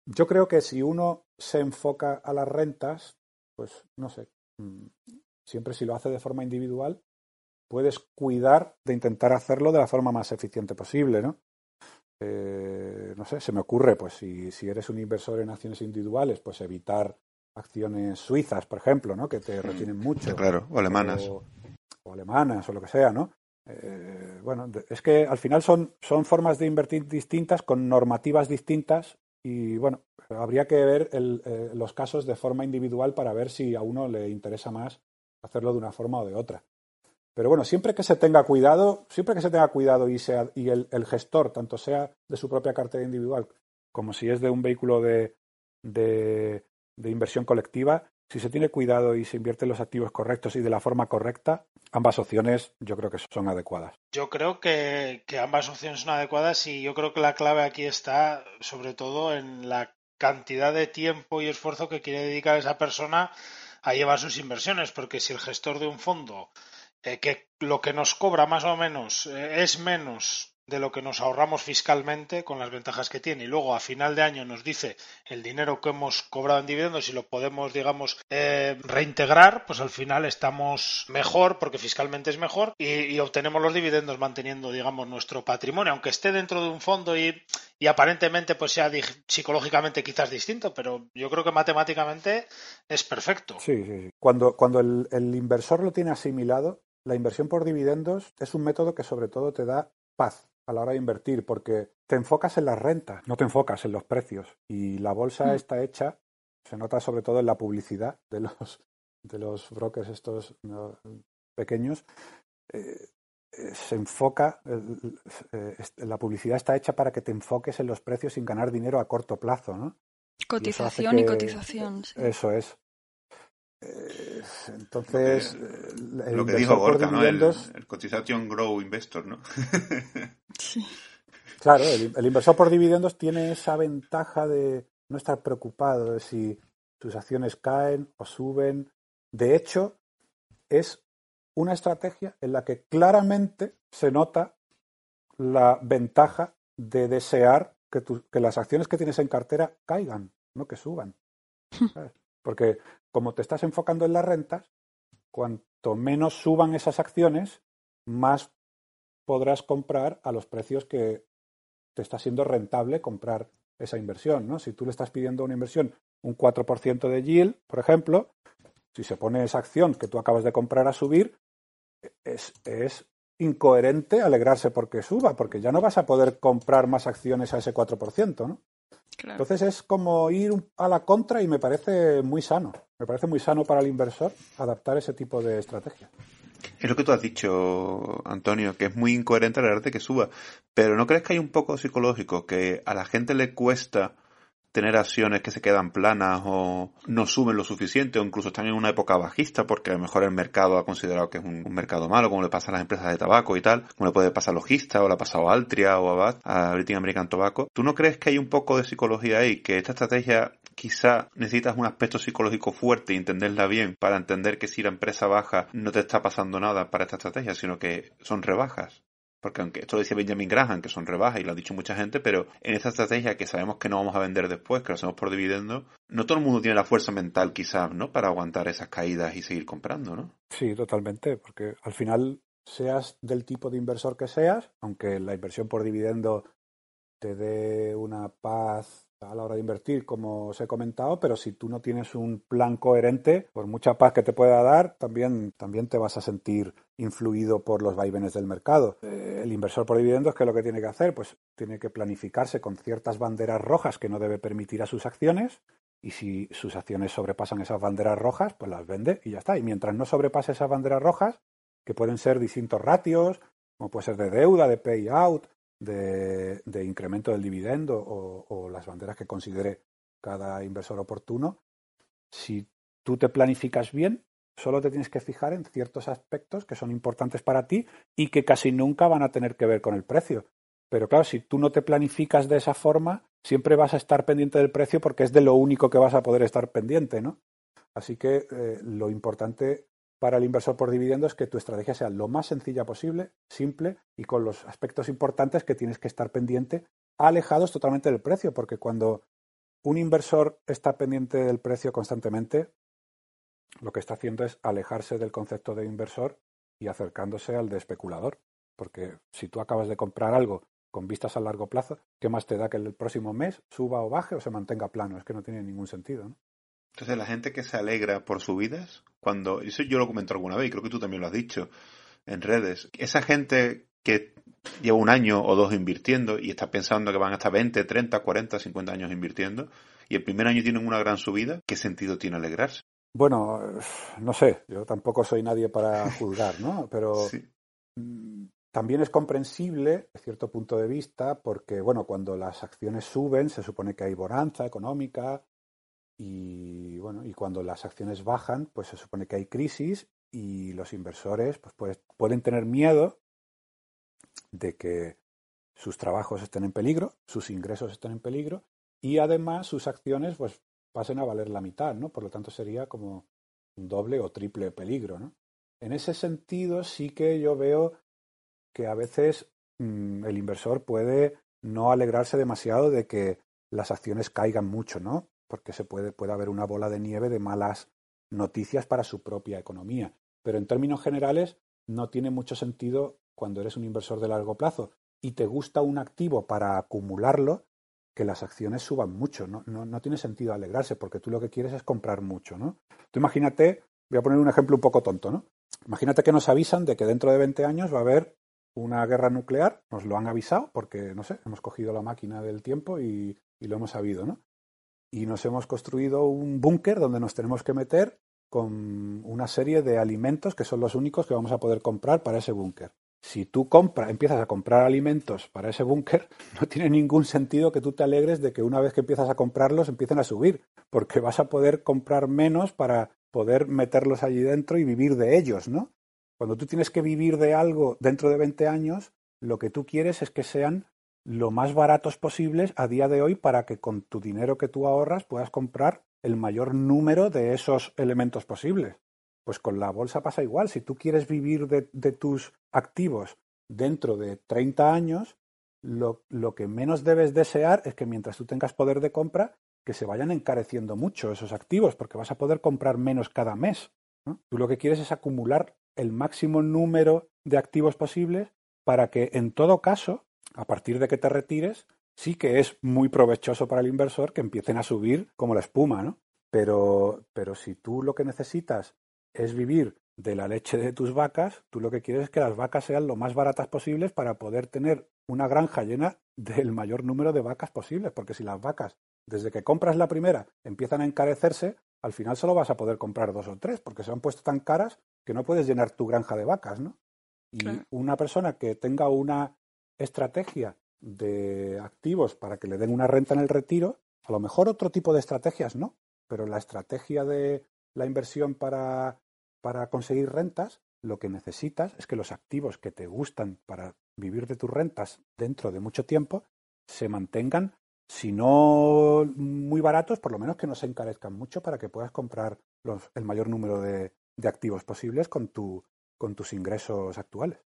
D: yo creo que si uno se enfoca a las rentas, pues no sé, mm, siempre si lo hace de forma individual, puedes cuidar de intentar hacerlo de la forma más eficiente posible, ¿no? Eh, no sé, se me ocurre, pues si, si, eres un inversor en acciones individuales, pues evitar acciones suizas, por ejemplo, ¿no? Que te retienen mucho.
A: Claro, o alemanas.
D: O, alemanas, o lo que sea, ¿no? Eh, bueno, es que al final son, son formas de invertir distintas, con normativas distintas, y bueno, habría que ver eh, los casos de forma individual para ver si a uno le interesa más hacerlo de una forma o de otra. Pero bueno, siempre que se tenga cuidado, siempre que se tenga cuidado y, sea, y el, gestor, tanto sea de su propia cartera individual como si es de un vehículo de, de, inversión colectiva, si se tiene cuidado y se invierte los activos correctos y de la forma correcta, ambas opciones yo creo que son adecuadas.
G: Yo creo que, que, ambas opciones son adecuadas y yo creo que la clave aquí está sobre todo en la cantidad de tiempo y esfuerzo que quiere dedicar esa persona a llevar sus inversiones, porque si el gestor de un fondo eh, que lo que nos cobra más o menos eh, es menos de lo que nos ahorramos fiscalmente con las ventajas que tiene. Y luego a final de año nos dice el dinero que hemos cobrado en dividendos y lo podemos digamos eh, reintegrar pues al final estamos mejor porque fiscalmente es mejor y, obtenemos los dividendos manteniendo digamos nuestro patrimonio aunque esté dentro de un fondo y, aparentemente pues sea psicológicamente quizás distinto pero yo creo que matemáticamente es perfecto.
D: Sí, sí, cuando cuando el, el inversor lo tiene asimilado la inversión por dividendos es un método que sobre todo te da paz a la hora de invertir, porque te enfocas en las rentas, no te enfocas en los precios. Y la bolsa mm. está hecha, se nota sobre todo en la publicidad de los, de los brokers estos pequeños, eh, eh, se enfoca, eh, la publicidad está hecha para que te enfoques en los precios sin ganar dinero a corto plazo, ¿no?
E: Cotización y, cotización.
D: Eso es. Eh, entonces,
A: lo que, dijo Gorka, ¿no? El, el, Grow Investor, ¿no?
D: sí. Claro, el, inversor por dividendos tiene esa ventaja de no estar preocupado de si sus acciones caen o suben. De hecho, es una estrategia en la que claramente se nota la ventaja de desear que, que las acciones que tienes en cartera caigan, no que suban. Porque como te estás enfocando en las rentas, cuanto menos suban esas acciones, más podrás comprar a los precios que te está siendo rentable comprar esa inversión. ¿no? Si tú le estás pidiendo una inversión un 4% de yield, por ejemplo, si se pone esa acción que tú acabas de comprar a subir, es, es incoherente alegrarse porque suba, porque ya no vas a poder comprar más acciones a ese 4%, ¿no? Entonces es como ir a la contra y me parece muy sano. Me parece muy sano para el inversor adaptar ese tipo de estrategia.
A: Es lo que tú has dicho, Antonio, que es muy incoherente arte que suba. Pero ¿no crees que hay un poco psicológico que a la gente le cuesta tener acciones que se quedan planas o no suben lo suficiente o incluso están en una época bajista porque a lo mejor el mercado ha considerado que es un, mercado malo, como le pasa a las empresas de tabaco y tal, como le puede pasar a Logista o le ha pasado a Altria o a a British American Tobacco. ¿Tú no crees que hay un poco de psicología ahí? Que esta estrategia quizá necesitas un aspecto psicológico fuerte y entenderla bien para entender que si la empresa baja no te está pasando nada para esta estrategia, sino que son rebajas. Porque aunque esto lo decía Benjamin Graham, que son rebajas y lo ha dicho mucha gente, pero en esta estrategia que sabemos que no vamos a vender después, que lo hacemos por dividendo, no todo el mundo tiene la fuerza mental quizás, ¿no? Para aguantar esas caídas y seguir comprando, ¿no?
D: Sí, totalmente, porque al final seas del tipo de inversor que seas, aunque la inversión por dividendo te dé una paz a la hora de invertir, como os he comentado, pero si tú no tienes un plan coherente, por mucha paz que te pueda dar, también, también te vas a sentir influido por los vaivenes del mercado. Eh, el inversor por dividendos, ¿qué es lo que tiene que hacer? Pues tiene que planificarse con ciertas banderas rojas que no debe permitir a sus acciones y si sus acciones sobrepasan esas banderas rojas, pues las vende y ya está. Y mientras no sobrepase esas banderas rojas, que pueden ser distintos ratios, como puede ser de deuda, de payout, de, incremento del dividendo o, las banderas que considere cada inversor oportuno, si tú te planificas bien, solo te tienes que fijar en ciertos aspectos que son importantes para ti y que casi nunca van a tener que ver con el precio. Pero claro, si tú no te planificas de esa forma, siempre vas a estar pendiente del precio porque es de lo único que vas a poder estar pendiente, ¿no? Así que eh, lo importante para el inversor por dividendos que tu estrategia sea lo más sencilla posible, simple y con los aspectos importantes que tienes que estar pendiente, alejados totalmente del precio, porque cuando un inversor está pendiente del precio constantemente, lo que está haciendo es alejarse del concepto de inversor y acercándose al de especulador. Porque si tú acabas de comprar algo con vistas a largo plazo, ¿qué más te da que el próximo mes suba o baje o se mantenga plano? Es que no tiene ningún sentido. ¿no?
A: Entonces la gente que se alegra por subidas, cuando, eso yo lo comento alguna vez y creo que tú también lo has dicho en redes, esa gente que lleva un año o dos invirtiendo y está pensando que van hasta 20, 30, 40, 50 años invirtiendo y el primer año tienen una gran subida, ¿qué sentido tiene alegrarse?
D: Bueno, no sé, yo tampoco soy nadie para juzgar, ¿no? Pero mm, también es comprensible, de cierto punto de vista, porque, bueno, cuando las acciones suben, se supone que hay bonanza económica, y bueno, y cuando las acciones bajan, pues se supone que hay crisis y los inversores pues, pueden tener miedo de que sus trabajos estén en peligro, sus ingresos estén en peligro y además sus acciones pues pasen a valer la mitad, ¿no? Por lo tanto sería como un doble o triple peligro, ¿no? En ese sentido sí que yo veo que a veces mm, el inversor puede no alegrarse demasiado de que las acciones caigan mucho, ¿no? Porque se puede, puede haber una bola de nieve de malas noticias para su propia economía. Pero en términos generales no tiene mucho sentido cuando eres un inversor de largo plazo y te gusta un activo para acumularlo, que las acciones suban mucho. No, no, no tiene sentido alegrarse porque tú lo que quieres es comprar mucho. ¿no? Tú imagínate, voy a poner un ejemplo un poco tonto, ¿no? Imagínate que nos avisan de que dentro de 20 años va a haber una guerra nuclear, nos lo han avisado porque, no sé, hemos cogido la máquina del tiempo y, y lo hemos sabido, ¿no? Y nos hemos construido un búnker donde nos tenemos que meter con una serie de alimentos que son los únicos que vamos a poder comprar para ese búnker. Si tú compras, empiezas a comprar alimentos para ese búnker, no tiene ningún sentido que tú te alegres de que una vez que empiezas a comprarlos empiecen a subir, porque vas a poder comprar menos para poder meterlos allí dentro y vivir de ellos, ¿no? Cuando tú tienes que vivir de algo dentro de 20 años, lo que tú quieres es que sean lo más baratos posibles a día de hoy para que con tu dinero que tú ahorras puedas comprar el mayor número de esos elementos posibles. Pues con la bolsa pasa igual. Si tú quieres vivir de, tus activos dentro de 30 años, lo, lo, que menos debes desear es que mientras tú tengas poder de compra, que se vayan encareciendo mucho esos activos, porque vas a poder comprar menos cada mes. Tú lo que quieres es acumular el máximo número de activos posibles para que en todo caso a partir de que te retires, sí que es muy provechoso para el inversor que empiecen a subir como la espuma, ¿no? Pero, pero si tú lo que necesitas es vivir de la leche de tus vacas, tú lo que quieres es que las vacas sean lo más baratas posibles para poder tener una granja llena del mayor número de vacas posibles, porque si las vacas, desde que compras la primera, empiezan a encarecerse, al final solo vas a poder comprar dos o tres, porque se han puesto tan caras que no puedes llenar tu granja de vacas, ¿no? Y una persona que tenga una estrategia de activos para que le den una renta en el retiro, A lo mejor otro tipo de estrategias no, pero la estrategia de la inversión para, para conseguir rentas, lo que necesitas es que los activos que te gustan para vivir de tus rentas dentro de mucho tiempo se mantengan, si no muy baratos, por lo menos que no se encarezcan mucho para que puedas comprar los, el mayor número de, de activos posibles con, tu, con tus ingresos actuales.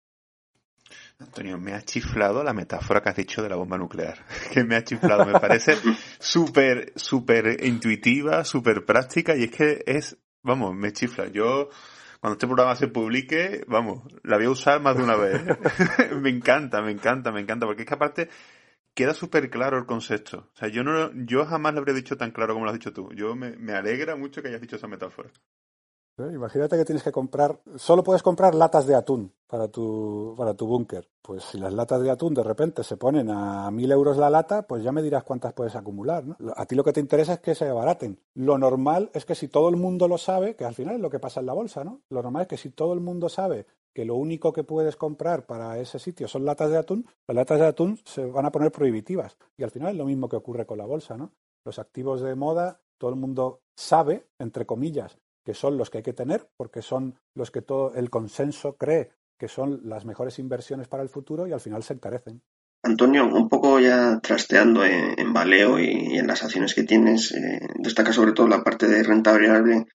A: Antonio, me ha chiflado la metáfora que has dicho de la bomba nuclear. Que me ha chiflado, me parece súper, súper intuitiva, súper práctica y es que es, vamos, me chifla. Yo, cuando este programa se publique, vamos, la voy a usar más de una vez. me encanta, me encanta, me encanta, porque es que aparte queda súper claro el concepto. O sea, yo no, yo jamás lo habría dicho tan claro como lo has dicho tú. Yo me, me alegra mucho que hayas dicho esa metáfora.
D: ¿Eh? Imagínate que tienes que comprar, solo puedes comprar latas de atún para tu, para tu búnker. Pues si las latas de atún de repente se ponen a mil euros la lata, pues ya me dirás cuántas puedes acumular. ¿no? A ti lo que te interesa es que se abaraten. Lo normal es que si todo el mundo lo sabe, que al final es lo que pasa en la bolsa, ¿no? Lo normal es que si todo el mundo sabe que lo único que puedes comprar para ese sitio son latas de atún, las latas de atún se van a poner prohibitivas. Y al final es lo mismo que ocurre con la bolsa, ¿no? Los activos de moda, todo el mundo sabe, entre comillas, que son los que hay que tener, porque son los que todo el consenso cree que son las mejores inversiones para el futuro y al final se encarecen.
F: Antonio, un poco ya trasteando en, Valeo y, en las acciones que tienes, eh, destaca sobre todo la parte de renta variable,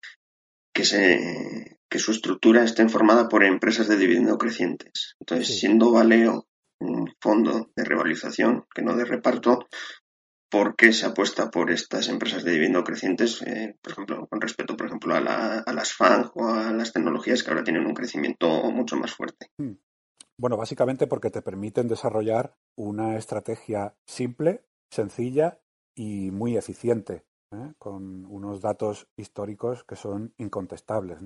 F: que, se, que su estructura esté formada por empresas de dividendo crecientes. Entonces, siendo Valeo un fondo de revalorización, que no de reparto, por qué se apuesta por estas empresas de dividendo crecientes, eh, por ejemplo, con respecto, por ejemplo, a, las FANG o a las tecnologías que ahora tienen un crecimiento mucho más fuerte. Hmm.
D: Bueno, básicamente porque te permiten desarrollar una estrategia simple, sencilla y muy eficiente, ¿eh? con unos datos históricos que son incontestables.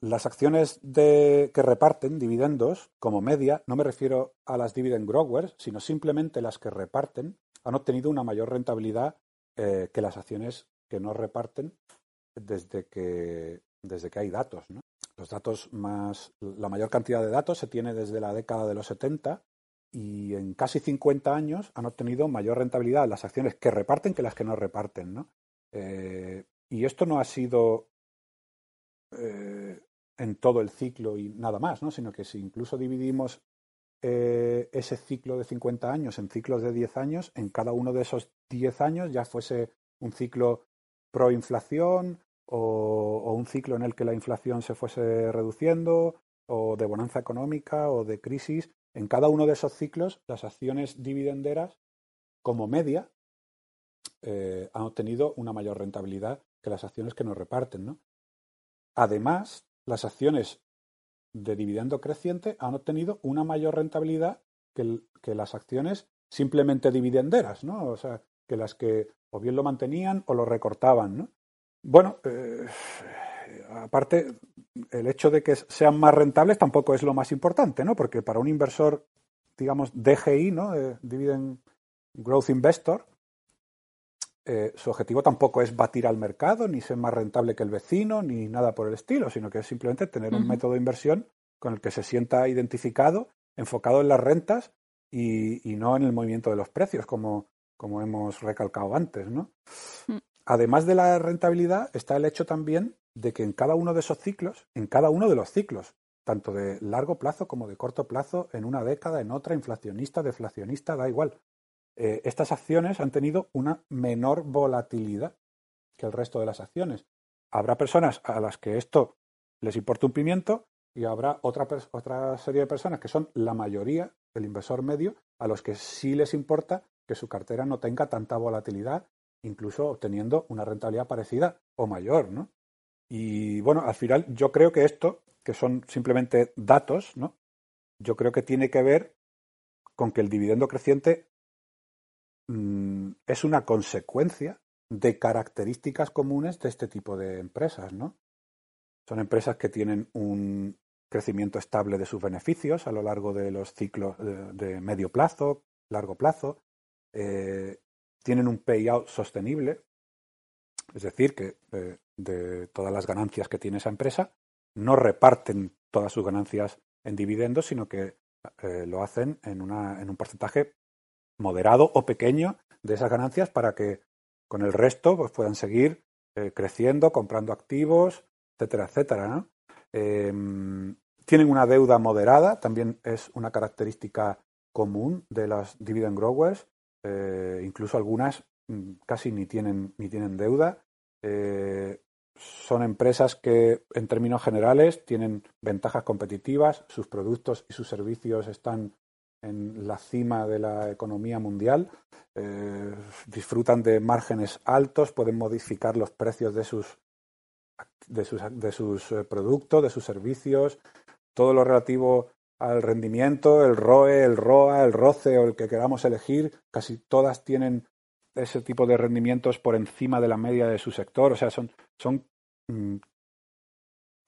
D: Las acciones de, que reparten dividendos como media, no me refiero a las dividend growers, sino simplemente las que reparten, han obtenido una mayor rentabilidad eh, que las acciones que no reparten desde que, desde que hay datos. Los datos más, la mayor cantidad de datos se tiene desde la década de los 70 y en casi 50 años han obtenido mayor rentabilidad las acciones que reparten que las que no reparten. Eh, y esto no ha sido eh, en todo el ciclo y nada más, ¿no? sino que si incluso dividimos eh, ese ciclo de 50 años en ciclos de 10 años, en cada uno de esos 10 años ya fuese un ciclo proinflación o, o un ciclo en el que la inflación se fuese reduciendo o de bonanza económica o de crisis, en cada uno de esos ciclos las acciones dividenderas como media eh, han obtenido una mayor rentabilidad que las acciones que nos reparten. ¿no? Además, las acciones de dividendo creciente han obtenido una mayor rentabilidad que, que, las acciones simplemente dividenderas, ¿no? O sea, que las que o bien lo mantenían o lo recortaban, ¿no? Bueno, eh, aparte, el hecho de que sean más rentables tampoco es lo más importante, ¿no? Porque para un inversor, digamos, DGI, ¿no? Eh, Dividend Growth Investor, eh, su objetivo tampoco es batir al mercado, ni ser más rentable que el vecino, ni nada por el estilo, sino que es simplemente tener un método de inversión con el que se sienta identificado, enfocado en las rentas y, no en el movimiento de los precios, como, como hemos recalcado antes. ¿no? Mm. Además de la rentabilidad, está el hecho también de que en cada uno de esos ciclos, en cada uno de los ciclos, tanto de largo plazo como de corto plazo, en una década, en otra, inflacionista, deflacionista, da igual. Eh, estas acciones han tenido una menor volatilidad que el resto de las acciones. Habrá personas a las que esto les importa un pimiento y habrá otra, otra serie de personas que son la mayoría, el inversor medio, a los que sí les importa que su cartera no tenga tanta volatilidad, incluso obteniendo una rentabilidad parecida o mayor, ¿no? Y bueno, al final yo creo que esto, que son simplemente datos, ¿no? Yo creo que tiene que ver con que el dividendo creciente Mm, es una consecuencia de características comunes de este tipo de empresas, ¿no? Son empresas que tienen un crecimiento estable de sus beneficios a lo largo de los ciclos de, medio plazo, largo plazo, eh, tienen un payout sostenible, es decir, que eh, de todas las ganancias que tiene esa empresa, no reparten todas sus ganancias en dividendos, sino que eh, lo hacen en, una, en un porcentaje moderado o pequeño de esas ganancias para que con el resto pues puedan seguir eh, creciendo, comprando activos, etcétera, etcétera. Em, tienen una deuda moderada, también es una característica común de las dividend growers, eh, incluso algunas mm, casi ni tienen, ni tienen deuda. Eh, son empresas que, en términos generales, tienen ventajas competitivas, sus productos y sus servicios están en la cima de la economía mundial, eh, disfrutan de márgenes altos, pueden modificar los precios de sus, de sus, de sus eh, productos, de sus servicios, todo lo relativo al rendimiento, el ROE, el ROA, el ROCE o el que queramos elegir, casi todas tienen ese tipo de rendimientos por encima de la media de su sector. O sea, son, son mm,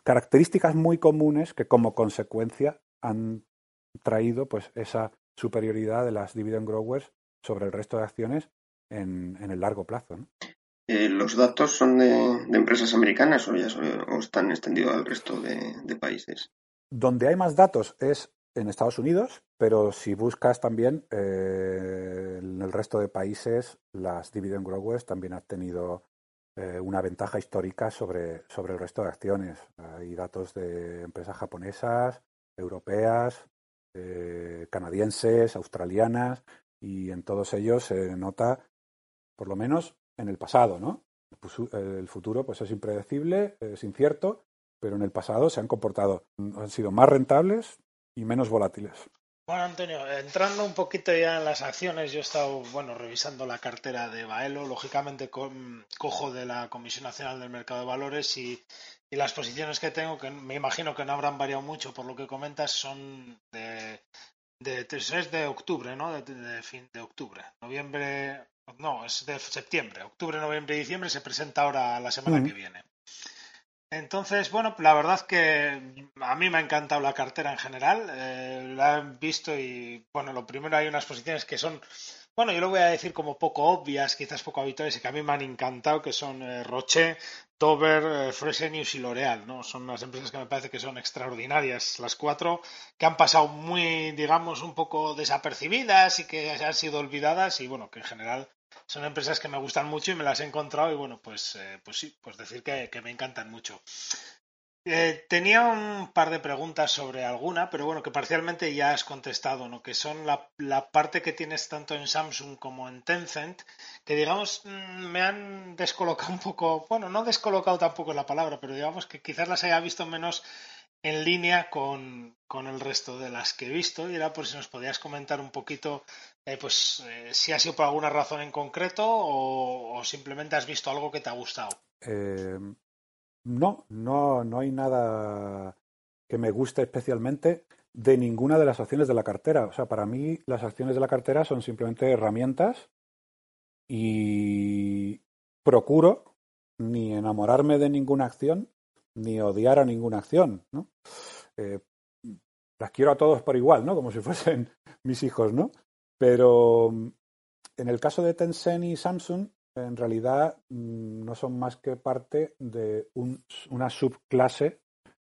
D: características muy comunes que como consecuencia han traído pues esa superioridad de las dividend growers sobre el resto de acciones en, en el largo plazo.
F: Eh, ¿Los datos son de, empresas americanas o ya o están extendidos al resto de, países?
D: Donde hay más datos es en Estados Unidos, pero si buscas también eh, en el resto de países, las dividend growers también han tenido eh, una ventaja histórica sobre, sobre el resto de acciones. Hay datos de empresas japonesas, europeas, eh, canadienses, australianas, y en todos ellos se nota, por lo menos en el pasado, ¿no? El futuro pues es impredecible, es incierto, pero en el pasado se han comportado, han sido más rentables y menos volátiles.
G: Bueno, Antonio, entrando un poquito ya en las acciones, yo he estado, bueno, revisando la cartera de Baelo, lógicamente cojo de la Comisión Nacional del Mercado de Valores y, las posiciones que tengo, que me imagino que no habrán variado mucho por lo que comentas, son de, de, de octubre, ¿no? De, fin de octubre. Noviembre, no, es de septiembre. Octubre, noviembre y diciembre se presenta ahora la semana que viene. Entonces, bueno, la verdad que a mí me ha encantado la cartera en general. Eh, la he visto y, bueno, lo primero hay unas posiciones que son, bueno, yo lo voy a decir como poco obvias, quizás poco habituales y que a mí me han encantado, que son eh, Roche, Dover, eh, Fresenius y L'Oreal, ¿no? Son unas empresas que me parece que son extraordinarias, las cuatro, que han pasado muy, digamos, un poco desapercibidas y que han sido olvidadas y, bueno, que en general son empresas que me gustan mucho y me las he encontrado y bueno, pues, eh, pues sí, pues decir que, me encantan mucho. Eh, tenía un par de preguntas sobre alguna, pero bueno, que parcialmente ya has contestado, ¿no? Que son la, la, parte que tienes tanto en Samsung como en Tencent, que digamos mm, me han descolocado un poco, bueno, no descolocado tampoco la palabra, pero digamos que quizás las haya visto menos en línea con, el resto de las que he visto y era por si nos podías comentar un poquito eh, pues eh, si ha sido por alguna razón en concreto o, simplemente has visto algo que te ha gustado.
D: Eh, no, no, no hay nada que me guste especialmente de ninguna de las acciones de la cartera. O sea, para mí las acciones de la cartera son simplemente herramientas y procuro ni enamorarme de ninguna acción ni odiar a ninguna acción, ¿no? Eh, las quiero a todos por igual, ¿no? Como si fuesen mis hijos, ¿no? Pero mm, en el caso de Tencent y Samsung, en realidad mm, no son más que parte de una subclase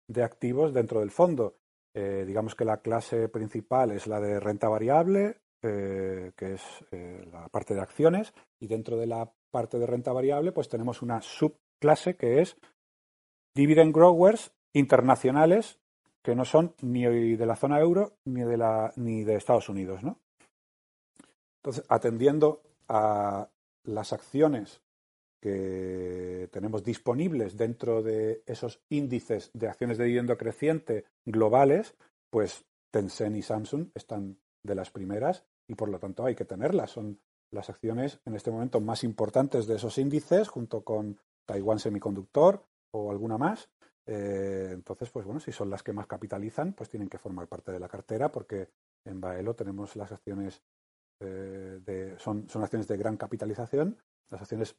D: de activos dentro del fondo. Eh, digamos que la clase principal es la de renta variable, eh, que es la parte de acciones, y dentro de la parte de renta variable, pues tenemos una subclase que es dividend growers internacionales que no son ni de la zona euro ni de, la, ni de Estados Unidos. ¿no? Entonces, atendiendo a las acciones que tenemos disponibles dentro de esos índices de acciones de dividendo creciente globales, pues Tencent y Samsung están de las primeras y por lo tanto hay que tenerlas. Son las acciones en este momento más importantes de esos índices junto con Taiwan Semiconductor, o alguna más. Eh, entonces, pues bueno, si son las que más capitalizan, pues tienen que formar parte de la cartera porque en Baelo tenemos las acciones eh, son, acciones de gran capitalización, las acciones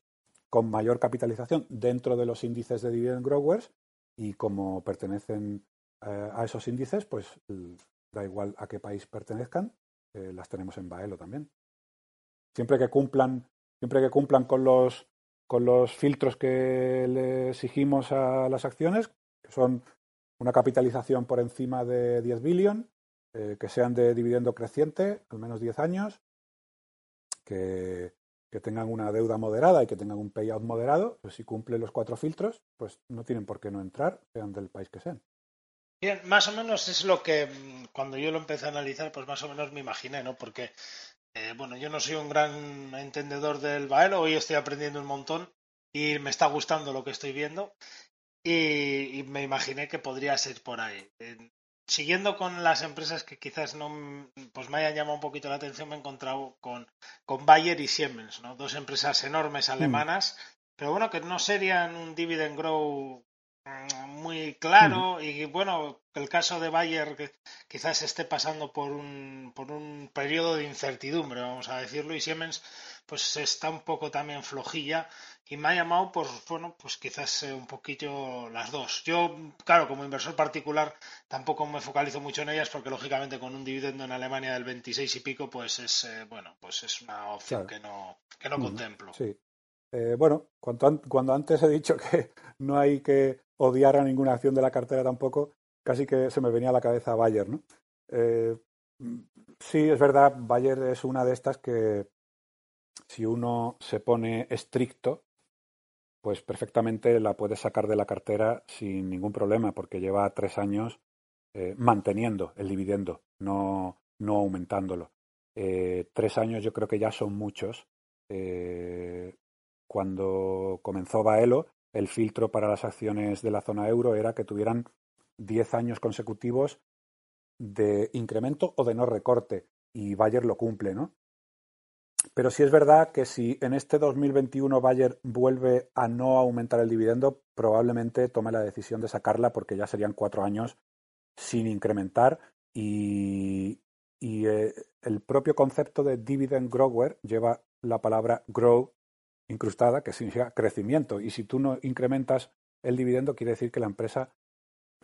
D: con mayor capitalización dentro de los índices de dividend growers y como pertenecen eh, a esos índices, pues da igual a qué país pertenezcan, las tenemos en Baelo también. Siempre que cumplan, siempre que cumplan con los con los filtros que le exigimos a las acciones, que son una capitalización por encima de 10 billion, eh, que sean de dividendo creciente, al menos 10 años, que tengan una deuda moderada y que tengan un payout moderado, pues si cumplen los cuatro filtros, pues no tienen por qué no entrar, sean del país que sean.
G: Bien, más o menos es lo que mm, cuando yo lo empecé a analizar, pues más o menos me imaginé, ¿no? Porque, eh, bueno, yo no soy un gran entendedor del baelo, hoy estoy aprendiendo un montón y me está gustando lo que estoy viendo y me imaginé que podría ser por ahí. Siguiendo con las empresas que quizás no pues me hayan llamado un poquito la atención, me he encontrado con, con Bayer y Siemens, ¿no? Dos empresas enormes mm. alemanas, pero bueno, que no serían un dividend grow muy claro y bueno, el caso de Bayer que quizás esté pasando por un, por un periodo de incertidumbre, vamos a decirlo, y Siemens pues está un poco también flojilla y me ha llamado pues bueno, pues quizás un poquillo las dos. Yo, claro, como inversor particular tampoco me focalizo mucho en ellas porque lógicamente con un dividendo en Alemania del 26 y pico pues es eh, bueno, pues es una opción que no que no contemplo.
D: Sí. Eh, bueno, cuando, cuando antes he dicho que no hay que odiar a ninguna acción de la cartera tampoco, casi que se me venía a la cabeza Bayer, ¿no? Eh, sí, es verdad, Bayer es una de estas que si uno se pone estricto, pues perfectamente la puede sacar de la cartera sin ningún problema, porque lleva tres años eh, manteniendo el dividendo, no, no aumentándolo. Eh, tres años yo creo que ya son muchos. cuando comenzó Baelo, el filtro para las acciones de la zona euro era que tuvieran 10 años consecutivos de incremento o de no recorte. Y Bayer lo cumple, ¿no? Pero sí es verdad que si en este 2021 Bayer vuelve a no aumentar el dividendo, probablemente tome la decisión de sacarla porque ya serían cuatro años sin incrementar y, eh, el propio concepto de dividend grower lleva la palabra grow incrustada, que significa crecimiento. Y si tú no incrementas el dividendo, quiere decir que la empresa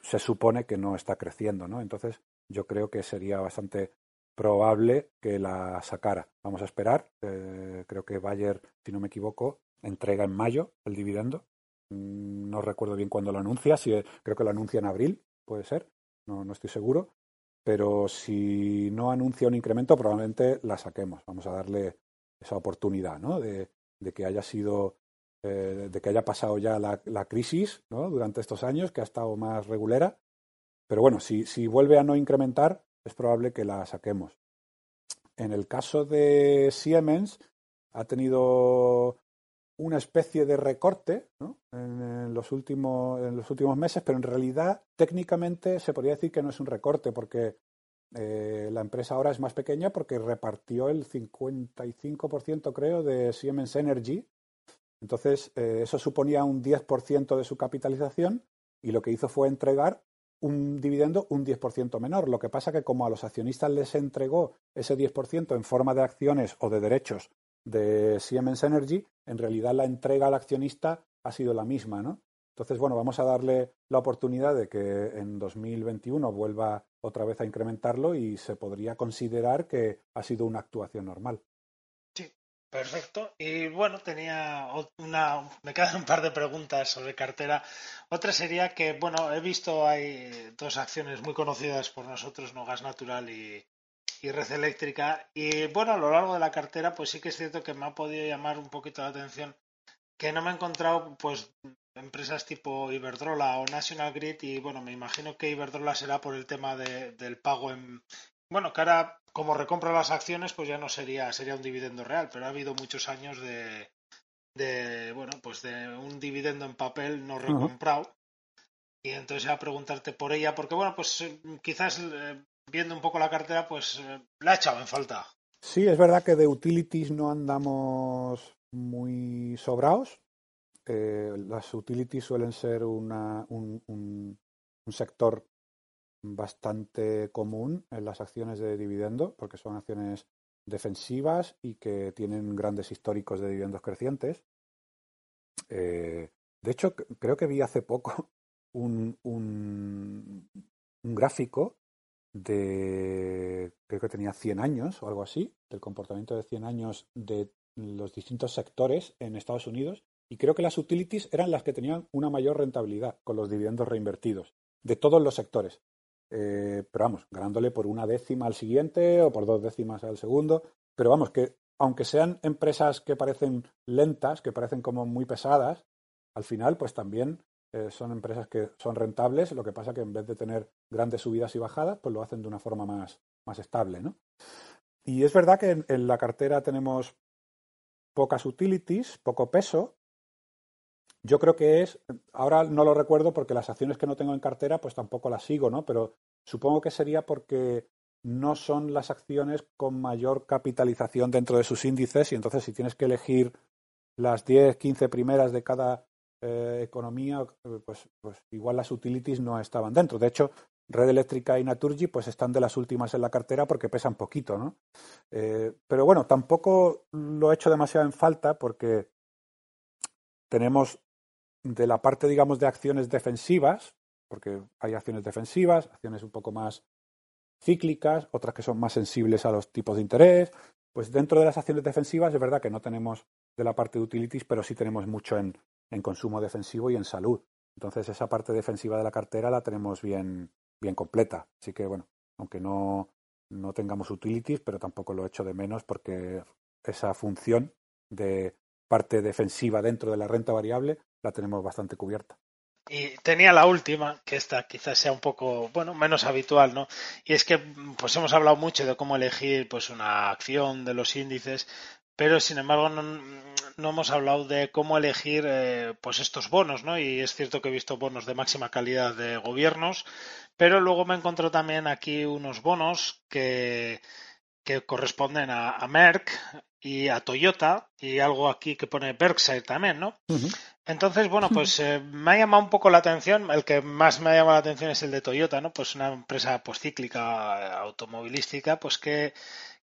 D: se supone que no está creciendo, ¿no? Entonces, yo creo que sería bastante probable que la sacara. Vamos a esperar. Eh, creo que Bayer, si no me equivoco, entrega en mayo el dividendo. Mm, no recuerdo bien cuándo lo anuncia. Si, creo que lo anuncia en abril, puede ser. No, no estoy seguro. Pero si no anuncia un incremento, probablemente la saquemos. Vamos a darle esa oportunidad, ¿no? De, de que haya sido, eh, de que haya pasado ya la, la crisis ¿no? durante estos años, que ha estado más regulera. Pero bueno, si, si vuelve a no incrementar, es probable que la saquemos. En el caso de Siemens, ha tenido una especie de recorte ¿no? en, los últimos, en los últimos meses, pero en realidad técnicamente se podría decir que no es un recorte porque eh, la empresa ahora es más pequeña porque repartió el 55%, creo, de Siemens Energy. Entonces, eh, eso suponía un 10% de su capitalización y lo que hizo fue entregar un dividendo un 10% menor. Lo que pasa que como a los accionistas les entregó ese 10% en forma de acciones o de derechos de Siemens Energy, en realidad la entrega al accionista ha sido la misma, ¿no? Entonces, bueno, vamos a darle la oportunidad de que en 2021 vuelva otra vez a incrementarlo y se podría considerar que ha sido una actuación normal.
G: Perfecto. Y bueno, tenía una, me quedan un par de preguntas sobre cartera. Otra sería que, bueno, he visto hay dos acciones muy conocidas por nosotros, no gas natural y, y red eléctrica. Y bueno, a lo largo de la cartera, pues sí que es cierto que me ha podido llamar un poquito la atención que no me he encontrado pues empresas tipo Iberdrola o National Grid y bueno, me imagino que Iberdrola será por el tema de, del pago en... Bueno, que ahora como recompra las acciones pues ya no sería, sería un dividendo real, pero ha habido muchos años de, de bueno, pues de un dividendo en papel no recomprado. Y entonces a preguntarte por ella, porque bueno, pues eh, quizás eh, viendo un poco la cartera, pues eh, la ha echado en falta.
D: Sí, es verdad que de utilities no andamos muy sobrados, eh, las utilities suelen ser una, un, un, sector bastante común en las acciones de dividendo, porque son acciones defensivas y que tienen grandes históricos de dividendos crecientes. Eh, de hecho, creo que vi hace poco un, un, gráfico de, creo que tenía 100 años o algo así, del comportamiento de 100 años de los distintos sectores en Estados Unidos y creo que las utilities eran las que tenían una mayor rentabilidad con los dividendos reinvertidos de todos los sectores. Eh, pero vamos, ganándole por una décima al siguiente o por dos décimas al segundo. Pero vamos, que aunque sean empresas que parecen lentas, que parecen como muy pesadas, al final, pues también eh, son empresas que son rentables, lo que pasa que en vez de tener grandes subidas y bajadas, pues lo hacen de una forma más, más estable, ¿no? Y es verdad que en, la cartera tenemos pocas utilities, poco peso. Yo creo que es, ahora no lo recuerdo porque las acciones que no tengo en cartera, pues tampoco las sigo, ¿no? Pero supongo que sería porque no son las acciones con mayor capitalización dentro de sus índices y entonces si tienes que elegir las 10, 15 primeras de cada eh, economía, pues, pues igual las utilities no estaban dentro. De hecho, Red Eléctrica y Naturgy pues están de las últimas en la cartera porque pesan poquito, ¿no? Eh, pero bueno, tampoco lo he hecho demasiado en falta porque tenemos de la parte, digamos, de acciones defensivas, porque hay acciones defensivas, acciones un poco más cíclicas, otras que son más sensibles a los tipos de interés. Pues dentro de las acciones defensivas es verdad que no tenemos de la parte de utilities, pero sí tenemos mucho en, en consumo defensivo y en salud. Entonces esa parte defensiva de la cartera la tenemos bien, bien completa. Así que bueno, aunque no, no tengamos utilities, pero tampoco lo echo de menos porque esa función de parte defensiva dentro de la renta variable la tenemos bastante cubierta.
G: Y tenía la última, que esta quizás sea un poco, bueno, menos habitual, ¿no? Y es que, pues hemos hablado mucho de cómo elegir, pues, una acción de los índices, pero sin embargo no, no hemos hablado de cómo elegir, eh, pues, estos bonos, ¿no? Y es cierto que he visto bonos de máxima calidad de gobiernos, pero luego me encontró también aquí unos bonos que, que corresponden a, a Merck y a Toyota y algo aquí que pone Berkshire también, ¿no? Entonces, bueno, pues eh, me ha llamado un poco la atención, el que más me ha llamado la atención es el de Toyota, ¿no? Pues una empresa pues cíclica eh, automovilística, pues que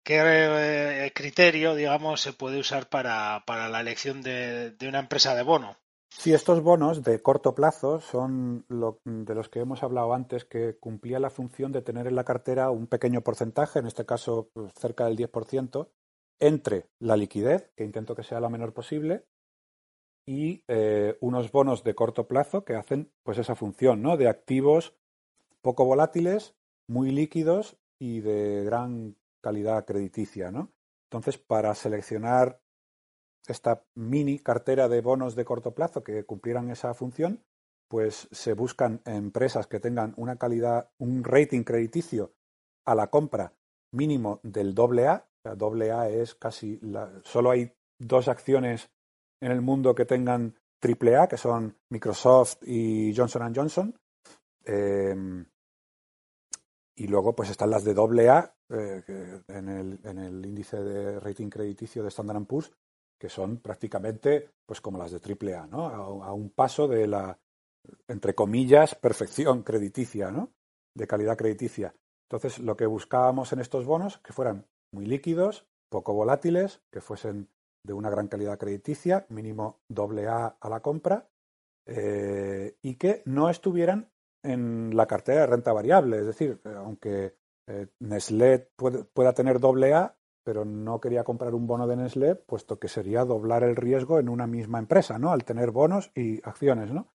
G: qué eh, criterio, digamos, se puede usar para, para la elección de, de, una empresa de bono.
D: Sí, estos bonos de corto plazo son lo, de los que hemos hablado antes, que cumplía la función de tener en la cartera un pequeño porcentaje, en este caso pues, cerca del 10%, entre la liquidez, que intento que sea la menor posible, y eh, unos bonos de corto plazo que hacen pues esa función, ¿no? De activos poco volátiles, muy líquidos y de gran calidad crediticia, ¿no? Entonces, para seleccionar esta mini cartera de bonos de corto plazo que cumplieran esa función, pues se buscan empresas que tengan una calidad, un rating crediticio a la compra mínimo del doble A. doble A es casi la, solo hay dos acciones en el mundo que tengan triple A, que son Microsoft y Johnson Johnson. Eh, y luego pues están las de doble A eh, en, el, en, el, índice de rating crediticio de Standard Poor's, que son prácticamente pues como las de triple ¿no? A, un paso de la, entre comillas, perfección crediticia, ¿no? De calidad crediticia. Entonces, lo que buscábamos en estos bonos, que fueran muy líquidos, poco volátiles, que fuesen de una gran calidad crediticia, mínimo doble A a la compra, eh, y que no estuvieran en la cartera de renta variable. Es decir, aunque eh, Nestlé pueda tener doble A, pero no quería comprar un bono de Nestlé, puesto que sería doblar el riesgo en una misma empresa, ¿no? Al tener bonos y acciones, ¿no?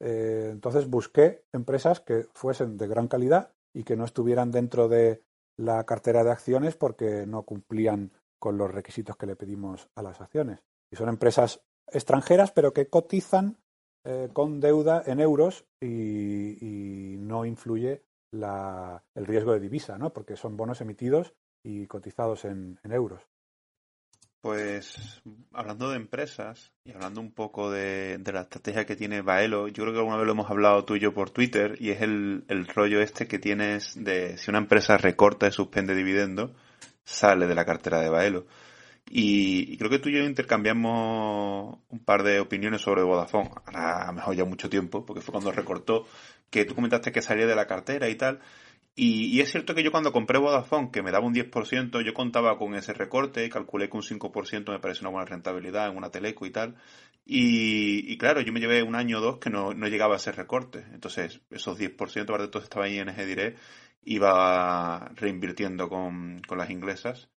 D: Eh, entonces busqué empresas que fuesen de gran calidad y que no estuvieran dentro de la cartera de acciones porque no cumplían con los requisitos que le pedimos a las acciones. Y son empresas extranjeras, pero que cotizan eh, con deuda en euros y, no influye el riesgo de divisa, ¿no? Porque son bonos emitidos y cotizados en, euros.
A: Pues hablando de empresas y hablando un poco de, la estrategia que tiene Baelo, yo creo que alguna vez lo hemos hablado tú y yo por Twitter y es el, rollo este que tienes de si una empresa recorta y suspende dividendo, sale de la cartera de Baelo. Y, y, creo que tú y yo intercambiamos un par de opiniones sobre Vodafone, ahora a lo mejor ya mucho tiempo, porque fue cuando recortó, que tú comentaste que salía de la cartera y tal. Y, y, es cierto que yo cuando compré Vodafone, que me daba un 10%, yo contaba con ese recorte, calculé que un 5% me parece una buena rentabilidad en una teleco y tal. Y, y, claro, yo me llevé un año o dos que no, no llegaba a ese recorte. Entonces, esos 10%, aparte de todo, estaba ahí en Direct, iba reinvirtiendo con, con las inglesas.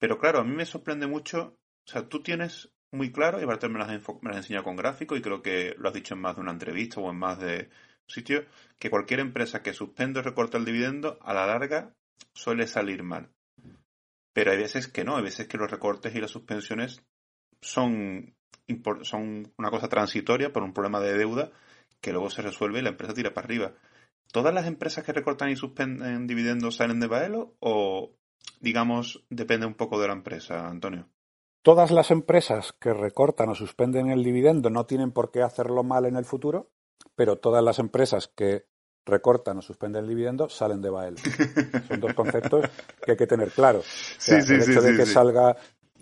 A: Pero claro, a mí me sorprende mucho, o sea, tú tienes muy claro, y Bartel me lo has, me lo has enseñado con gráfico, y creo que lo has dicho en más de una entrevista o en más de sitios, que cualquier empresa que suspende o recorta el dividendo, a la larga suele salir mal. pero hay veces que no, hay veces que los recortes y las suspensiones son, son una cosa transitoria por un problema de deuda que luego se resuelve y la empresa tira para arriba. ¿Todas las empresas que recortan y suspenden dividendos salen de Baelo o, digamos, depende un poco de la empresa, Antonio?
D: Todas las empresas que recortan o suspenden el dividendo no tienen por qué hacerlo mal en el futuro, pero todas las empresas que recortan o suspenden el dividendo salen de Baelo. Son dos conceptos que hay que tener claros. el hecho de que salga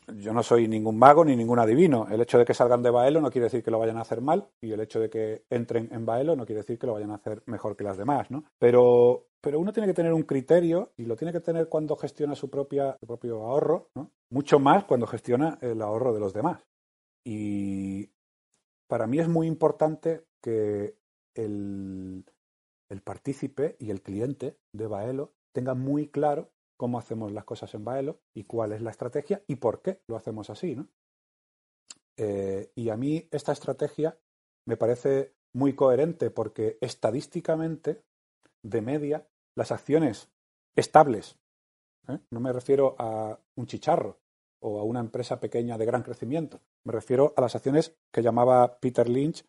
D: yo no soy ningún mago ni ningún adivino. El hecho de que salgan de Baelo no quiere decir que lo vayan a hacer mal y el hecho de que entren en Baelo no quiere decir que lo vayan a hacer mejor que las demás, ¿no? Pero, pero uno tiene que tener un criterio y lo tiene que tener cuando gestiona su, propia, propio ahorro, ¿no? Mucho más cuando gestiona el ahorro de los demás. Y para mí es muy importante que el, el partícipe y el cliente de Baelo tenga muy claro cómo hacemos las cosas en Baelo y cuál es la estrategia y por qué lo hacemos así. ¿no? Eh, y a mí esta estrategia me parece muy coherente porque estadísticamente, de media, las acciones estables, ¿eh? no me refiero a un chicharro o a una empresa pequeña de gran crecimiento, me refiero a las acciones que llamaba Peter Lynch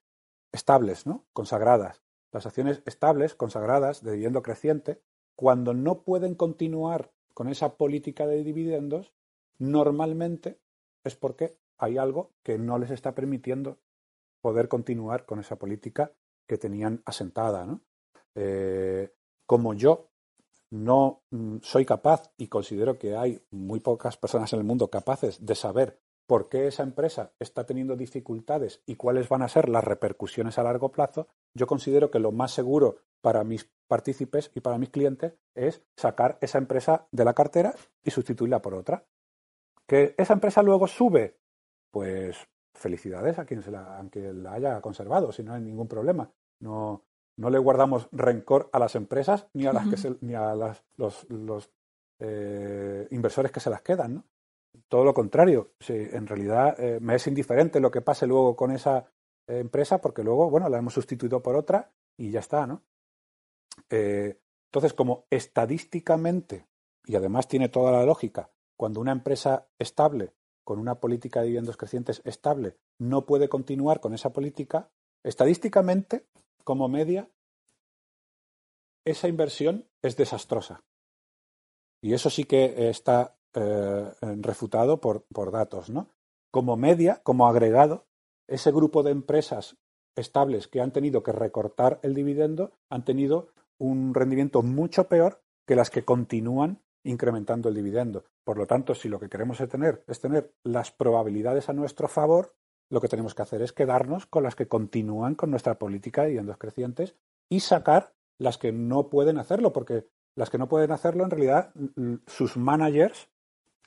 D: estables, ¿no? consagradas. Las acciones estables, consagradas, de dividendo creciente, cuando no pueden continuar con esa política de dividendos, normalmente es porque hay algo que no les está permitiendo poder continuar con esa política que tenían asentada. Eh, como yo no mm, soy capaz y considero que hay muy pocas personas en el mundo capaces de saber por qué esa empresa está teniendo dificultades y cuáles van a ser las repercusiones a largo plazo, yo considero que lo más seguro para mis partícipes y para mis clientes es sacar esa empresa de la cartera y sustituirla por otra. Que esa empresa luego sube, pues felicidades a quien se la, la haya conservado, si no hay ningún problema. No, no le guardamos rencor a las empresas ni a las que ni a las, los, los eh, inversores que se las quedan, ¿no? Todo lo contrario, en realidad eh, me es indiferente lo que pase luego con esa eh, empresa porque luego, bueno, la hemos sustituido por otra y ya está, ¿no? Eh, entonces, como estadísticamente, y además tiene toda la lógica, cuando una empresa estable, con una política de dividendos crecientes estable, no puede continuar con esa política, estadísticamente, como media, esa inversión es desastrosa. Y eso sí que está eh, refutado por, por datos, ¿no? Como media, como agregado, ese grupo de empresas estables que han tenido que recortar el dividendo han tenido un rendimiento mucho peor que las que continúan incrementando el dividendo. Por lo tanto, si lo que queremos tener, es tener las probabilidades a nuestro favor, lo que tenemos que hacer es quedarnos con las que continúan con nuestra política de dividendos crecientes y sacar las que no pueden hacerlo, porque las que no pueden hacerlo, en realidad, sus managers,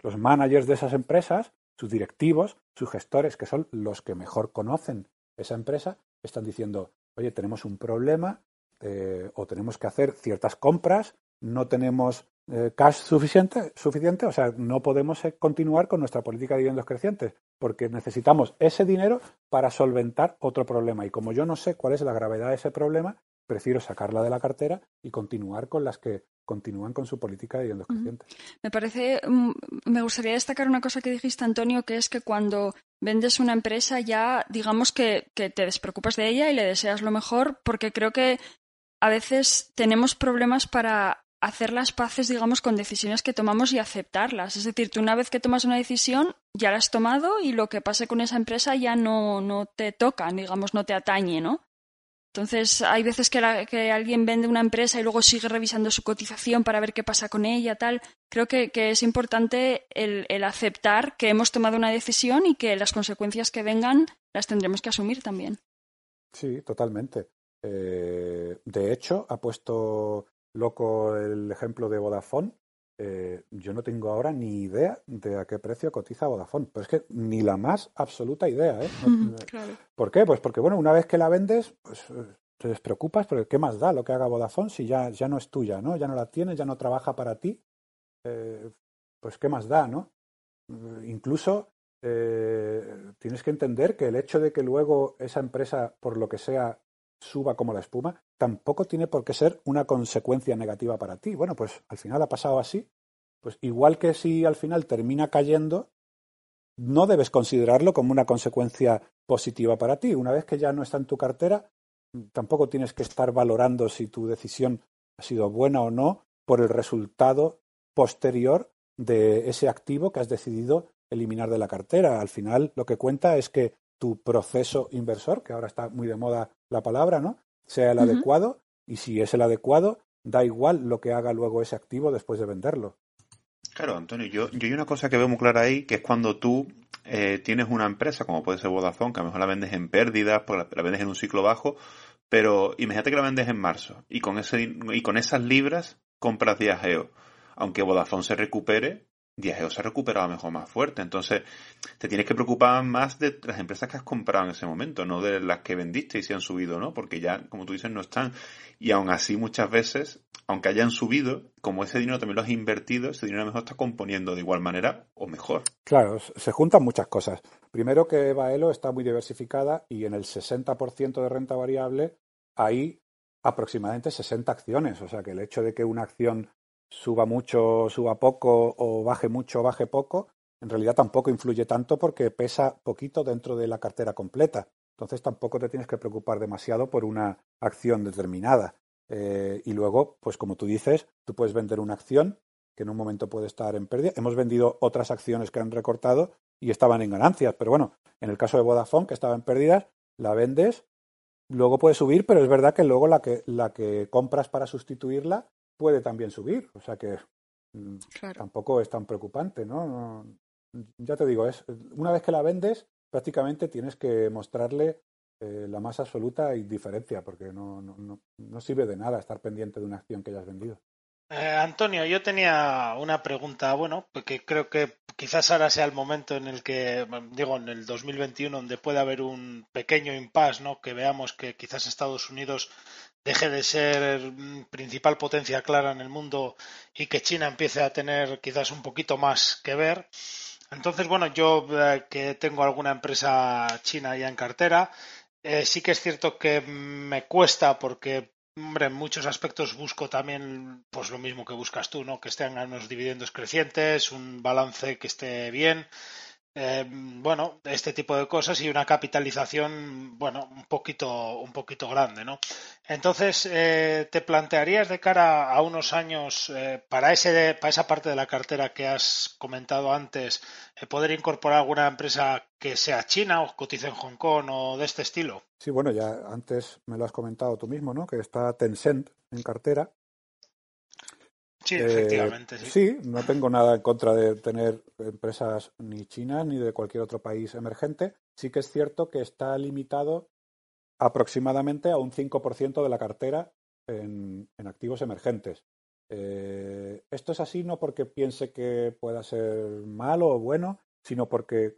D: los managers de esas empresas, sus directivos, sus gestores, que son los que mejor conocen esa empresa, están diciendo, oye, tenemos un problema, eh, o tenemos que hacer ciertas compras, no tenemos eh, cash suficiente, suficiente, o sea, no podemos eh, continuar con nuestra política de dividendos crecientes, porque necesitamos ese dinero para solventar otro problema. Y como yo no sé cuál es la gravedad de ese problema, prefiero sacarla de la cartera y continuar con las que continúan con su política de dividendos crecientes.
E: Me parece, mm, me gustaría destacar una cosa que dijiste, Antonio, que es que cuando vendes una empresa ya, digamos que, que te despreocupas de ella y le deseas lo mejor, porque creo que a veces tenemos problemas para hacer las paces, digamos, con decisiones que tomamos y aceptarlas. Es decir, tú una vez que tomas una decisión, ya la has tomado y lo que pase con esa empresa ya no, no te toca, digamos, no te atañe, ¿no? Entonces, hay veces que, alguien vende una empresa y luego sigue revisando su cotización para ver qué pasa con ella, tal. Creo que, que es importante el, el, aceptar que hemos tomado una decisión y que las consecuencias que vengan las tendremos que asumir también.
D: Sí, totalmente. Eh, de hecho, ha puesto loco el ejemplo de Vodafone. Eh, yo no tengo ahora ni idea de a qué precio cotiza Vodafone, pero es que ni la más absoluta idea. ¿eh? ¿Por qué? Pues porque, bueno, una vez que la vendes, pues te despreocupas, porque ¿qué más da lo que haga Vodafone si ya, ya no es tuya, ¿no? Ya no la tienes, ya no trabaja para ti. pues ¿qué más da, no? Incluso tienes que entender que el hecho de que luego esa empresa, por lo que sea, suba como la espuma, tampoco tiene por qué ser una consecuencia negativa para ti. Bueno, pues al final ha pasado así pues igual que si al final termina cayendo, no debes considerarlo como una consecuencia positiva para ti. Una vez que ya no está en tu cartera, tampoco tienes que estar valorando si tu decisión ha sido buena o no por el resultado posterior de ese activo que has decidido eliminar de la cartera. Al final, lo que cuenta es que tu proceso inversor, que ahora está muy de moda la palabra, ¿no? Sea el adecuado y si es el adecuado, da igual lo que haga luego ese activo después de venderlo.
A: Claro, Antonio, yo, yo hay una cosa que veo muy clara ahí, que es cuando tú eh, tienes una empresa, como puede ser Vodafone, que a lo mejor la vendes en pérdidas, la, vendes en un ciclo bajo, pero imagínate que la vendes en marzo y con, ese, y con esas libras compras Diageo. Aunque Vodafone se recupere, Diageo se ha recuperado mejor más fuerte. Entonces, te tienes que preocupar más de las empresas que has comprado en ese momento, no de las que vendiste y se han subido, ¿no? Porque ya, como tú dices, no están. Y aún así, muchas veces, aunque hayan subido, como ese dinero también lo has invertido, ese dinero a lo mejor está componiendo de igual manera o mejor.
D: Claro, se juntan muchas cosas. Primero que Baelo está muy diversificada y en el 60% de renta variable hay aproximadamente 60 acciones. O sea que el hecho de que una acción suba mucho, suba poco o baje mucho, baje poco, en realidad tampoco influye tanto porque pesa poquito dentro de la cartera completa. Entonces tampoco te tienes que preocupar demasiado por una acción determinada. Eh, y luego, pues como tú dices, tú puedes vender una acción que en un momento puede estar en pérdida. Hemos vendido otras acciones que han recortado y estaban en ganancias. Pero bueno, en el caso de Vodafone, que estaba en pérdidas, la vendes, luego puede subir, pero es verdad que luego la que, la que compras para sustituirla puede también subir. O sea que mm, tampoco es tan preocupante, ¿no? Ya te digo, es una vez que la vendes, prácticamente tienes que mostrarle eh, la más absoluta indiferencia, porque no, no, no, sirve de nada estar pendiente de una acción que hayas vendido.
G: Eh, Antonio, yo tenía una pregunta, bueno, porque creo que quizás ahora sea el momento en el que, digo, en el 2021, donde puede haber un pequeño impasse, ¿no? Que veamos que quizás Estados Unidos deje de ser principal potencia clara en el mundo y que China empiece a tener quizás un poquito más que ver. Entonces, bueno, yo eh, que tengo alguna empresa china ya en cartera, eh, sí que es cierto que me cuesta porque, hombre, en muchos aspectos busco también pues lo mismo que buscas tú, ¿no? Que estén unos dividendos crecientes, un balance que esté bien eh, bueno, este tipo de cosas y una capitalización, bueno, un poquito, un poquito grande, ¿no? Entonces, eh, ¿te plantearías de cara a unos años eh, para, ese, para esa parte de la cartera que has comentado antes, poder incorporar alguna empresa que sea china o cotice en Hong Kong o de este estilo?
D: Sí, bueno, ya antes me lo has comentado tú mismo, ¿no? Que está Tencent en cartera
G: Sí, efectivamente.
D: Sí. sí. no tengo nada en contra de tener empresas ni chinas ni de cualquier otro país emergente. Sí que es cierto que está limitado aproximadamente a un 5% de la cartera en, activos emergentes. Eh, esto es así no porque piense que pueda ser malo o bueno, sino porque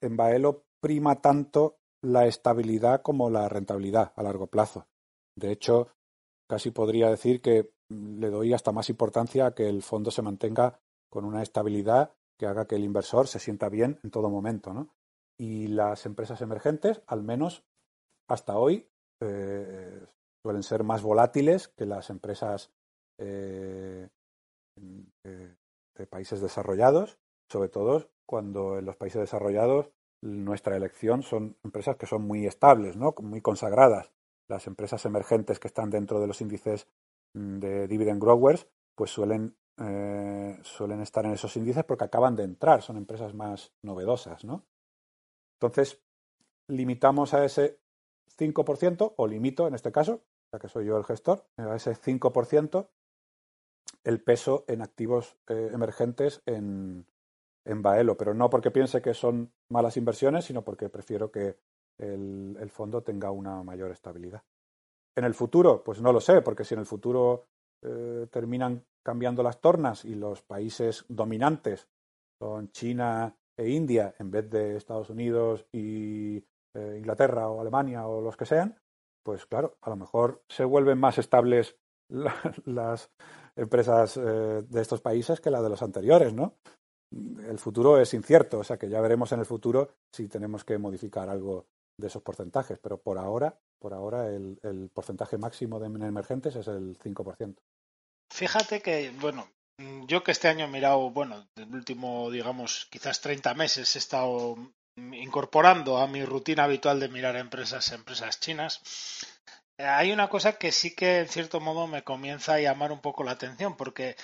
D: en Baelo prima tanto la estabilidad como la rentabilidad a largo plazo. De hecho, casi podría decir que le doy hasta más importancia a que el fondo se mantenga con una estabilidad que haga que el inversor se sienta bien en todo momento. ¿no? Y las empresas emergentes, al menos hasta hoy, eh, suelen ser más volátiles que las empresas eh, de países desarrollados, sobre todo cuando en los países desarrollados nuestra elección son empresas que son muy estables, ¿no? muy consagradas. Las empresas emergentes que están dentro de los índices de dividend growers, pues suelen, eh, suelen estar en esos índices porque acaban de entrar, son empresas más novedosas, ¿no? Entonces, limitamos a ese 5%, o limito en este caso, ya que soy yo el gestor, a ese 5% el peso en activos eh, emergentes en, en Baelo, pero no porque piense que son malas inversiones, sino porque prefiero que el fondo tenga una mayor estabilidad. En el futuro, pues no lo sé, porque si en el futuro eh, terminan cambiando las tornas y los países dominantes son China e India en vez de Estados Unidos y eh, Inglaterra o Alemania o los que sean, pues claro, a lo mejor se vuelven más estables las empresas eh, de estos países que las de los anteriores, ¿no? El futuro es incierto, o sea que ya veremos en el futuro si tenemos que modificar algo de esos porcentajes, pero por ahora, por ahora el, porcentaje máximo de emergentes es el 5%.
G: Fíjate que, bueno, yo que este año he mirado, bueno, el último, digamos, quizás 30 meses he estado incorporando a mi rutina habitual de mirar empresas, empresas chinas. Hay una cosa que sí que en cierto modo me comienza a llamar un poco la atención, porque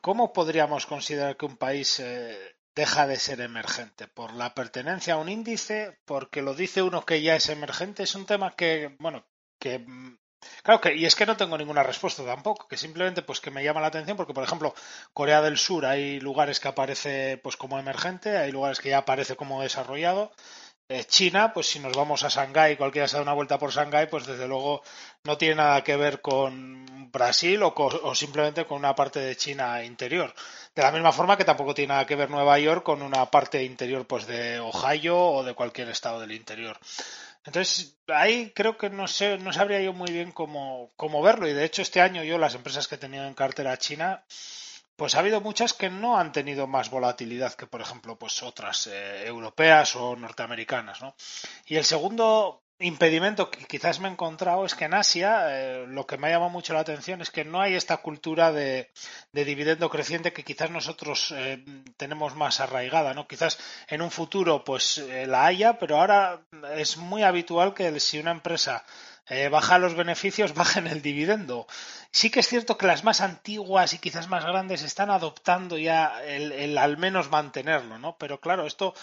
G: ¿cómo podríamos considerar que un país eh, deja de ser emergente? ¿Por la pertenencia a un índice? ¿Porque lo dice uno que ya es emergente? Es un tema que, bueno, que mm, Claro que, y es que no tengo ninguna respuesta tampoco, que simplemente pues que me llama la atención porque, por ejemplo, Corea del Sur hay lugares que aparece pues como emergente, hay lugares que ya aparece como desarrollado. Eh, China, pues si nos vamos a Shanghái, cualquiera se da una vuelta por Shanghái, pues desde luego no tiene nada que ver con Brasil o, simplemente con una parte de China interior. De la misma forma que tampoco tiene nada que ver Nueva York con una parte interior pues de Ohio o de cualquier estado del interior. Entonces, ahí creo que no sé, no sabría yo muy bien cómo verlo. Y de hecho, este año yo, las empresas que he tenido en cartera china, pues ha habido muchas que no han tenido más volatilidad que, por ejemplo, pues otras eh, europeas o norteamericanas, ¿no? Y el segundo impedimento que quizás me he encontrado es que en Asia eh, lo que me ha llamado mucho la atención es que no hay esta cultura de, dividendo creciente que quizás nosotros eh, tenemos más arraigada, ¿no? Quizás en un futuro pues eh, la haya, pero ahora es muy habitual que si una empresa baja los beneficios, bajen el dividendo. Sí que es cierto que las más antiguas y quizás más grandes están adoptando ya el, el al menos mantenerlo, ¿no? Pero claro, esto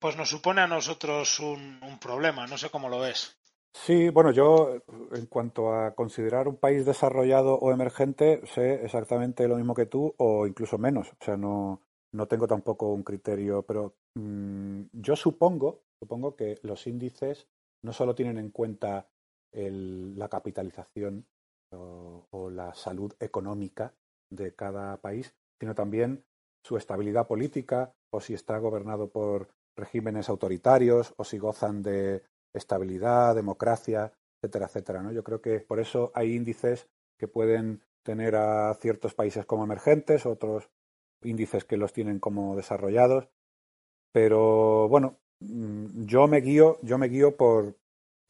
G: pues nos supone a nosotros un, problema. No sé cómo lo ves.
D: Sí, bueno, yo en cuanto a considerar un país desarrollado o emergente, sé exactamente lo mismo que tú o incluso menos. O sea, no, no tengo tampoco un criterio, pero mm, yo supongo, supongo que los índices no solo tienen en cuenta la capitalización o, o, la salud económica de cada país, sino también su estabilidad política o si está gobernado por regímenes autoritarios o si gozan de estabilidad, democracia, etcétera, etcétera. ¿no? Yo creo que por eso hay índices que pueden tener a ciertos países como emergentes, otros índices que los tienen como desarrollados. Pero bueno, mm, yo me guío, yo me guío por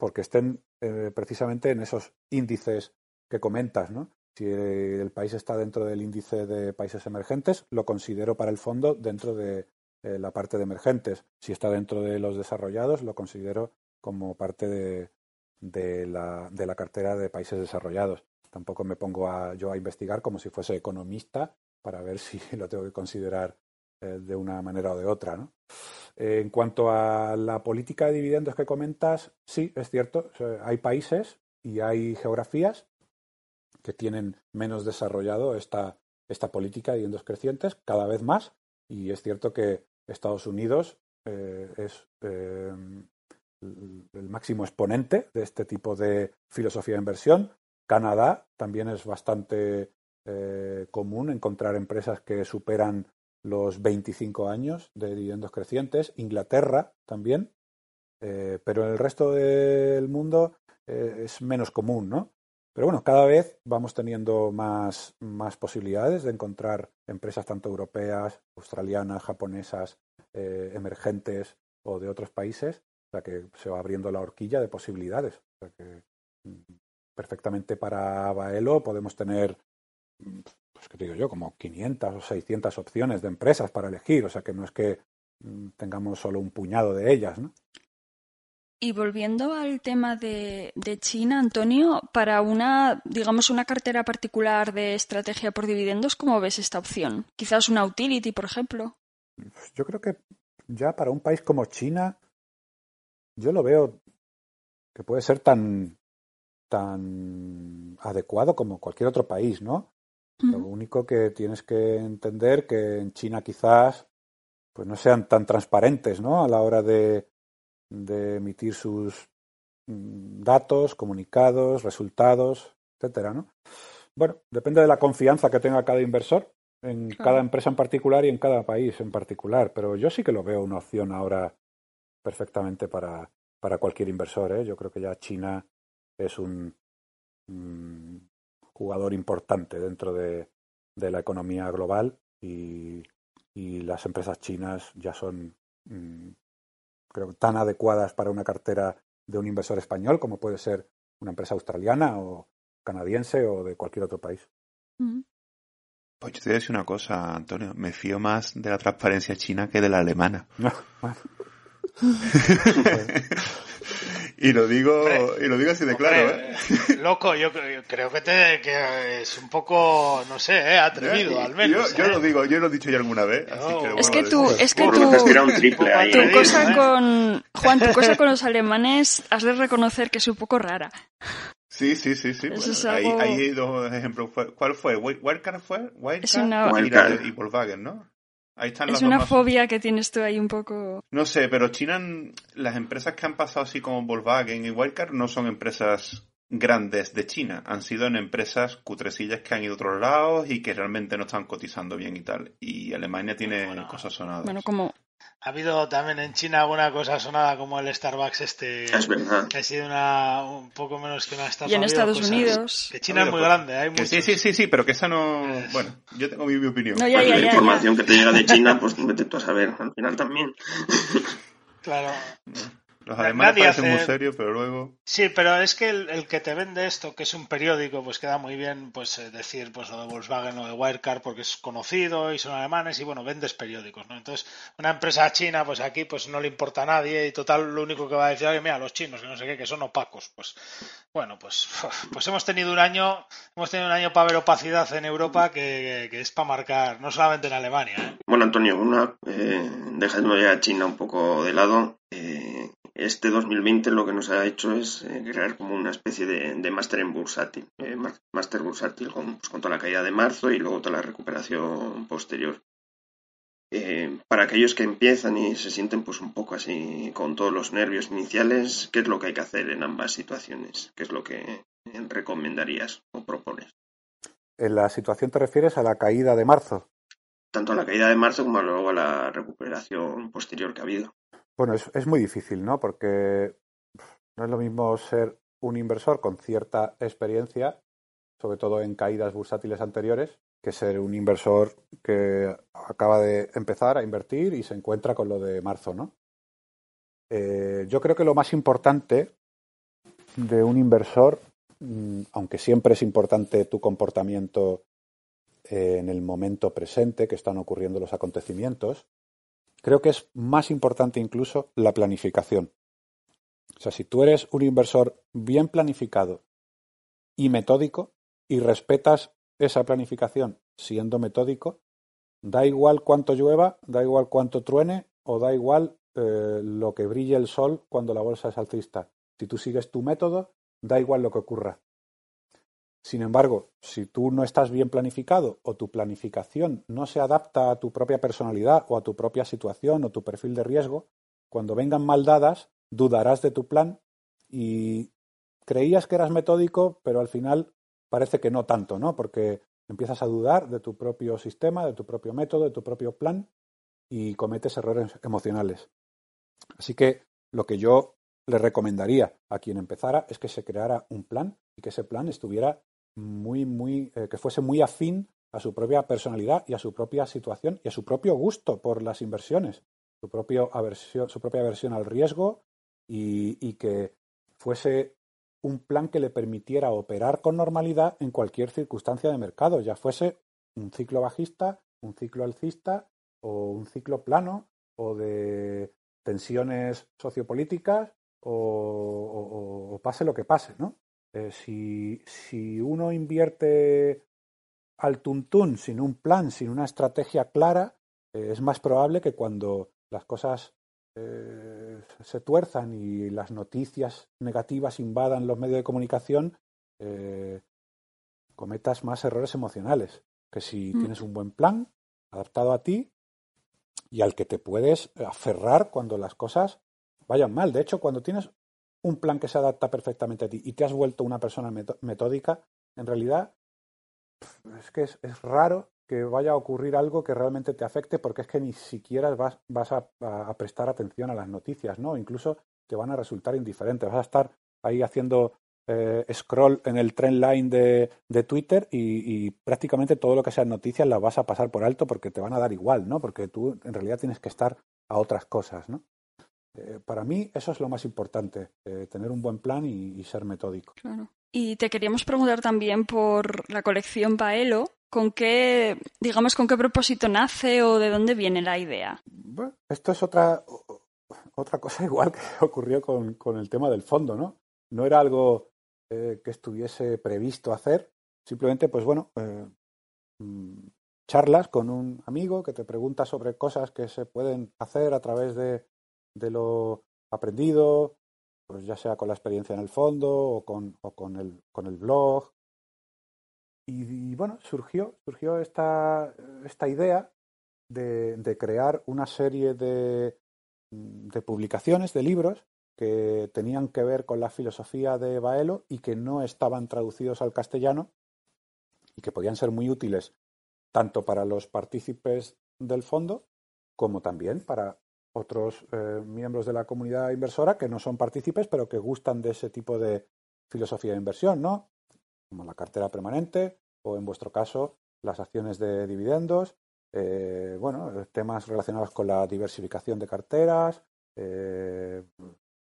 D: porque estén eh, precisamente en esos índices que comentas, ¿no? Si el país está dentro del índice de países emergentes, lo considero para el fondo dentro de eh, la parte de emergentes. Si está dentro de los desarrollados, lo considero como parte de, de, la, de la cartera de países desarrollados. Tampoco me pongo a, yo a investigar como si fuese economista para ver si lo tengo que considerar eh, de una manera o de otra. ¿no? en cuanto a la política de dividendos que comentas, sí, es cierto, hay países y hay geografías que tienen menos desarrollado esta, esta política de dividendos crecientes cada vez más y es cierto que Estados Unidos eh, es eh, el máximo exponente de este tipo de filosofía de inversión. Canadá también es bastante eh, común encontrar empresas que superan los 25 años de dividendos crecientes. Inglaterra también, pero en el resto del mundo es menos común, ¿no? Pero bueno, cada vez vamos teniendo más, más posibilidades de encontrar empresas tanto europeas, australianas, japonesas, eh, emergentes o de otros países, o sea que se va abriendo la horquilla de posibilidades. O sea que mm, perfectamente para Baelo podemos tener, mm, pues que digo yo, como 500 o 600 opciones de empresas para elegir, o sea que no es que mm, tengamos solo un puñado de ellas, ¿no?
E: Y volviendo al tema de, China, Antonio, para una, digamos, una cartera particular de estrategia por dividendos, ¿cómo ves esta opción? Quizás una utility, por ejemplo.
D: Pues yo creo que ya para un país como China, yo lo veo que puede ser tan, tan adecuado como cualquier otro país, ¿no? Lo único que tienes que entender que en China quizás pues no sean tan transparentes, ¿no? A la hora de de emitir sus mm, datos, comunicados, resultados, etcétera, ¿no? Bueno, depende de la confianza que tenga cada inversor en cada empresa en particular y en cada país en particular, pero yo sí que lo veo una opción ahora perfectamente para, para cualquier inversor. ¿eh? Yo creo que ya China es un mm, jugador importante dentro de, de, la economía global y, y, las empresas chinas ya son mm, creo, tan adecuadas para una cartera de un inversor español como puede ser una empresa australiana o canadiense o de cualquier otro país.
A: Pues yo te voy a decir una cosa, Antonio. Me fío más de la transparencia china que de la alemana.
D: Bueno,
A: Y lo digo,
G: Hombre,
A: y lo digo así de claro,
G: Hombre,
A: ¿eh?
G: eh, Loco, yo, cre- yo creo que, te, que es un poco, no sé, eh, atrevido, al menos.
A: Yo, yo
G: eh.
A: lo digo, yo lo he dicho ya alguna vez, así que lo
E: Es que
A: a
E: tú,
A: decir.
E: es que tú,
F: ahí.
E: tu cosa
G: ¿eh?
E: con, Juan, tu cosa con los alemanes, has de reconocer que es un poco rara.
A: Sí, sí, sí, sí.
E: Eso
A: bueno,
E: es
A: ahí,
E: algo-
A: hay dos ejemplos. ¿Cuál fue? Wi- ¿Wildcard fue? Wildcard
E: una-
A: y Volkswagen, ¿no? Ahí están
E: Es
A: las
E: una fobia que tienes tú ahí un poco.
A: No sé, pero China, las empresas que han pasado así como Volkswagen y Wildcard no son empresas grandes de China. Han sido en empresas cutrecillas que han ido a otros lados y que realmente no están cotizando bien y tal. Y Alemania tiene
G: Bueno.
A: cosas sonadas.
E: Bueno, como.
G: Ha habido también en China alguna cosa sonada como el Starbucks este,
F: Es verdad.
G: que ha sido una, un poco menos que una estafa.
E: Y en Estados
G: cosas-
E: Unidos.
G: Que China
A: Ha
G: es muy grande, hay muchos.
A: sí, sí, sí, sí, pero que esa no... Bueno, yo tengo mi, mi opinión.
E: No, ya,
F: Pues
E: ya,
F: la
E: ya. ya.
F: información que te llega de China, pues vete tú a saber, al final también.
G: Claro.
A: Los alemanes
G: nadie
A: parecen
G: hace-
A: muy serios, pero luego...
G: Sí, pero es que el, el que te vende esto, que es un periódico, pues queda muy bien pues eh, decir pues lo de Volkswagen o de Wirecard porque es conocido y son alemanes y bueno, vendes periódicos, ¿no? Entonces, una empresa china, pues aquí pues no le importa a nadie y total lo único que va a decir, "Oye, mira, los chinos, que no sé qué, que son opacos. Pues bueno, pues, pues hemos tenido un año, hemos tenido un año para ver opacidad en Europa que, que es para marcar, no solamente en Alemania, ¿eh?
F: Bueno, Antonio, una, eh, dejando ya a China un poco de lado, eh, este 2020 lo que nos ha hecho es eh, crear como una especie de, de máster en bursátil, eh, má- máster bursátil con, pues, con toda la caída de marzo y luego toda la recuperación posterior. Eh, para aquellos que empiezan y se sienten pues un poco así con todos los nervios iniciales, ¿qué es lo que hay que hacer en ambas situaciones? ¿Qué es lo que eh, recomendarías o propones?
D: en la situación te refieres a la caída de marzo.
F: Tanto a la caída de marzo como luego a la recuperación posterior que ha habido.
D: Bueno, es, muy difícil, ¿no? Porque no es lo mismo ser un inversor con cierta experiencia, sobre todo en caídas bursátiles anteriores, que ser un inversor que acaba de empezar a invertir y se encuentra con lo de marzo, ¿no? Eh, yo creo que lo más importante de un inversor, mm, aunque siempre es importante tu comportamiento eh, en el momento presente que están ocurriendo los acontecimientos, creo que es más importante incluso la planificación. O sea, si tú eres un inversor bien planificado y metódico y respetas esa planificación siendo metódico, da igual cuánto llueva, da igual cuánto truene o da igual eh, lo que brille el sol cuando la bolsa es alcista. Si tú sigues tu método, da igual lo que ocurra. Sin embargo, si tú no estás bien planificado o tu planificación no se adapta a tu propia personalidad o a tu propia situación o tu perfil de riesgo, cuando vengan mal dadas, dudarás de tu plan y creías que eras metódico, pero al final parece que no tanto, ¿no? Porque empiezas a dudar de tu propio sistema, de tu propio método, de tu propio plan y cometes errores emocionales. Así que lo que yo le recomendaría a quien empezara es que se creara un plan y que ese plan estuviera muy, muy, eh, que fuese muy afín a su propia personalidad y a su propia situación y a su propio gusto por las inversiones, su, propio aversión, su propia aversión al riesgo y, y que fuese un plan que le permitiera operar con normalidad en cualquier circunstancia de mercado, ya fuese un ciclo bajista, un ciclo alcista o un ciclo plano o de tensiones sociopolíticas o, pase lo que pase, ¿no? Eh, si, si uno invierte al tuntún, sin un plan, sin una estrategia clara, eh, es más probable que cuando las cosas eh, se tuerzan y las noticias negativas invadan los medios de comunicación, cometas más errores emocionales que si
E: Mm.
D: tienes un buen plan adaptado a ti y al que te puedes aferrar cuando las cosas vayan mal. De hecho, cuando tienes un plan que se adapta perfectamente a ti y te has vuelto una persona metódica, en realidad es que es, raro que vaya a ocurrir algo que realmente te afecte porque es que ni siquiera vas, a prestar atención a las noticias, ¿no? Incluso te van a resultar indiferentes. Vas a estar ahí haciendo eh, scroll en el trend line de, de Twitter y, y prácticamente todo lo que sean noticias las vas a pasar por alto porque te van a dar igual, ¿no? Porque tú en realidad tienes que estar a otras cosas, ¿no? Eh, para mí eso es lo más importante, eh, tener un buen plan y, y ser metódico.
E: Claro. Y te queríamos preguntar también por la colección Baelo, con qué, digamos, con qué propósito nace o de dónde viene la idea.
D: Bueno, esto es otra, otra cosa igual que ocurrió con, con el tema del fondo, ¿no? No era algo eh, que estuviese previsto hacer, simplemente, pues bueno, mm, charlas con un amigo que te pregunta sobre cosas que se pueden hacer a través de, de lo aprendido, pues ya sea con la experiencia en el fondo o con, o con, el, con el blog. Y, bueno, surgió, surgió esta, esta idea de, de crear una serie de, de publicaciones, de libros, que tenían que ver con la filosofía de Baelo y que no estaban traducidos al castellano y que podían ser muy útiles tanto para los partícipes del fondo como también para otros eh, miembros de la comunidad inversora que no son partícipes pero que gustan de ese tipo de filosofía de inversión, ¿no? Como la cartera permanente o en vuestro caso las acciones de dividendos, eh, bueno, temas relacionados con la diversificación de carteras, eh,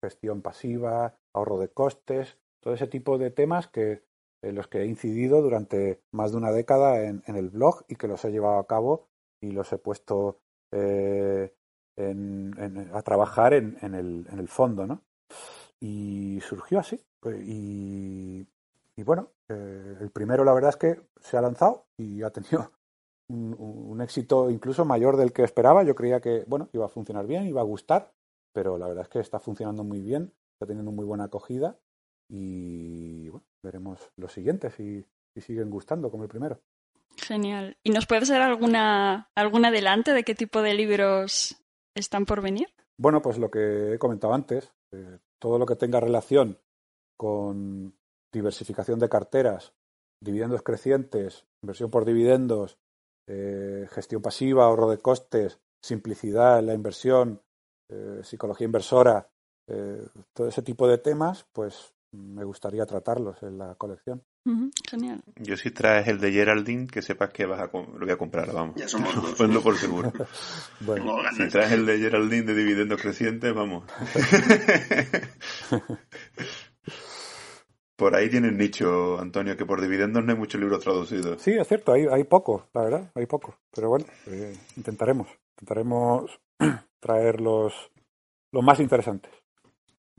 D: gestión pasiva, ahorro de costes, todo ese tipo de temas que en los que he incidido durante más de una década en, el blog y que los he llevado a cabo y los he puesto eh, a trabajar en, el, en, el, fondo, ¿no? Y surgió así. Pues, y, bueno, eh, el primero la verdad es que se ha lanzado y ha tenido un, un, éxito incluso mayor del que esperaba. Yo creía que, bueno, iba a funcionar bien, iba a gustar pero la verdad es que está funcionando muy bien, está teniendo muy buena acogida y bueno, veremos los siguientes si, si siguen gustando como el primero.
E: Genial. ¿Y nos puedes dar alguna, algún adelante de qué tipo de libros están por venir?
D: Bueno, pues lo que he comentado antes, eh, todo lo que tenga relación con diversificación de carteras, dividendos crecientes, inversión por dividendos, eh, gestión pasiva, ahorro de costes, simplicidad en la inversión, eh, psicología inversora, todo ese tipo de temas, pues me gustaría tratarlos en la colección.
E: Genial.
A: Yo si traes el de Geraldine, que sepas que vas a lo voy a comprar, vamos.
F: Ya somos dos.
A: Ponlo por seguro. bueno, si traes el de Geraldine de dividendos crecientes, vamos. por ahí tienes nicho, Antonio, que por dividendos no hay muchos libros traducidos.
D: Sí, es cierto, hay, hay poco, la verdad, hay poco. Pero bueno, eh, intentaremos. Intentaremos traer los, más interesantes.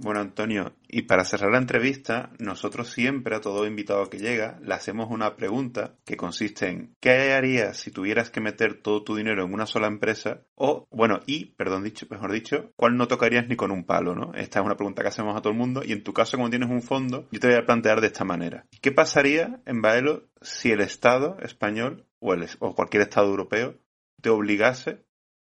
A: Bueno, Antonio, y para cerrar la entrevista, nosotros siempre a todo invitado que llega le hacemos una pregunta que consiste en ¿qué harías si tuvieras que meter todo tu dinero en una sola empresa? O, bueno, y, perdón dicho, mejor dicho, ¿cuál no tocarías ni con un palo, no? Esta es una pregunta que hacemos a todo el mundo y en tu caso, como tienes un fondo, yo te voy a plantear de esta manera. ¿Qué pasaría en Baelo si el Estado español o, el, o cualquier Estado europeo te obligase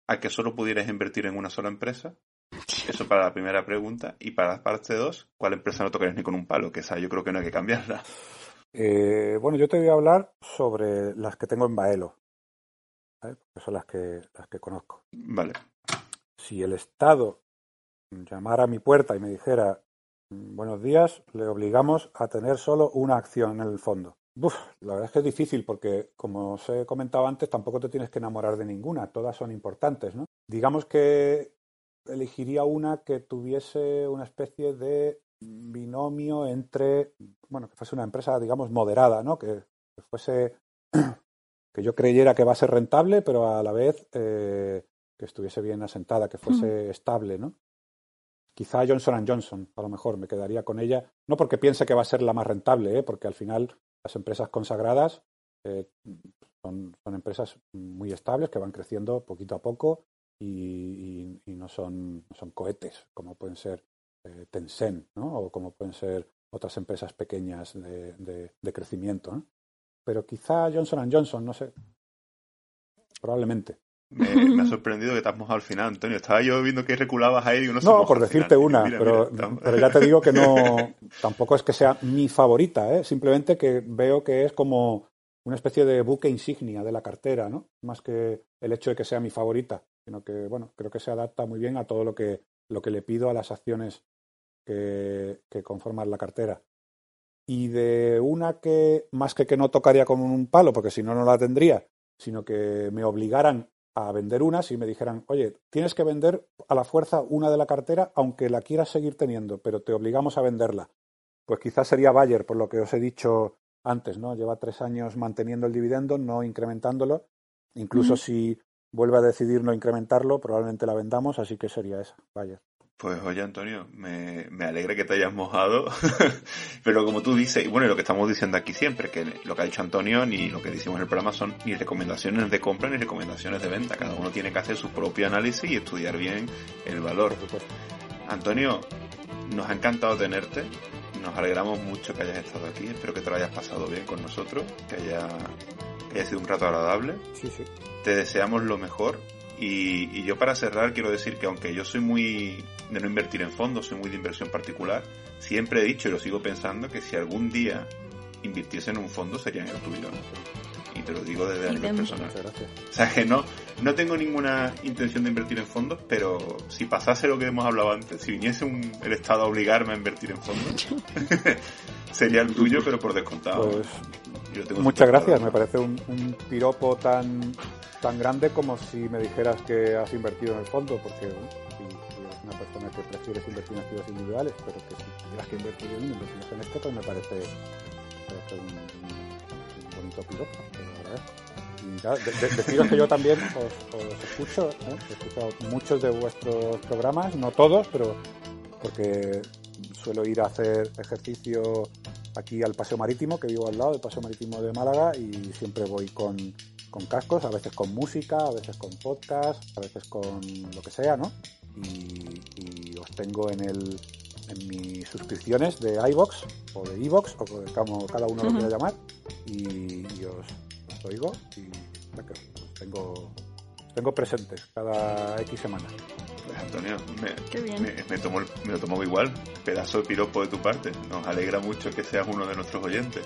A: a que solo pudieras invertir en una sola empresa? Eso para la primera pregunta. Y para la parte 2, ¿cuál empresa no tocarías ni con un palo? Que esa yo creo que no hay que cambiarla.
D: Eh, bueno, yo te voy a hablar sobre las que tengo en Baelo. ¿vale? son las que, las que conozco.
A: Vale.
D: Si el Estado llamara a mi puerta y me dijera, buenos días, le obligamos a tener solo una acción en el fondo. Uf, la verdad es que es difícil porque, como os he comentado antes, tampoco te tienes que enamorar de ninguna, todas son importantes, ¿no? Digamos que elegiría una que tuviese una especie de binomio entre, bueno, que fuese una empresa, digamos, moderada, ¿no? Que, fuese, que yo creyera que va a ser rentable, pero a la vez eh, que estuviese bien asentada, que fuese estable, ¿no? Quizá Johnson Johnson, a lo mejor me quedaría con ella, no porque piense que va a ser la más rentable, ¿eh? porque al final las empresas consagradas eh, son, empresas muy estables que van creciendo poquito a poco y, no, son, son cohetes, como pueden ser eh, Tencent ¿no? o como pueden ser otras empresas pequeñas de, de, crecimiento. Pero quizá Johnson Johnson, no sé. Probablemente.
A: Me, ha sorprendido que te has mojado al final, Antonio. Estaba yo viendo que reculabas ahí.
D: no, no por decirte una, pero, pero, ya te digo que no. Tampoco es que sea mi favorita, ¿eh? simplemente que veo que es como una especie de buque insignia de la cartera, ¿no? Más que el hecho de que sea mi favorita, sino que, bueno, creo que se adapta muy bien a todo lo que, lo que le pido a las acciones que, que conforman la cartera. Y de una que, más que que no tocaría con un palo, porque si no, no la tendría, sino que me obligaran a vender unas y me dijeran, oye, tienes que vender a la fuerza una de la cartera aunque la quieras seguir teniendo, pero te obligamos a venderla. Pues quizás sería Bayer, por lo que os he dicho antes, ¿no? Lleva tres años manteniendo el dividendo, no incrementándolo. Incluso si vuelve a decidir no incrementarlo, probablemente la vendamos, así que sería esa, vaya.
A: Pues oye Antonio, me, me alegra que te hayas mojado, pero como tú dices, y bueno, lo que estamos diciendo aquí siempre, que lo que ha dicho Antonio ni lo que decimos en el programa son ni recomendaciones de compra ni recomendaciones de venta, cada uno tiene que hacer su propio análisis y estudiar bien el valor. Antonio, nos ha encantado tenerte, nos alegramos mucho que hayas estado aquí, espero que te lo hayas pasado bien con nosotros, que haya, que haya sido un rato agradable.
D: Sí, sí.
A: Te deseamos lo mejor y, y, yo para cerrar quiero decir que aunque yo soy muy de no invertir en fondos, soy muy de inversión particular, siempre he dicho y lo sigo pensando que si algún día invirtiese en un fondo sería en el tuyo. Y te lo digo desde a nivel personal. O sea que no, no tengo ninguna intención de invertir en fondos, pero si pasase lo que hemos hablado antes, si viniese un, el Estado a obligarme a invertir en fondos, sería el tuyo, pero por descontado.
D: Pues, muchas gracias, me parece un, un piropo tan tan grande como si me dijeras que has invertido en el fondo, porque si, eres una persona que prefieres invertir en activos individuales, pero que si tuvieras que invertir en inversiones en este, pues me parece, me parece un, un, bonito piropo, Y claro, de, de, deciros que yo también os, os escucho, ¿eh? he escuchado muchos de vuestros programas, no todos, pero porque suelo ir a hacer ejercicio aquí al Paseo Marítimo, que vivo al lado del Paseo Marítimo de Málaga, y siempre voy con, con cascos, a veces con música, a veces con podcast, a veces con lo que sea, ¿no? Y, y os tengo en el en mis suscripciones de iBox o de iBox o como cada uno uh -huh. lo quiera llamar y, y os, os, oigo y os tengo tengo presentes cada X semana.
A: Pues Antonio, me, me, me, tomo, me, lo tomo igual. Pedazo de piropo de tu parte. Nos alegra mucho que seas uno de nuestros oyentes.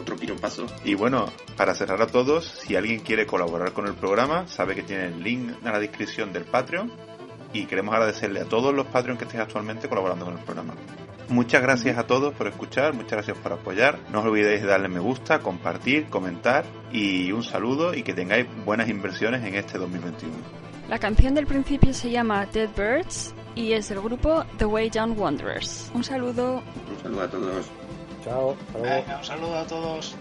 F: Otro piropazo.
A: Y bueno, para cerrar a todos, si alguien quiere colaborar con el programa, sabe que tiene el link en la descripción del Patreon. Y queremos agradecerle a todos los Patreons que estén actualmente colaborando con el programa. Muchas gracias a todos por escuchar, muchas gracias por apoyar. No os olvidéis de darle me gusta, compartir, comentar y un saludo y que tengáis buenas inversiones en este 2021.
E: La canción del principio se llama Dead Birds y es del grupo The Way Down Wanderers. Un saludo.
F: Un saludo a todos.
D: Chao.
G: Venga, un saludo a todos.